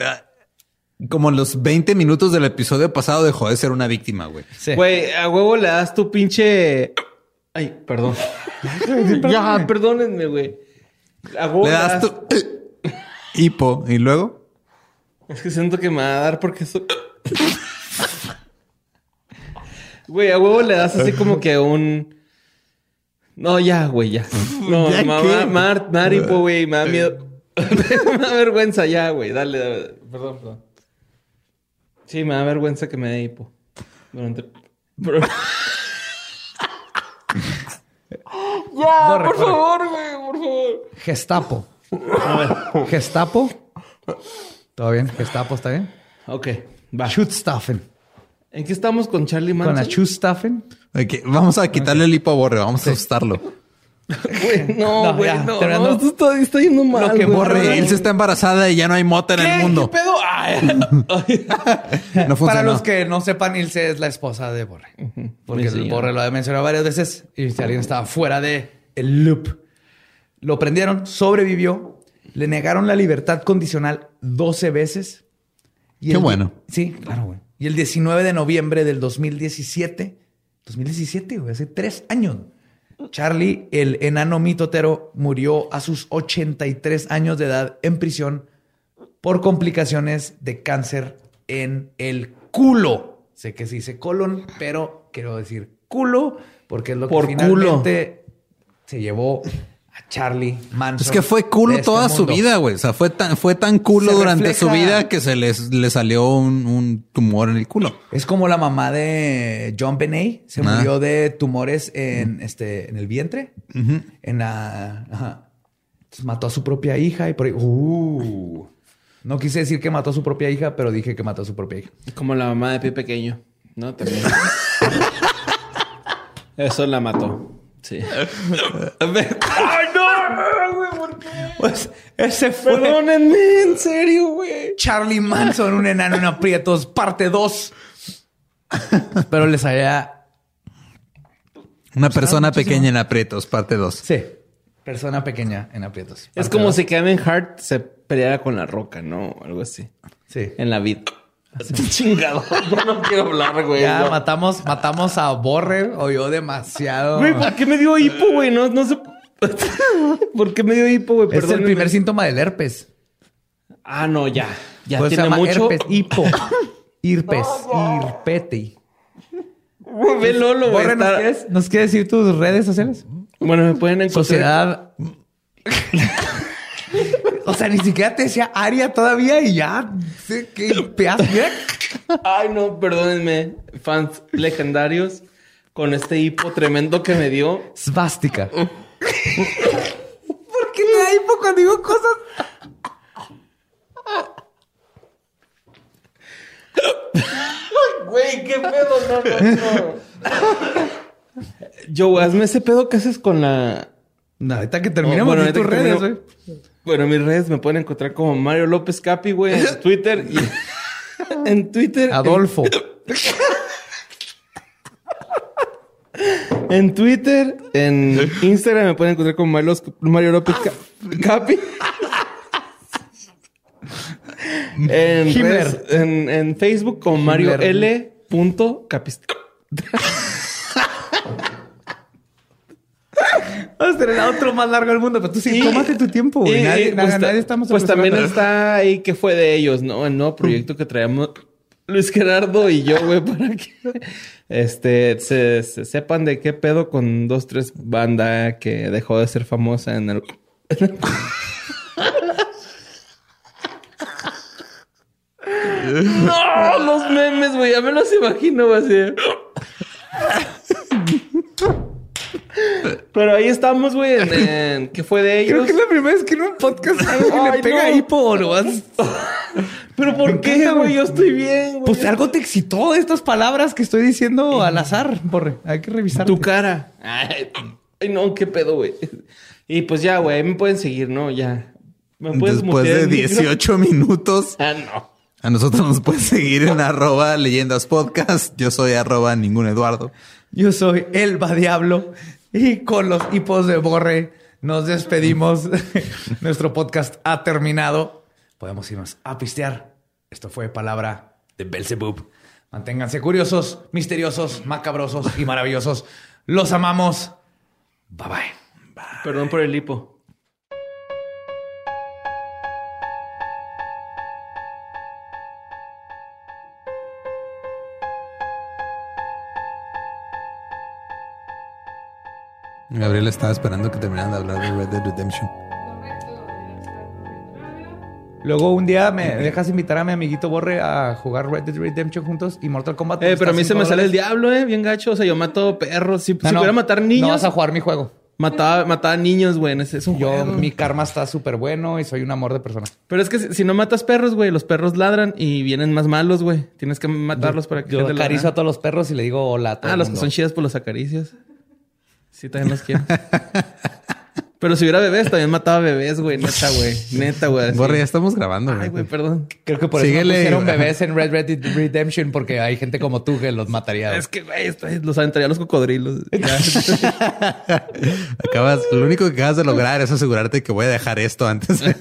como los 20 minutos del episodio pasado dejó de ser una víctima, güey. Sí. Güey, a huevo le das tu pinche. Ay, perdón. ya, perdónenme, güey. A huevo Le das tu hipo y luego. Es que siento que me va a dar porque soy. Güey, a huevo le das así como que un. No, ya, güey, ya. No, ¿Ya ma- qué? ma- mar, maripo, güey, me da miedo. me da vergüenza, ya, güey. Dale, dale. Perdón, perdón. Sí, me da vergüenza que me dé hipo. Durante. Pero- ya, Borre, por borre. favor, güey, por favor. Gestapo. A ver, Gestapo. ¿Todo bien? Gestapo, ¿está bien? Ok, va. Schutzstaffen. ¿En qué estamos con Charlie Manson? Con la Schutzstaffen. Ok, vamos a quitarle el hipo a Borre, vamos a asustarlo. Güey, no, No, güey, ya, no, terminando. no, esto está, está yendo mal, que güey. borre. Ilse está embarazada y ya no hay mota en el mundo. ¿Qué pedo? Ay. No funciona. Para los que no sepan, Ilse es la esposa de Borre. Porque el. Borre lo ha mencionado varias veces y si alguien estaba fuera de el loop. Lo prendieron, sobrevivió, le negaron la libertad condicional 12 veces. Y Qué el- bueno. Sí, claro, güey. Y el 19 de noviembre del 2017, 2017, güey, hace tres años. Charlie, el enano mitotero, murió a sus 83 años de edad en prisión por complicaciones de cáncer en el culo. Sé que se dice colon, pero quiero decir culo porque es lo Por que culo. finalmente se llevó a Charlie Manson. Es que fue culo este toda su vida, güey. O sea, fue tan, fue tan culo Se durante refleja- su vida que se les, le salió un, un tumor en el culo. Es como la mamá de John Benet. Se Ah. murió de tumores en, este, en el vientre. En la... Ajá. Entonces mató a su propia hija y por ahí... Uh. No quise decir que mató a su propia hija, pero dije que mató a su propia hija. Como la mamá de pie pequeño, ¿no? También. Eso la mató. Sí. ¡Ay, Pues ese fue Perdónenme, en serio, güey. Charlie Manson, un enano en aprietos, parte 2. Espero les haya... Una persona pequeña en aprietos, parte 2. Sí. Persona pequeña en aprietos. Es como dos. si Kevin Hart se peleara con la roca, ¿no? Algo así. Sí. En la vida. Chingado. Yo no quiero hablar, güey. Ya no. matamos, matamos a Borre, oyó demasiado. Güey, ¿por qué me dio hipo, güey? No, no sé. ¿Por qué me dio hipo, güey? es el primer síntoma del herpes. Ah, no, ya. Ya Pues se tiene llama mucho. herpes, hipo. Irpes, irpete. Ve Lolo, güey. Borre, ¿nos quieres, ¿nos quieres decir tus redes sociales? Bueno, me pueden encontrar. Sociedad. o sea, ni siquiera te decía Aria todavía y ya. sé que pedazo. Mira. Ay, no, perdónenme. Fans legendarios. Con este hipo tremendo que me dio. Svástica. ¿Por qué me da hipo cuando digo cosas? Güey, qué pedo, no, no, no. Joe, hazme ese pedo que haces con la. No, ahorita que terminemos Oh, bueno, tus redes, termino- güey. Bueno, en mis redes me pueden encontrar como Mario López Capi, güey, en Twitter y en Twitter. Adolfo. En, en Twitter, en Instagram me pueden encontrar como Mario, Mario López Ca- Capi. En, redes- en, en Facebook como Mario. L. Punto Capist- Vamos a tener otro más largo del mundo, pero tú sí, Y- tómate tu tiempo, y- Nadie, pues, nadie, ta- estamos Pues también está ahí que fue de ellos, ¿no? El nuevo proyecto que traemos Luis Gerardo y yo, güey, para que este se, se sepan de qué pedo con dos, tres banda que dejó de ser famosa en el. no, los memes, güey, ya me los imagino, güey, así. Pero ahí estamos, güey, en, en ¿qué fue de ellos? Creo que es la primera vez que en un podcast algo le pega no. lo vas... Pero ¿por qué, güey? Yo estoy bien, güey. Pues algo te excitó de estas palabras que estoy diciendo al azar, porre. Hay que revisar. Tu cara. Ay, no, qué pedo, güey. Y pues ya, güey, me pueden seguir, ¿no? Ya. ¿Me puedes Después de el micro? 18 minutos, Ah, no. a nosotros nos puedes seguir en arroba leyendas podcast. Yo soy arroba ningún Eduardo. Yo soy Elba Diablo y con los hipos de Borre nos despedimos. Nuestro podcast ha terminado. Podemos irnos a pistear. Esto fue palabra de Belzebub. Manténganse curiosos, misteriosos, macabrosos y maravillosos. Los amamos. Bye bye. Perdón por el hipo. Gabriel estaba esperando que terminaran de hablar de Red Dead Redemption. Luego un día me dejas invitar a mi amiguito Borre a jugar Red Dead Redemption juntos y Mortal Kombat. Eh, pero a mí se me sale el diablo, eh, bien gacho. O sea, yo mato perros. Si, No, si no, pudiera matar No niños, vas a jugar mi juego. mataba, mataba niños, güey. Ese es un Yo, juego. mi karma está súper bueno y soy un amor de persona. Pero es que si, si no matas perros, güey, los perros ladran y vienen más malos, güey. Tienes que matarlos para que Yo acaricio a todos los perros y le digo hola a todo Ah, el los que son chidas, pues los acaricias. Sí, también los quiero. Pero si hubiera bebés, también mataba bebés, güey. Neta, güey. Neta, güey. Borre, ya estamos grabando, Ay, güey, güey. perdón. Creo que por eso Síguele. no pusieron bebés en Red Red Redemption porque hay gente como tú que los mataría. güey. Es que, güey, los aventaría a los cocodrilos. Acabas, lo único que acabas de lograr es asegurarte que voy a dejar esto antes. Eso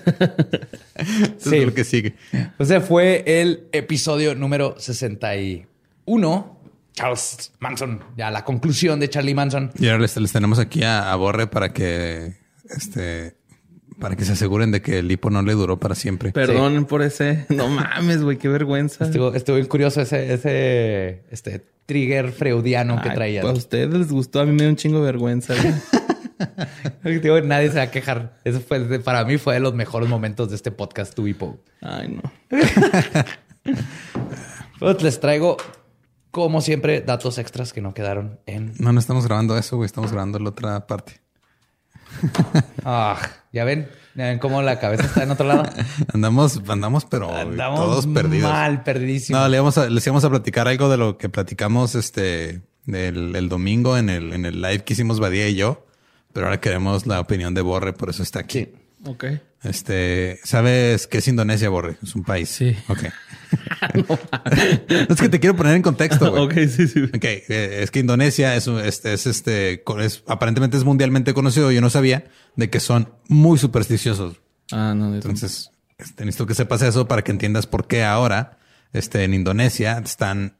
Sí. es lo que sigue. Pues ese fue el episodio número 61. Charles Manson, ya la conclusión de Charlie Manson. Y ahora les, les tenemos aquí a, a Borre para que este para que se aseguren de que el hipo no le duró para siempre. Perdón por ese. No mames, güey, qué vergüenza. Estuvo, estuvo bien curioso ese, ese este trigger freudiano que traía. pues, a ustedes les gustó, a mí me dio un chingo de vergüenza. güey. Digo, nadie se va a quejar. Eso fue, para mí fue de los mejores momentos de este podcast, tu hipo. Ay, no. Pues les traigo, como siempre, datos extras que no quedaron en. No, no estamos grabando eso, güey. Estamos grabando la otra parte. Ah, ya ven, ya ven cómo la cabeza está en otro lado. Andamos, andamos, pero Andamos todos perdidos. Mal, perdidísimos. No, le íbamos a, les íbamos a platicar algo de lo que platicamos este del, el domingo en el, en el live que hicimos Badía y yo. Pero ahora queremos la opinión de Borre, por eso está aquí. Sí. Ok. Este, ¿sabes qué es Indonesia, Borre? Es un país. Sí. Ok. es que te quiero poner en contexto, güey. ok, sí, sí. Ok, eh, es que Indonesia es, un- este, es este, es- aparentemente es mundialmente conocido. Yo no sabía de que son muy supersticiosos. Ah, no. de- Entonces, este, necesito que sepas eso para que entiendas por qué ahora, este, en Indonesia te están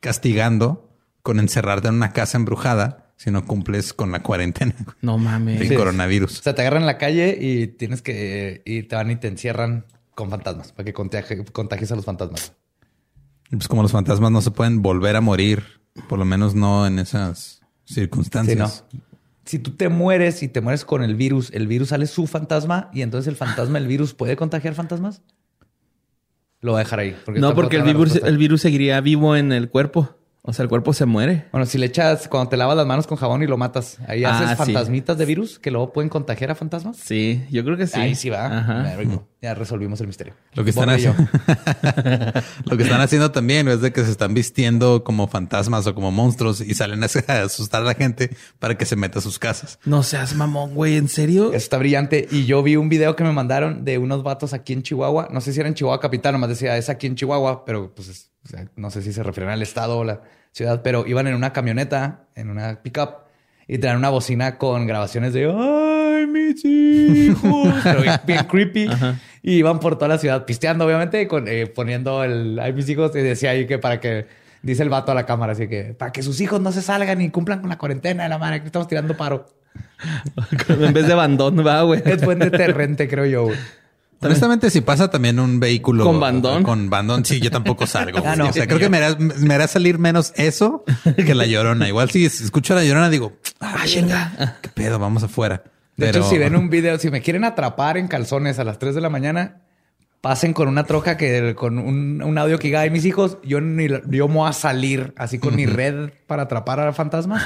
castigando con encerrarte en una casa embrujada si no cumples con la cuarentena No mames. Sí. coronavirus. O sea, te agarran en la calle y tienes que y te van y te encierran con fantasmas para que contagi- contagies a los fantasmas. Y Pues como los fantasmas no se pueden volver a morir, por lo menos no en esas Sí, circunstancias. no. Si tú te mueres y te mueres con el virus, el virus sale su fantasma y entonces el fantasma, el virus puede contagiar fantasmas. Lo voy a dejar ahí. No, porque el virus, el virus seguiría vivo en el cuerpo. O sea, el cuerpo se muere. Bueno, si le echas, cuando te lavas las manos con jabón y lo matas, ahí Ah, haces sí. fantasmitas de virus que luego pueden contagiar a fantasmas. Sí, yo creo que sí. Ahí sí va. Ajá. Ya resolvimos el misterio. Lo que están haciendo, lo que están haciendo también es de que se están vistiendo como fantasmas o como monstruos y salen a asustar a la gente para que se meta a sus casas. No seas mamón, güey. ¿En serio? Eso está brillante. Y yo vi un video que me mandaron de unos vatos aquí en Chihuahua. No sé si era en Chihuahua capital, nomás decía es aquí en Chihuahua, pero pues es- o sea, no sé si se refieren al estado o la ciudad, pero iban en una camioneta, en una pickup y traían una bocina con grabaciones de ¡Ay, mis hijos! pero bien, bien creepy. Y iban por toda la ciudad pisteando, obviamente, con, eh, poniendo el ¡Ay, mis hijos! Y decía ahí que para que dice el vato a la cámara, así que para que sus hijos no se salgan y cumplan con la cuarentena de la madre que estamos tirando paro. en vez de bandón, va, güey. Es buen deterrente, creo yo. güey. Honestamente, si pasa también un vehículo ¿Con bandón? con bandón, sí, yo tampoco salgo. Ah, no. O sea, creo que me hará, me hará salir menos eso que la llorona. Igual si escucho la llorona, digo, ah, chinga, qué pedo, vamos afuera. De Pero- hecho, si ven un video, si me quieren atrapar en calzones a las 3 de la mañana, pasen con una troca que con un, un audio que diga, ay, mis hijos, yo ni yo me voy a salir así con mi red para atrapar a fantasmas.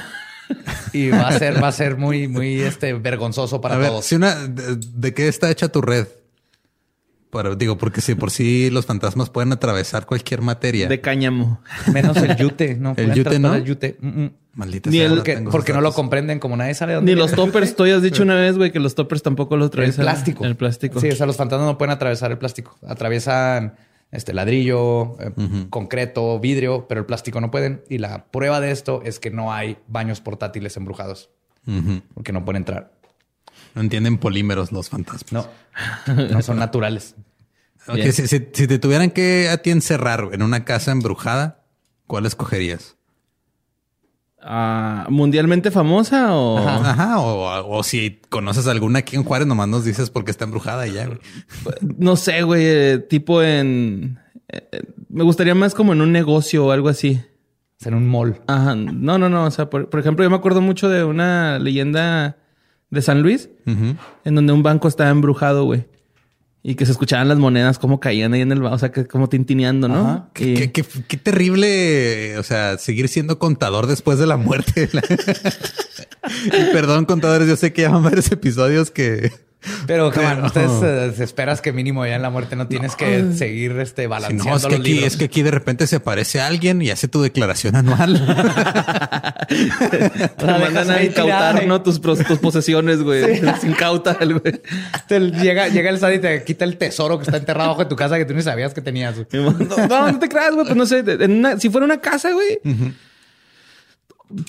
Y va a ser, va a ser muy, muy este, vergonzoso para a ver, todos. si una, de, de qué está hecha tu red? Pero digo, porque si por sí los fantasmas pueden atravesar cualquier materia. De cáñamo. Menos el yute, ¿no? ¿El yute no? El yute. Mm, mm. Maldita Ni sea, el no Porque, no lo comprenden, como nadie sabe dónde Ni los el toppers. Tú ya has dicho una vez, güey, que los toppers tampoco los El atraviesan. plástico. El plástico. Sí, o sea, los fantasmas no pueden atravesar el plástico. Atraviesan este ladrillo, eh, concreto, vidrio, pero el plástico no pueden. Y la prueba de esto es que no hay baños portátiles embrujados porque no pueden entrar. No entienden polímeros los fantasmas. No, no son naturales. Ok, Bien. si, si- si te tuvieran que a ti encerrar en una casa embrujada, ¿cuál escogerías? Ah, ¿Mundialmente famosa o...? Ajá, o, o si conoces alguna aquí en Juárez, nomás nos dices porque está embrujada y ya. güey. No sé, güey. eh, Tipo en... eh, eh, me gustaría más como en un negocio o algo así. Es en un mall. Ajá. No, no, no. O sea, por, por ejemplo, yo me acuerdo mucho de una leyenda de San Luis en donde un banco estaba embrujado, güey. Y que se escuchaban las monedas como caían ahí en el banco. O sea, que como tintineando, ¿no? Ajá. Qué, Y- qué- qué- qué terrible, o sea, seguir siendo contador después de la muerte. y perdón, contadores, yo sé que llevan varios episodios que, Pero, bueno, ustedes eh, esperas que mínimo ya en la muerte no tienes que seguir este, Si balanceando no, es que, los aquí, libros. es que aquí de repente se aparece alguien y hace tu declaración anual. Te mandan a incautar. ¿no? Tus, tus posesiones, güey. Se incauta el güey. Te llega, llega el SAT y te quita el tesoro que está enterrado bajo de tu casa que tú ni sabías que tenías. güey. No, no, no te creas, güey. Pues no sé, de- en una- si fuera una casa, güey.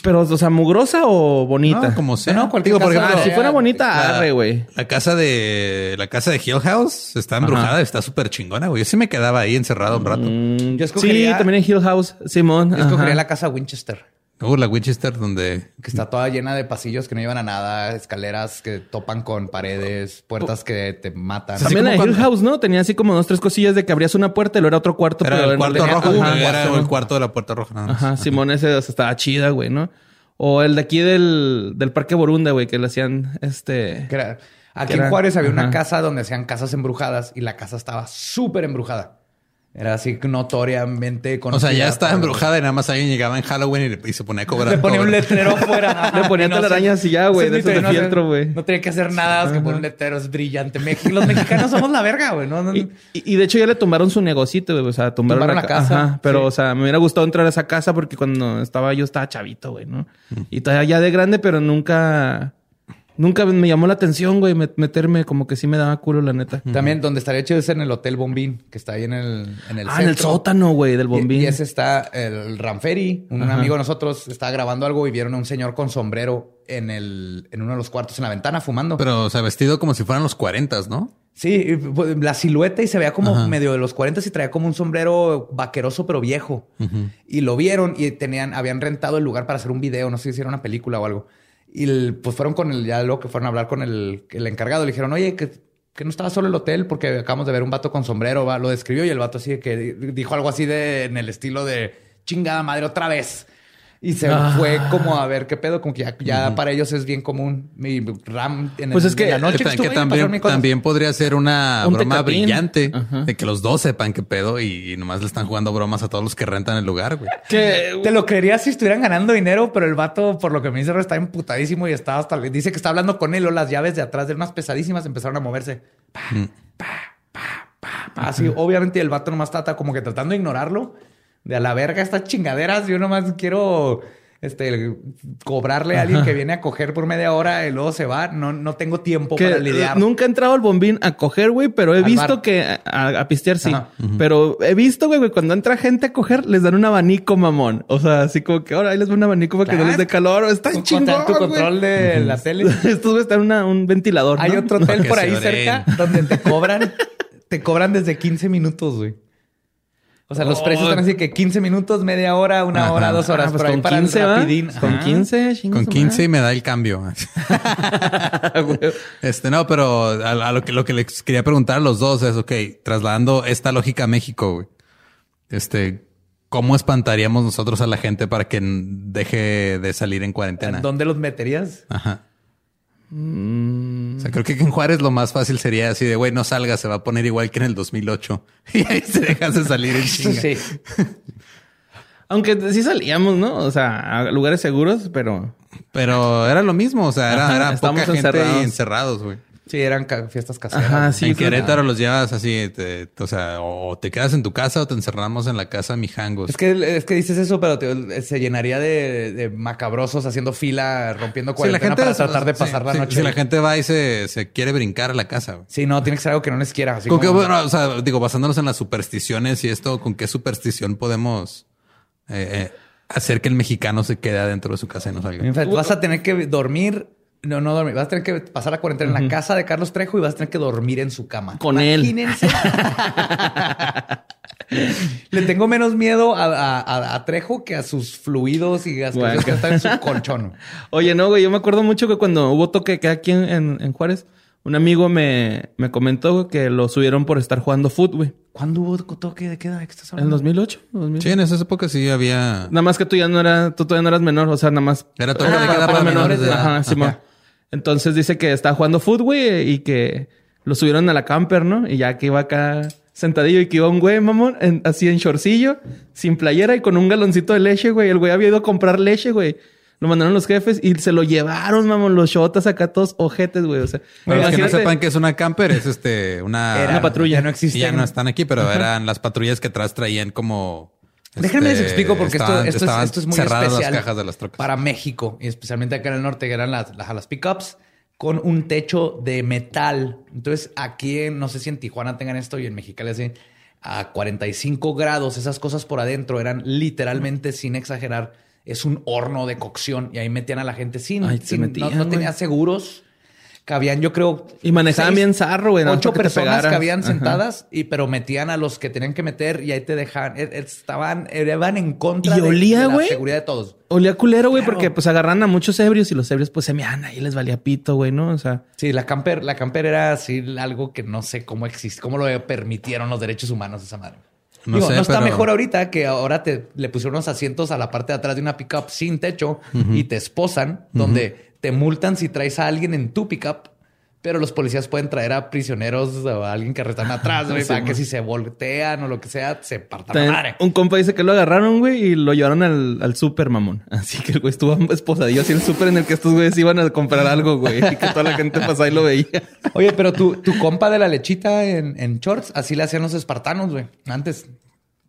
Pero, o sea, mugrosa o bonita. No, como sea. No, cualquier Digo, por casa ejemplo, Ah, si fuera bonita, la- arre, güey. La casa de la casa de Hill House está embrujada, está súper chingona, güey. Yo sí me quedaba ahí encerrado un rato. Mm, Yo sí, también en Hill House, Simón. Yo escogería Ajá. la casa Winchester, Uh, la Winchester donde que está toda llena de pasillos que no llevan a nada, escaleras que topan con paredes, puertas que te matan. También la de Hill House, ¿no? Tenía así como dos, tres cosillas de que abrías una puerta y lo era otro cuarto. era pero el cuarto rojo, Ajá, era cuarto. el cuarto de la puerta roja. nada más. Ajá, Simón, ese o sea, estaba chida, güey, ¿no? O el de aquí del, del Parque Borunda, güey, que le hacían este. Que era- aquí en Juárez había una casa donde hacían casas embrujadas y la casa estaba súper embrujada. Era así notoriamente O sea, conocida ya estaba embrujada y nada más alguien llegaba en Halloween y, le- y se ponía a cobrar. Le ponía un letrero afuera. Le ponía no telarañas y ya, güey, ese de no fieltro, güey. No tenía que hacer nada más que poner un letrero. Es brillante. Los mexicanos somos la verga, güey. No, no, Y, y- y de hecho ya le tumbaron su negocito, güey. O sea, tumbaron, Tumbaron la, la ca- casa, Ajá, pero, sí. o sea, me hubiera gustado entrar a esa casa porque cuando estaba yo estaba chavito, güey, ¿no? Y todavía ya de grande, pero nunca... Nunca me llamó la atención, güey, met- meterme como que sí me daba culo, la neta. También donde estaría chido es en el Hotel Bombín, que está ahí en el, en el ah, en el sótano, güey, del bombín. Y, ese está el Ramferi, un Ajá. amigo de nosotros, estaba grabando algo y vieron a un señor con sombrero en el, en uno de los cuartos en la ventana fumando. Pero, o sea, vestido como si fueran los 40, ¿no? Sí, y, pues, la silueta y se veía como medio de los 40 y traía como un sombrero vaqueroso pero viejo. Y lo vieron y tenían, habían rentado el lugar para hacer un video, no sé si era una película o algo. Y pues fueron con el, ya luego que fueron a hablar con el, el encargado, le dijeron, oye, que, que no estaba solo el hotel porque acabamos de ver un vato con sombrero, va. lo describió y el vato así que di- dijo algo así de en el estilo de chingada madre otra vez. Y se Ah. fue como a ver qué pedo, como que ya, ya para ellos es bien común. Mi RAM en, Pues el- es que- en la noche que, que también, podría ser una Un broma tecatín. brillante Ajá. de que los dos sepan qué pedo y, y nomás le están jugando bromas a todos los que rentan el lugar, güey. Que, Te lo creerías si estuvieran ganando dinero, pero el vato, por lo que me dice, está emputadísimo y está hasta dice que está hablando con él o las llaves de atrás de él más pesadísimas empezaron a moverse. Pa, pa, pa, pa, pa. Así, obviamente, el vato nomás trata como que tratando de ignorarlo. De a la verga estas chingaderas. Yo nomás quiero este, cobrarle a alguien que viene a coger por media hora y luego se va. No, no tengo tiempo que para lidiar. nunca he entrado al bombín a coger, güey, pero he Al visto bar. que a, pistear sí. Ajá. Pero he visto, güey, güey, cuando entra gente a coger, les dan un abanico, mamón. O sea, así como que ahora ahí les dan un abanico para que no les dé calor. Está Tu chingón, tu control de la tele. Estos güey están una, un ventilador. Hay ¿no? otro hotel Que por ahí cerca donde te cobran, te cobran desde 15 minutos, güey. O sea, los Oh. precios están así que 15 minutos, media hora, una Ajá. hora, dos horas. Ah, pues por ahí con para el 15, ¿va? rapidín. Con Ajá. 15, chinga Con su 15 y me da el cambio. güey. Este, no, pero a, a lo que lo que les quería preguntar a los dos es, ok, trasladando esta lógica a México, güey. Este, ¿cómo espantaríamos nosotros a la gente para que deje de salir en cuarentena? ¿Dónde los meterías? Ajá. Mm. O sea, creo que en Juárez lo más fácil sería así de, güey, no salga, se va a poner igual que en el 2008. Y ahí se dejas de salir en chinga. Sí. Aunque sí salíamos, ¿no? O sea, a lugares seguros, pero... Pero era lo mismo, o sea, era, Ajá, era poca gente encerrados. y encerrados, güey. Sí, eran ca- fiestas caseras. Ajá, sí. en Querétaro los llevas así, te- o sea, o te quedas en tu casa o te encerramos en la casa de Mijangos. Es que, es que dices eso, pero te- se llenaría de, de macabrosos haciendo fila, rompiendo Sí, cuarentena para tratar de sí, pasar la sí, noche. Si la gente va y se, se quiere brincar a la casa. Sí, no, tiene que ser algo que no les quiera. Así Con qué, bueno, o sea, digo, basándonos en las supersticiones y esto, ¿con qué superstición podemos eh, eh, hacer que el mexicano se quede adentro de su casa y no salga? Vas a tener que dormir. No, no dormir. Vas a tener que pasar la cuarentena en la casa de Carlos Trejo y vas a tener que dormir en su cama. Con él. Imagínense. Le tengo menos miedo a, a- a- a Trejo que a sus fluidos y a las Bueno. cosas que están en su colchón. Oye, no, güey, yo me acuerdo mucho que cuando hubo toque queda aquí en, en- en Juárez, un amigo me, me comentó güey, que lo subieron por estar jugando fútbol, güey. ¿Cuándo hubo toque de queda? ¿De qué estás En hablando? 2008. 2008. Sí, en esas épocas sí había... Nada más que tú ya no eras, tú todavía no eras menor, o sea, nada más. Era toque Ah, de queda para para menores menores de edad. Ajá, edad. Simón. Entonces dice que estaba jugando fútbol, güey, y que lo subieron a la camper, ¿no? Y ya que iba acá sentadillo y que iba un güey, mamón, en- así en shortcillo, sin playera y con un galoncito de leche, güey. El güey había ido a comprar leche, güey. Lo mandaron los jefes y se lo llevaron, mamón, los shotas acá todos ojetes, güey. O sea, Para los que no sepan que es una camper, es este una, Era- una patrulla. ya no existe. ya no están aquí, pero eran las patrullas que atrás traían como. Déjenme les este, explico porque esto, estaban- esto, es, estaban esto es muy especial las cajas de las trocas. para México y especialmente acá en el norte que eran las, las, las pickups con un techo de metal. Entonces aquí, no sé si en Tijuana tengan esto y en Mexicali así, a 45 grados, esas cosas por adentro eran literalmente, sin exagerar, es un horno de cocción y ahí metían a la gente sin, Ay, sin- no, tenía seguros. Cabían, yo creo. Y manejaban seis, bien zarro, güey. Ocho personas habían Ajá. sentadas, y, pero metían a los que tenían que meter y ahí te dejaban. e- Estaban, iban en contra ¿Y de, olía, de la seguridad de todos. Olía culero, güey, Claro. porque pues agarran a muchos ebrios y los ebrios pues se mean ahí les valía pito, güey, ¿no? O sea, Sí, la camper, la camper era así algo que no sé cómo existe, cómo lo permitieron los derechos humanos esa madre. No Digo, sé, no está pero- mejor ahorita que ahora te le pusieron unos asientos a la parte de atrás de una pickup sin techo y te esposan, donde te multan si traes a alguien en tu pickup, pero los policías pueden traer a prisioneros o a alguien que restan atrás, güey, Sí, para man. que si se voltean o lo que sea, se partan la también madre. un compa dice que lo agarraron, güey, y lo llevaron al, al súper, mamón. Así que el güey estuvo esposadillo así en el súper en el que estos güeyes iban a comprar algo, güey, y que toda la gente pasaba y lo veía. Oye, pero tu, tu compa de la lechita en, en shorts, así le hacían los espartanos, güey. Antes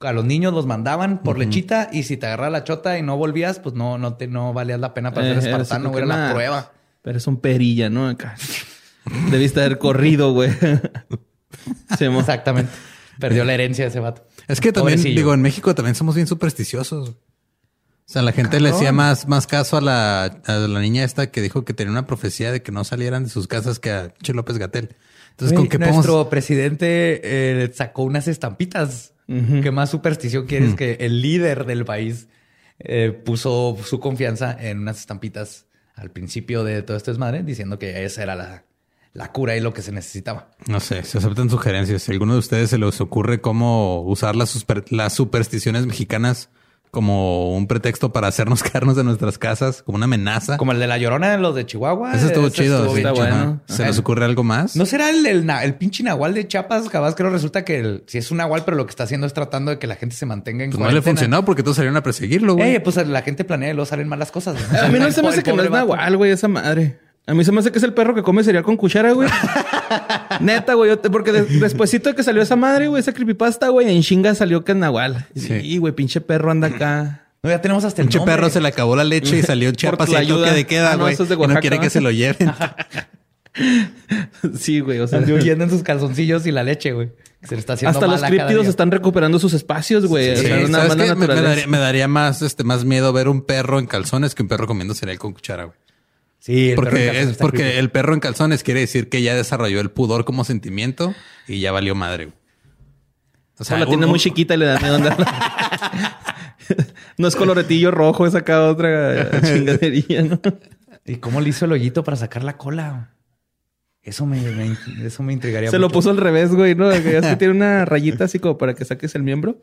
a los niños los mandaban por lechita y si te agarraba la chota y no volvías, pues no, no te no valías la pena para Eh, ser espartano, güey, era la una- prueba. Pero es un perilla, ¿no? Acá. Debiste haber corrido, güey. Exactamente. Perdió la herencia de ese vato. Es que también, Pobrecillo. digo, en México también somos bien supersticiosos. O sea, la gente le hacía más, más caso a la, a la niña esta que dijo que tenía una profecía de que no salieran de sus casas que a Che López Gatel. Entonces, ¿con qué nuestro podemos? presidente eh, sacó unas estampitas. ¿Qué más superstición quieres que el líder del país eh, puso su confianza en unas estampitas al principio de todo este desmadre, diciendo que esa era la, la cura y lo que se necesitaba? No sé, se aceptan sugerencias. Si alguno de ustedes se les ocurre cómo usar las, super- las supersticiones mexicanas como un pretexto para hacernos quedarnos de nuestras casas, como una amenaza. Como el de la llorona de los de Chihuahua. Eso estuvo ese chido. estuvo sí, ajá. ¿Se les ocurre algo más? ¿No será el, el, pinche nahual de Chiapas? Capaz creo resulta que el- si es un nahual, pero lo que está haciendo es tratando de que la gente se mantenga en Pues no le cuarentena. funcionó porque todos salieron a perseguirlo, güey. Eh, pues la gente planea y luego salen malas cosas. A mí no se me hace que no es nahual, güey, esa madre. A mí se me hace que es el perro que come cereal con cuchara, güey. Neta, güey. yo te- Porque de- despuesito de que salió esa madre, güey, esa creepypasta, güey, en chinga salió que es nahual. Sí. Sí, güey, pinche perro anda acá. No, ya tenemos hasta el Pinche nombre. perro se le acabó la leche y salió en Chiapas y ayuda. de queda, Ah, no, güey. eso es de y no Oaxaca, quiere que se lo lleven. sí, güey, o sea. Salió huyendo en sus calzoncillos y la leche, güey. Se le está haciendo Hasta los críptidos están recuperando sus espacios, güey. Sí, o sea, es una ¿sabes banda qué? Me, daría, me daría más, este, más miedo ver un perro en calzones que un perro comiendo cereal con cuchara, güey. Sí, el perro en Porque, calzones es, porque creepy. el perro en calzones quiere decir que ya desarrolló el pudor como sentimiento y ya valió madre. O O la un- tiene un- muy chiquita y le da miedo andarla. no es coloretillo rojo, es acá otra chingadería, ¿no? ¿Y cómo le hizo el hoyito para sacar la cola? Eso me, me- eso me intrigaría Se lo puso al revés, güey, ¿no? Que es que tiene una rayita así como para que saques el miembro.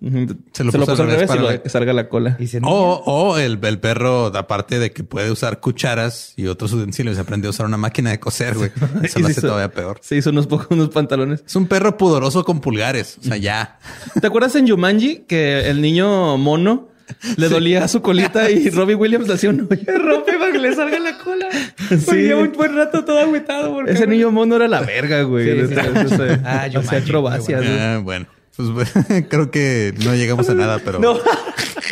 Ujú. Se lo puso al revés para y lo- que salga la cola. Y se- O, o el, el perro, aparte de que puede usar cucharas y otros utensilios, aprendió a usar una máquina de coser, güey. Eso lo se hace hizo- todavía peor. Se hizo unos pocos unos pantalones. Es un perro pudoroso con pulgares. O sea, ya. ¿Te acuerdas en Jumanji que el niño mono le dolía su colita y Robbie Williams le hacía un hoyo? Que le salga la cola. Sí. Porque lleva un buen rato todo agüitado. porque- Ese niño mono era la verga, güey. Sí, sí. Ese- Ah, hacía Jumanji, acrobacias. güey. Ah, bueno, pues bueno, creo que no llegamos a nada, pero No.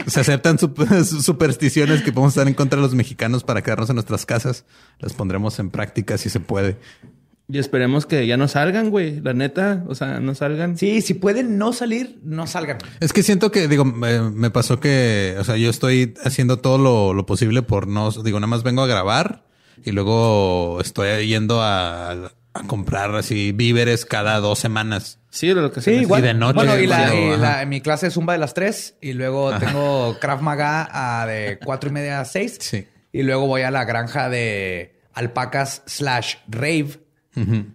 se aceptan sup- supersticiones que podemos estar en contra de los mexicanos para quedarnos en nuestras casas. Las pondremos en práctica si se puede. Y esperemos que ya no salgan, güey. La neta, o sea, no salgan. Sí, si pueden no salir, no salgan. Es que siento que, digo, me, me pasó que, o sea, yo estoy haciendo todo lo, lo posible por no, digo, nada más vengo a grabar y luego estoy yendo a, a comprar así víveres cada dos semanas. Sí, de lo que se Sí, igual. Y de noche, Bueno, y, la, cuando- y la- mi clase es Zumba de las 3 y luego tengo Krav Maga a de cuatro y media a 6. Sí. Y luego voy a la granja de alpacas slash rave,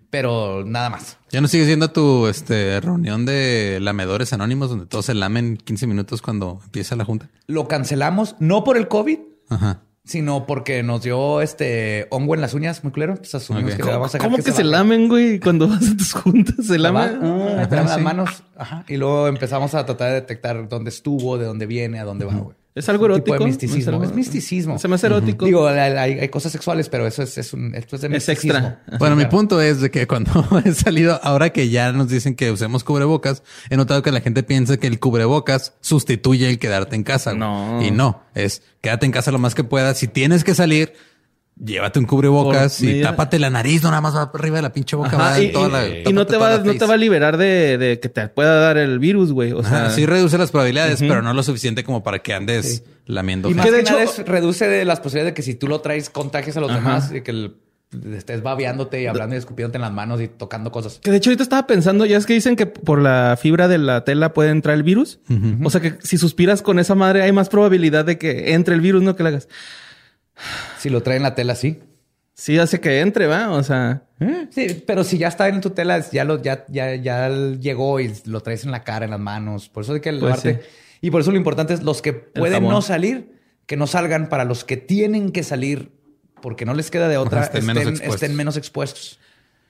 pero nada más. ¿Ya no sigues yendo a tu este, reunión de lamedores anónimos donde todos se lamen 15 minutos cuando empieza la junta? Lo cancelamos, no por el COVID, Ajá. sino porque nos dio este hongo en las uñas, muy claro. Pues asumimos que le vamos a ¿Cómo que, se lamen, güey? Cuando vas a tus juntas, se va, lamen. ah, Ajá, las manos. Ajá. Y luego empezamos a tratar de detectar dónde estuvo, de dónde viene, a dónde va, güey. Es algo un tipo erótico. de misticismo. algo- Es misticismo. Se me hace erótico. Digo, hay, cosas sexuales, pero eso es, es un, esto es de es misticismo. extra. Bueno, mi claro. punto es de que cuando he salido, ahora que ya nos dicen que usemos cubrebocas, he notado que la gente piensa que el cubrebocas sustituye el quedarte en casa. No. Y no, es quédate en casa lo más que puedas. Si tienes que salir, llévate un cubrebocas y tápate la nariz, no nada más va arriba de la pinche boca. Ajá, va y, en toda y- la- y no te va, no te va a liberar de, de que te pueda dar el virus, güey. O sea, Ajá, sí reduce las probabilidades, pero no lo suficiente como para que andes lamiendo. Y más Que que, de nada hecho- es- reduce de las posibilidades de que si tú lo traes, contagies a los Ajá. demás y que el- estés babeándote y hablando y escupiéndote en las manos y tocando cosas. Que de hecho ahorita estaba pensando, ya es que dicen que por la fibra de la tela puede entrar el virus. O sea que si suspiras con esa madre hay más probabilidad de que entre el virus, no que la hagas. Si lo traen en la tela, sí. Sí hace que entre, ¿va? O sea... Sí, pero si ya está en tu tela, ya lo, ya, ya, ya llegó y lo traes en la cara, en las manos. Por eso hay que Pues lavarte. sí. Y por eso lo importante es los que pueden no salir, que no salgan para los que tienen que salir, porque no les queda de otra, estén estén, menos estén, expuestos. menos expuestos.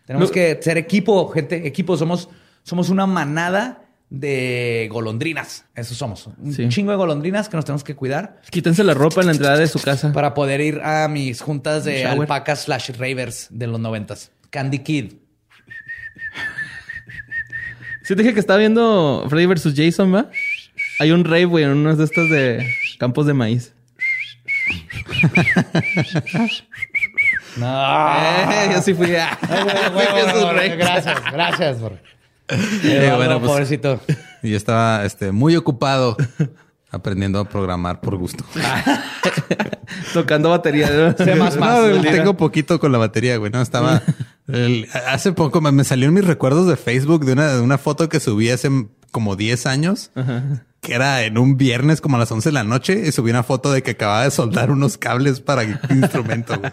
Tenemos No- que ser equipo, gente, equipo. Somos, somos una manada de golondrinas. Eso somos. Un Sí. chingo de golondrinas que nos tenemos que cuidar Quítense la ropa en la entrada de su casa. para poder ir a mis juntas de alpacas slash ravers de los noventas. Candy Kid. Sí te dije que estaba viendo Freddy vs. Jason, ¿va? Hay un rave, güey, en unos de estos de campos de maíz. No. Eh, yo sí fui a... fui a sus raves. gracias, gracias. Por... Eh, bueno, pues- pobrecito. Y yo estaba este, muy ocupado aprendiendo a programar por gusto. Tocando batería. ¿no? C++. No, tengo poquito con la batería, güey. No estaba. el- hace poco me, me salió en mis recuerdos de Facebook de una, de una foto que subí hace como 10 años, que era en un viernes como a las 11 de la noche y subí una foto de que acababa de soldar unos cables para el instrumento. güey.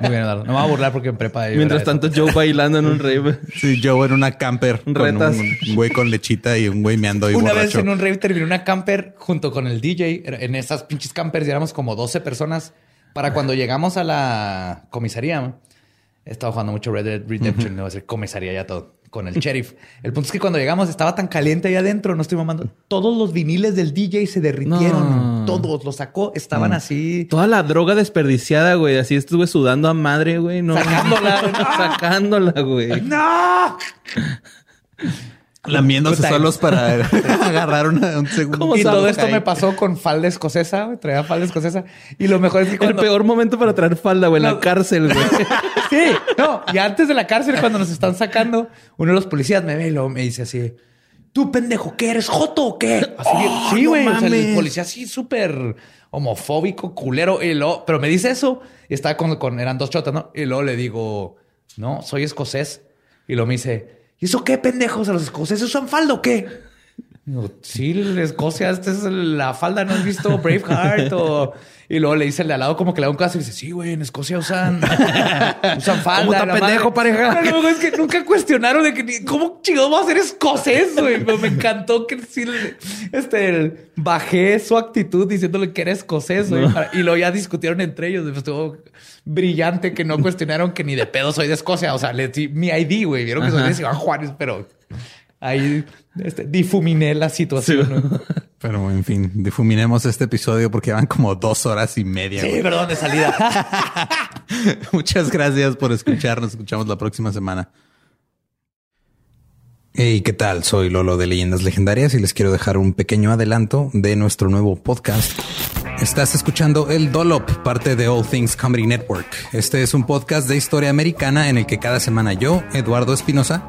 Muy bien, Eduardo. No me voy a burlar porque en prepa. Mientras tanto, Joe bailando en un rave. Sí, yo en una camper con Retas. un, un güey con lechita y un güey meando y. Una borracho. vez en un rave terminé una camper junto con el DJ. En esas pinches campers y éramos como 12 personas. Para cuando llegamos a la comisaría, estaba jugando mucho Red Dead Redemption, no va a ser comisaría ya todo, con el sheriff. El punto es que cuando llegamos estaba tan caliente ahí adentro, no estoy mamando. Todos los viniles del DJ se derritieron. No. Todos los sacó, estaban así. Toda la droga desperdiciada, güey. Así estuve sudando a madre, güey. No. Sacándola. Sacándola, güey. ¡No! Lamiéndose solos para agarrar una- un segundo. ¿Cómo Y todo esto me pasó con falda escocesa, güey. Traía falda escocesa. Y lo mejor es que El cuando... peor momento para traer falda, güey. En la No. cárcel, güey. Sí, no. Y antes de la cárcel, cuando nos están sacando, uno de los policías me ve y luego me dice así... ¿Tú, pendejo, qué eres? ¿Joto o qué? Así, Oh, sí, no güey. o sea, el policía así súper homofóbico, culero. Y luego... Pero me dice eso. Y estaba con, con... Eran dos chotas, ¿no? Y luego le digo... No, soy escocés. Y luego me dice... ¿Y eso qué, pendejos? ¿A los escoceses usan falda o qué? Sí, Escocia, esta es la falda, ¿no has visto Braveheart? O... Y luego le dice el de al lado como que le da un caso y dice, sí, güey, en Escocia usan, usan falda. ¿Cómo la pendejo, madre". pareja? No, no, es que nunca cuestionaron de que, ni- ¿cómo chingados va a ser escocés, güey? Pero me encantó que sí, este, bajé su actitud diciéndole que era escocés, güey. Y luego ya discutieron entre ellos. Pues, Estuvo brillante que no cuestionaron que ni de pedo soy de Escocia. O sea, le di mi ID, güey. Vieron que soy de Ciudad Juárez, pero ahí este, difuminé la situación. Pero en fin, difuminemos este episodio porque van como dos horas y media. Sí, güey. perdón, de salida. Muchas gracias por escucharnos. Escuchamos la próxima semana. Hey, ¿qué tal? Soy Lolo de Leyendas Legendarias y les quiero dejar un pequeño adelanto de nuestro nuevo podcast. Estás escuchando El Dolop, parte de All Things Comedy Network. Este es un podcast de historia americana en el que cada semana yo, Eduardo Espinosa,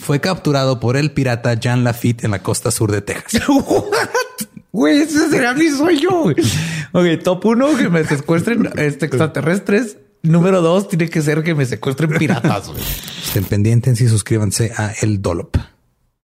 fue capturado por el pirata Jean Lafitte en la costa sur de Texas. Güey, ese será mi sueño. Ok, top uno, que me secuestren este, extraterrestres. Número dos, tiene que ser que me secuestren piratas. Estén pendientes y suscríbanse a El Dolop.